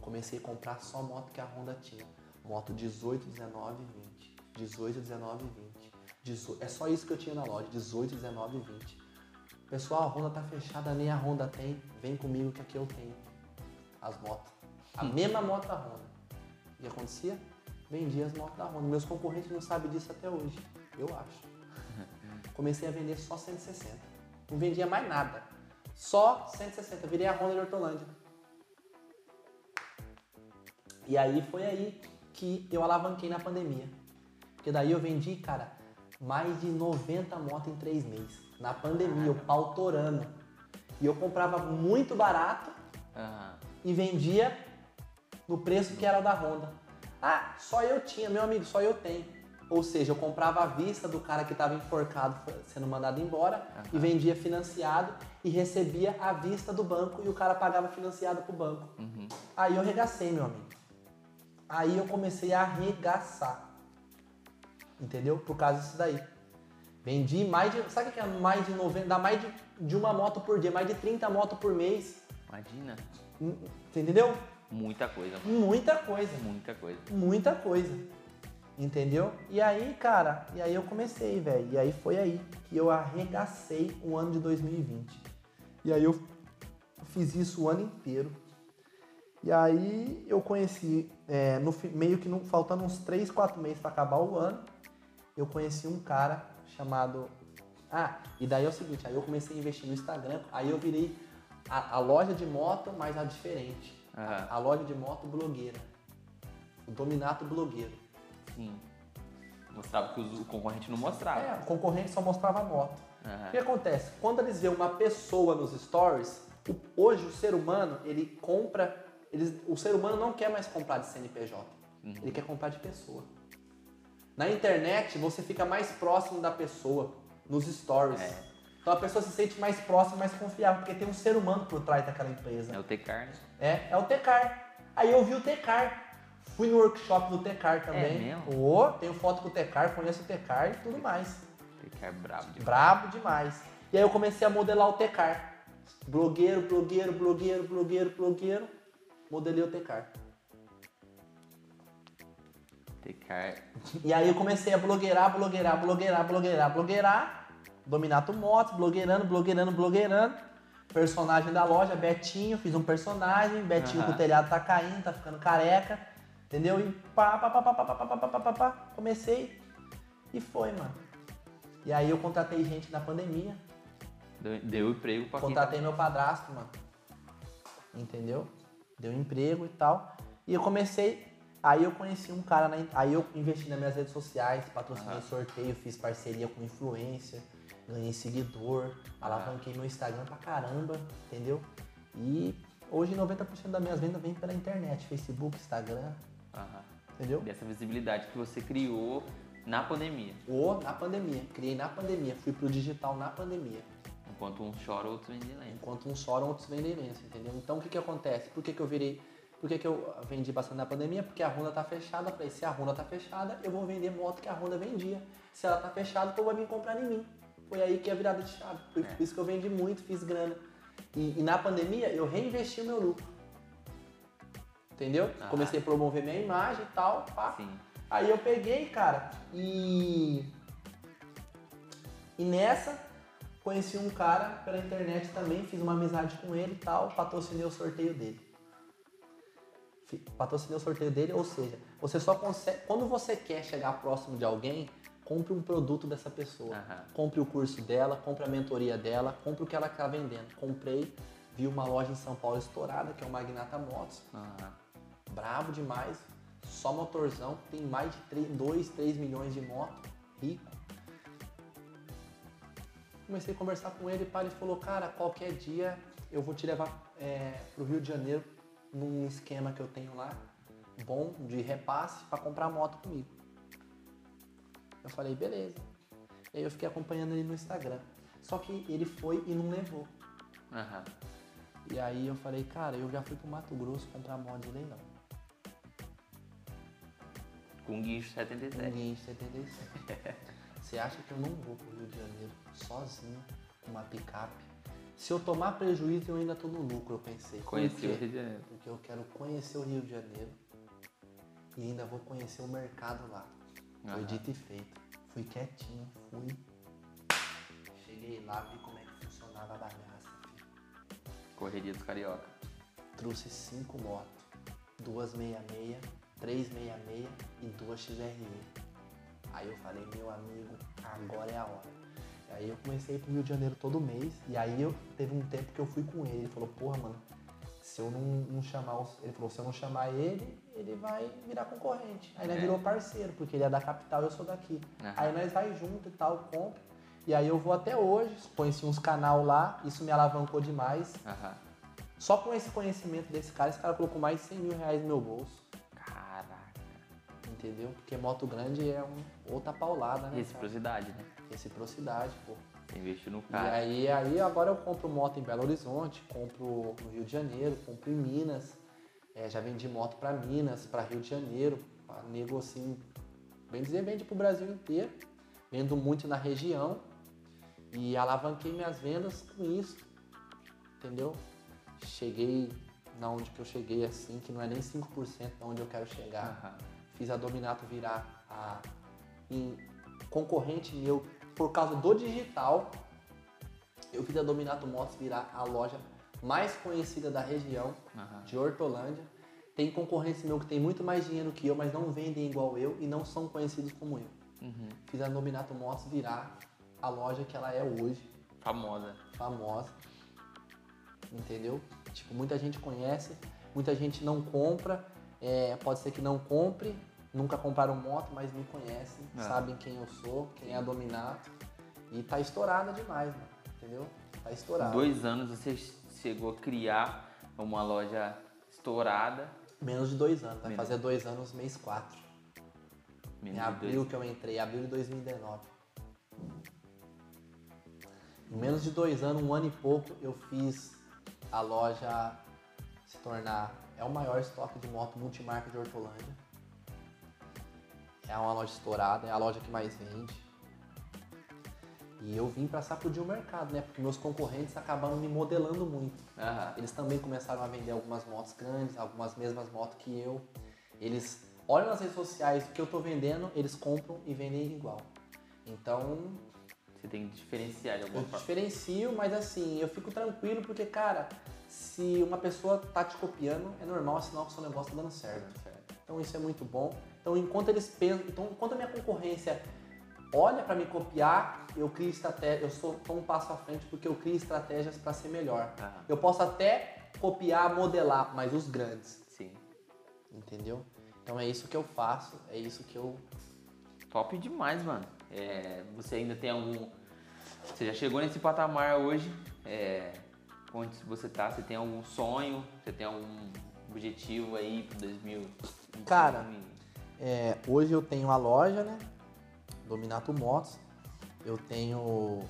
Comecei a comprar só moto que a Honda tinha. Moto 18, 19 e 20. 18, 19 e 20. Dezo- É só isso que eu tinha na loja, 18, 19 e 20. Pessoal, a Honda tá fechada, nem a Honda tem. Vem comigo que aqui eu tenho. As motos. A mesma moto da Honda. O que acontecia? Vendia as motos da Honda. Meus concorrentes não sabem disso até hoje. Eu acho. (laughs) Comecei a vender só 160. Não vendia mais nada. Só 160. Virei a Honda de Hortolândia. E aí foi aí que eu alavanquei na pandemia. Porque daí eu vendi, cara, mais de 90 motos em três meses. Na pandemia, eu pau torando. E eu comprava muito barato Aham. e vendia no preço que era da Honda. Ah, só eu tinha, meu amigo, só eu tenho. Ou seja, eu comprava à vista do cara que estava enforcado sendo mandado embora e vendia financiado e recebia à vista do banco e o cara pagava financiado pro banco. Aí eu regacei, meu amigo. Aí eu comecei a arregaçar. Entendeu? Por causa disso daí. Vendi mais de. Sabe o que é mais de 90? Dá mais de, de uma moto por dia, mais de 30 motos por mês. Imagina. Você entendeu? Muita coisa. Muita coisa. Muita coisa. Muita coisa. Entendeu? E aí, cara, e aí eu comecei, velho. E aí foi aí que eu arregacei o ano de 2020. E aí eu fiz isso o ano inteiro. E aí eu conheci, é, no, meio que no, faltando uns 3, 4 meses para acabar o ano, eu conheci um cara chamado. Ah, e daí é o seguinte, aí eu comecei a investir no Instagram, aí eu virei a, a loja de moto, mas a diferente. Aham. A, a loja de moto blogueira. O Dominato blogueiro. Sim. Mostrava que os- o concorrente não mostrava. É, o concorrente só mostrava moto. Aham. O que acontece? Quando eles veem uma pessoa nos stories, hoje o ser humano, ele compra. Eles- o ser humano não quer mais comprar de CNPJ. Ele quer comprar de pessoa. Na internet, você fica mais próximo da pessoa, nos stories. É. Então a pessoa se sente mais próxima, mais confiável, porque tem um ser humano por trás daquela empresa. É o Tecar, né? É, é o Tecar. Aí eu vi o Tecar. Fui no workshop do Tecar também. É mesmo? Ô, tenho foto com o Tecar, conheço o Tecar e tudo mais. Tecar brabo demais. Brabo demais. E aí eu comecei a modelar o Tecar. Blogueiro, blogueiro, blogueiro, blogueiro, blogueiro. Modelei o Tecar. Tecar. E aí eu comecei a blogueirar, blogueirar, blogueirar, blogueirar, blogueirar. Dominato Motos, blogueirando, blogueirando, blogueirando. Personagem da loja, Betinho, fiz um personagem. Betinho Aham. com o telhado tá caindo, tá ficando careca. Entendeu? E pá, pá, pá, pá, pá, pá, pá, pá, pá, pá. Comecei e foi, mano. E aí eu contratei gente na pandemia. Deu, deu emprego pra quem Contratei meu padrasto, mano. Entendeu? Deu emprego e tal. E eu comecei. Aí eu conheci um cara, na, aí eu investi nas minhas redes sociais, patrocinei Aham. sorteio, fiz parceria com influencer, ganhei seguidor, alavanquei meu Instagram pra caramba, entendeu? E hoje 90% das minhas vendas vem pela internet, Facebook, Instagram, Aham. entendeu? Dessa visibilidade que você criou na pandemia. Ou na pandemia, criei na pandemia, fui pro digital na pandemia. Enquanto uns choram, outros vendem lenço. Enquanto uns choram, outros vendem lenço, entendeu? Então o que que acontece? Por que que eu virei... Por que que eu vendi bastante na pandemia? Porque a Honda tá fechada. Eu falei, se a Honda tá fechada, eu vou vender moto que a Honda vendia. Se ela tá fechada, o povo vai vir comprar em mim. Foi aí que é a virada de chave. Por É. por isso que eu vendi muito, fiz grana. E, e na pandemia, eu reinvesti o meu lucro. Entendeu? Ah. Comecei a promover minha imagem e tal, pá. Sim. Aí eu peguei, cara, e. E nessa, conheci um cara pela internet também, fiz uma amizade com ele e tal, patrocinei o sorteio dele. Patrocinei o sorteio dele, ou seja, você só consegue. Quando você quer chegar próximo de alguém, compre um produto dessa pessoa. Aham. Compre o curso dela, compre a mentoria dela, compre o que ela está vendendo. Comprei, vi uma loja em São Paulo estourada, que é o Magnata Motos Aham. brabo demais, só motorzão, tem mais de 2, 3 milhões de moto, rico. Comecei a conversar com ele, pá, ele falou, cara, qualquer dia eu vou te levar é, pro Rio de Janeiro num esquema que eu tenho lá, bom, de repasse, para comprar moto comigo. Eu falei, beleza. E aí eu fiquei acompanhando ele no Instagram. Só que ele foi e não levou. Aham. E aí eu falei, cara, eu já fui pro Mato Grosso comprar moto de leilão. Com guincho 77. Ninguém em 77. Você acha que eu não vou pro Rio de Janeiro sozinho, com uma picape? Se eu tomar prejuízo, eu ainda tô no lucro, eu pensei. Quê? o Rio de Janeiro. Porque eu quero conhecer o Rio de Janeiro e ainda vou conhecer o mercado lá. Foi Aham. dito e feito. Fui quietinho, fui. Cheguei lá, vi como é que funcionava a bagaça. filho. Correria dos carioca. Trouxe cinco motos. Duas 66, três 66 e duas XRE. Aí eu falei, meu amigo, agora é a hora. E aí eu comecei a ir pro Rio de Janeiro todo mês. E aí eu teve um tempo que eu fui com ele. Ele falou, porra, mano, se eu não, não chamar os. Ele falou, se eu não chamar ele, ele vai virar concorrente. Aí nós É. virou parceiro, porque ele é da capital e eu sou daqui. Aham. Aí nós vai junto e tal, compra. E aí eu vou até hoje, conheci uns canal lá, isso me alavancou demais. Aham. Só com esse conhecimento desse cara, esse cara colocou mais de 100 mil reais no meu bolso. Entendeu? Porque moto grande é um, outra paulada, né? cara? Reciprocidade, né? Reciprocidade, pô. Você investiu no E cara. aí, aí agora eu compro moto em Belo Horizonte, compro no Rio de Janeiro, compro em Minas, É, já vendi moto para Minas, para Rio de Janeiro, nego assim, bem dizer, vende pro Brasil inteiro. Vendo muito na região e alavanquei minhas vendas com isso, entendeu? Cheguei na onde que eu cheguei assim, que não é nem 5% da onde eu quero chegar. Aham. Fiz a Dominato virar a concorrente meu por causa do digital. Eu fiz a Dominato Motos virar a loja mais conhecida da região Aham. de Hortolândia. Tem concorrentes meu que tem muito mais dinheiro que eu, mas não vendem igual eu e não são conhecidos como eu. Uhum. Fiz a Dominato Motos virar a loja que ela é hoje, Famosa. famosa. Entendeu? Tipo, muita gente conhece, muita gente não compra, é, pode ser que não compre, nunca compraram moto, mas me conhecem, Ah. sabem quem eu sou, quem é a Dominato. E tá estourada demais, mano. Entendeu? Tá estourada. Dois anos você chegou a criar uma loja estourada. Menos de dois anos, vai Menos. fazer dois anos mês 4. Menos Em abril dois. que eu entrei, abril de 2019. Em menos de dois anos, um ano e pouco, eu fiz a loja se tornar. É o maior estoque de moto multimarca de Hortolândia. É uma loja estourada, é a loja que mais vende. E eu vim pra sacudir o mercado, né? Porque meus concorrentes acabaram me modelando muito. Aham. Eles também começaram a vender algumas motos grandes, algumas mesmas motos que eu. Eles olham nas redes sociais o que eu tô vendendo, eles compram e vendem igual. Então, Você tem que diferenciar de alguma eu forma. diferencio, mas assim, eu fico tranquilo porque, cara, se uma pessoa tá te copiando, é normal, sinal que o seu negócio tá dando certo. Certo. Então isso é muito bom. Então enquanto eles pensam, então enquanto a minha concorrência olha para me copiar, eu crio estratégia, eu sou um passo à frente porque eu crio estratégias para ser melhor. Aham. Eu posso até copiar, modelar, mas os grandes, Sim. entendeu? Então é isso que eu faço, é isso que eu Top demais, mano. É, você ainda tem algum. Você já chegou nesse patamar hoje. É, onde você tá? Você tem algum sonho? Você tem algum objetivo aí pro 2000? Cara, É, hoje eu tenho a loja, né? Dominato Motos. Eu tenho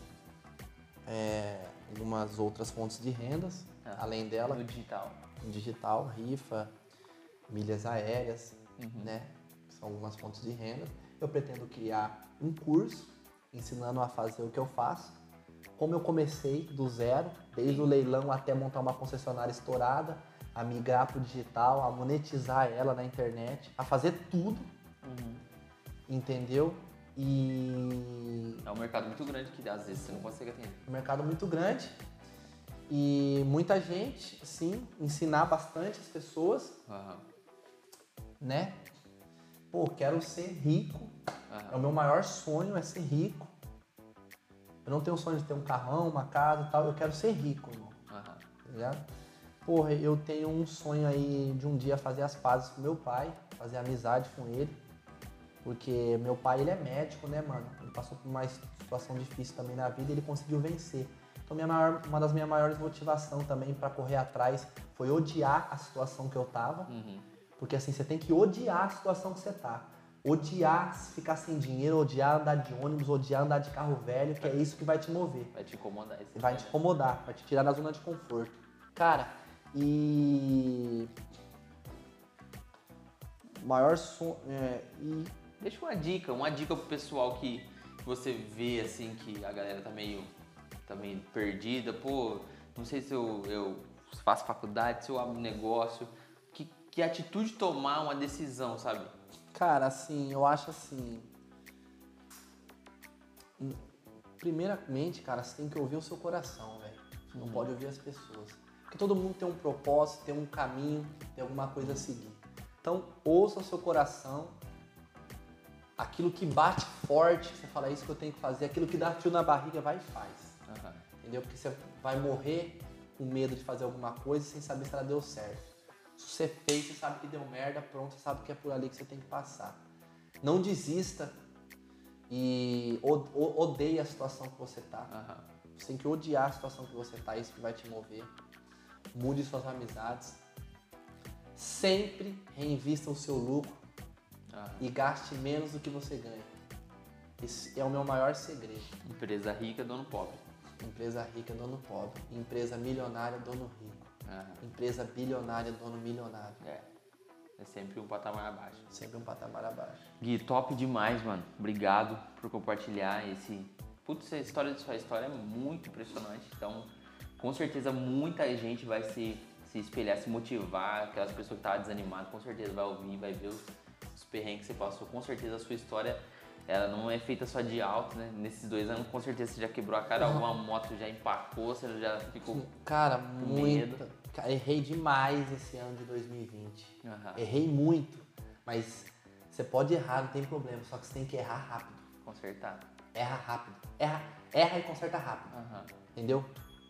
é, algumas outras fontes de rendas, Ah, além dela, no digital. digital, rifa, milhas aéreas, Uhum. né? São algumas fontes de renda. Eu pretendo criar um curso ensinando a fazer o que eu faço. Como eu comecei do zero, desde o leilão até montar uma concessionária estourada, a migrar para o digital, a monetizar ela na internet, a fazer tudo, Uhum. entendeu? E É um mercado muito grande que às vezes você não consegue atender. um mercado muito grande e muita gente, sim, ensinar bastante as pessoas, Aham. né? Pô, quero ser rico, Aham. É o meu maior sonho é ser rico. Eu não tenho o sonho de ter um carrão, uma casa e tal. Eu quero ser rico, irmão. Aham. Tá ligado? Porra, eu tenho um sonho aí de um dia fazer as pazes com meu pai, fazer amizade com ele. Porque meu pai, ele é médico, né, mano? Ele passou por uma situação difícil também na vida e ele conseguiu vencer. Então, minha maior, uma das minhas maiores motivações também para correr atrás foi odiar a situação que eu tava. Uhum. Porque assim, você tem que odiar a situação que você tá. Odiar ficar sem dinheiro, odiar andar de ônibus, odiar andar de carro velho, que é isso que vai te mover. Vai te incomodar Vai te incomodar, vai te tirar da zona de conforto. Cara, e. Maior som. É, e. Deixa uma dica, uma dica pro pessoal que você vê assim que a galera tá meio, tá meio perdida. Pô, não sei se eu, eu faço faculdade, se eu abro negócio. Que, que atitude tomar uma decisão, sabe? Cara, assim, eu acho assim. Primeiramente, cara, você tem que ouvir o seu coração, velho. Você não pode ouvir as pessoas. Porque todo mundo tem um propósito, tem um caminho, tem alguma coisa a seguir. Então, ouça o seu coração. Aquilo que bate forte, você fala, é isso que eu tenho que fazer. Aquilo que dá fio na barriga, vai e faz. Aham. Entendeu? Porque você vai morrer com medo de fazer alguma coisa sem saber se ela deu certo. Se você fez, você sabe que deu merda, pronto, você sabe que é por ali que você tem que passar. Não desista e odeie a situação que você tá. Aham. Você tem que odiar a situação que você tá, isso que vai te mover. Mude suas amizades. Sempre reinvista o seu lucro aham. e gaste menos do que você ganha. Esse é o meu maior segredo. Empresa rica, dono pobre. Empresa rica, dono pobre. Empresa milionária, dono rico. Aham. Empresa bilionária, dono milionário. É. É sempre um patamar abaixo. Sempre um patamar abaixo. Gui, top demais, mano. Obrigado por compartilhar esse. Putz, a história de sua história é muito impressionante. Então, com certeza, muita gente vai se, se espelhar, se motivar. Aquelas pessoas que estavam desanimadas, com certeza vai ouvir, vai ver os, os perrengues que você passou. Com certeza, a sua história ela não é feita só de alto, né? Nesses dois anos, com certeza, você já quebrou a cara, alguma moto já empacou, você já ficou. Cara, muito. Cara, errei demais esse ano de 2020. Aham. Errei muito. Mas você pode errar, não tem problema. Só que você tem que errar rápido. Consertar. Erra rápido. Erra, erra e conserta rápido. Aham. Entendeu?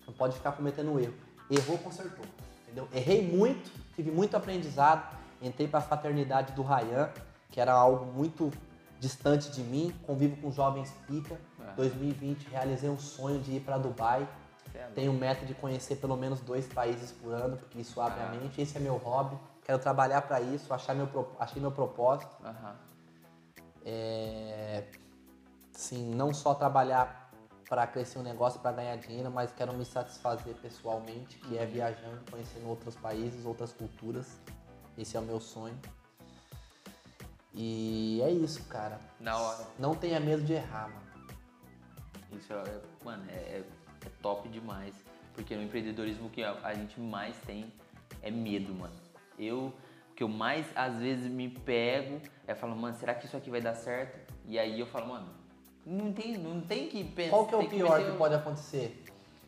Não pode ficar cometendo erro. Errou, consertou. Entendeu? Errei muito, tive muito aprendizado. Entrei para a fraternidade do Rayan, que era algo muito distante de mim. Convivo com jovens pica. É. 2020 realizei um sonho de ir para Dubai. Você é. Tenho meta de conhecer pelo menos dois países por ano, porque isso abre a Ah. mente. Esse é meu hobby. Quero trabalhar para isso, achar meu, achei meu propósito. Aham. É, sim, não só trabalhar para crescer um negócio, para ganhar dinheiro, mas quero me satisfazer pessoalmente, que é viajando, conhecendo outros países, outras culturas. Esse é o meu sonho. E é isso, cara. Na hora. Não tenha medo de errar, mano. Isso é, mano, é, é- é top demais. Porque no empreendedorismo que a, a gente mais tem é medo, mano. Eu, o que eu mais às vezes me pego é falar, mano, será que isso aqui vai dar certo? E aí eu falo, mano, não tem, não tem que pensar. Qual que é o pior que o- pode acontecer?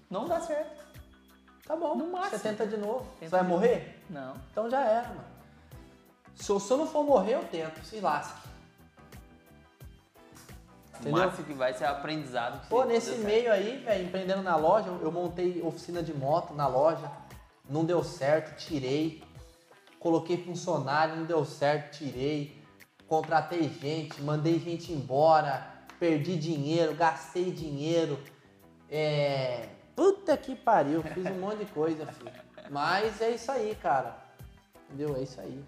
Não dá certo. Tá bom, No máximo. você tenta de novo. Você Tenta vai de morrer? Não. Então já era, mano. Se eu, se eu não for morrer, eu tento. Se lasque. O Entendeu? máximo que vai ser aprendizado. Que Pô, você- nesse meio aí, velho, empreendendo na loja, eu montei oficina de moto na loja, não deu certo, tirei. Coloquei funcionário, não deu certo, tirei. Contratei gente, mandei gente embora, perdi dinheiro, gastei dinheiro. É. Puta que pariu, fiz um monte de coisa, filho. Mas é isso aí, cara. Entendeu? É isso aí.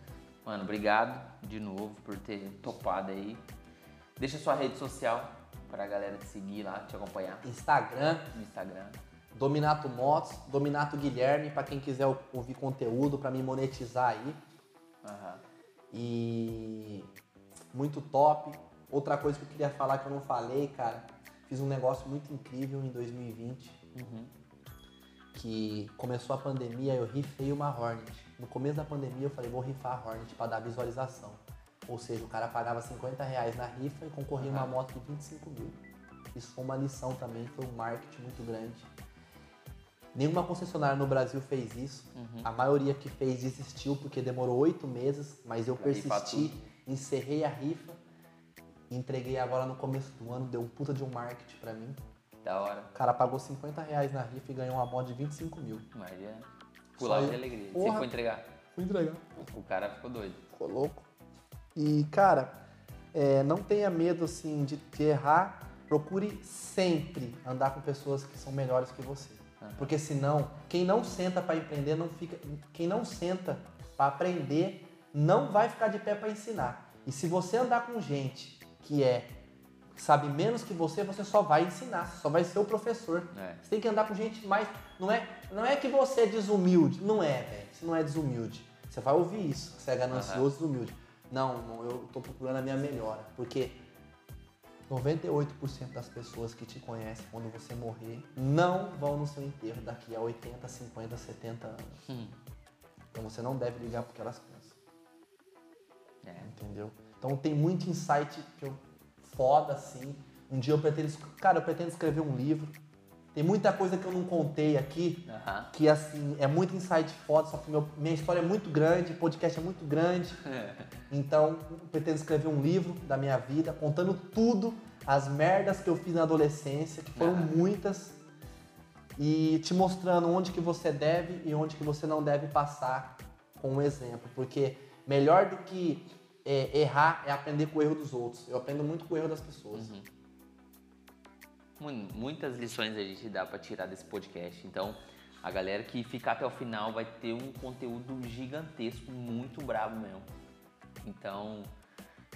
Mano, obrigado de novo por ter topado aí. Deixa sua rede social pra galera te seguir lá, te acompanhar Instagram, Instagram. Dominato Motos, Dominato Guilherme, pra quem quiser ouvir conteúdo, pra me monetizar aí. Aham. E muito top. Outra coisa que eu queria falar que eu não falei, cara, fiz um negócio muito incrível em 2020, Uhum. que começou a pandemia, eu rifei uma Hornet. No começo da pandemia eu falei, vou rifar a Hornet pra dar visualização. Ou seja, o cara pagava 50 reais na rifa e concorria uma Aham. moto de 25 mil. Isso foi uma lição também, foi um marketing muito grande. Nenhuma concessionária no Brasil fez isso. A maioria que fez desistiu porque demorou oito meses, mas eu Pra persisti, encerrei a rifa, entreguei agora no começo do ano, deu um puta de um marketing pra mim. Da hora. O cara pagou 50 reais na rifa e ganhou uma moto de 25 mil. É. Pular de alegria. Você Porra. foi entregar. Fui entregar. O cara ficou doido. Ficou louco. E, cara, é, não tenha medo, assim, de, de errar. Procure sempre andar com pessoas que são melhores que você. Porque senão, quem não senta para empreender, não fica. Quem não senta para aprender, não vai ficar de pé para ensinar. E se você andar com gente que é sabe menos que você, você só vai ensinar, só vai ser o professor. É. Você tem que andar com gente mais. Não é, não é que você é desumilde. Não é, velho. Você não é desumilde. Você vai ouvir isso, você é ganancioso e desumilde. Não, não, eu tô procurando a minha melhora. Porque 98% das pessoas que te conhecem quando você morrer não vão no seu enterro daqui a 80, 50, 70 anos. Hum. Então você não deve ligar porque elas pensam. É. Entendeu? Então tem muito insight que eu foda assim. Um dia eu pretendo, cara, eu pretendo escrever um livro. Tem muita coisa que eu não contei aqui, Aham. que assim, é muito insight foda, só que meu- minha história é muito grande, podcast é muito grande. (laughs) Então, eu pretendo escrever um livro da minha vida, contando tudo, as merdas que eu fiz na adolescência, que foram Ah. muitas, e te mostrando onde que você deve e onde que você não deve passar com um exemplo. Porque melhor do que é, errar é aprender com o erro dos outros. Eu aprendo muito com o erro das pessoas. Mano, muitas lições a gente dá pra tirar desse podcast. Então, a galera que ficar até o final vai ter um conteúdo gigantesco, muito brabo mesmo. Então,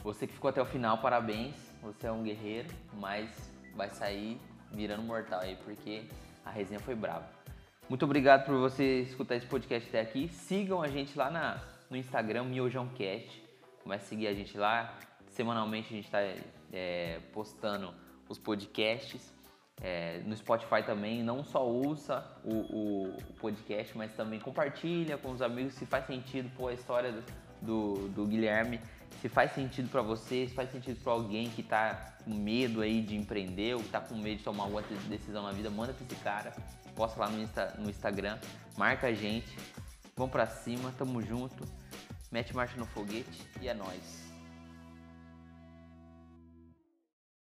você que ficou até o final, parabéns. Você é um guerreiro, mas vai sair virando mortal aí, porque a resenha foi braba. Muito obrigado por você escutar esse podcast até aqui. Sigam a gente lá na, no Instagram, MiojãoCast. Comece a seguir a gente lá. Semanalmente a gente está é, postando os podcasts. É, no Spotify também, não só ouça o, o, o, podcast, mas também compartilha com os amigos se faz sentido pô, a história do, do, do Guilherme, se faz sentido para você, se faz sentido para alguém que está com medo aí de empreender ou que está com medo de tomar alguma decisão na vida, manda para esse cara, posta lá no, Insta, no Instagram, marca a gente, vamos para cima, tamo junto, mete marcha no foguete e é nóis.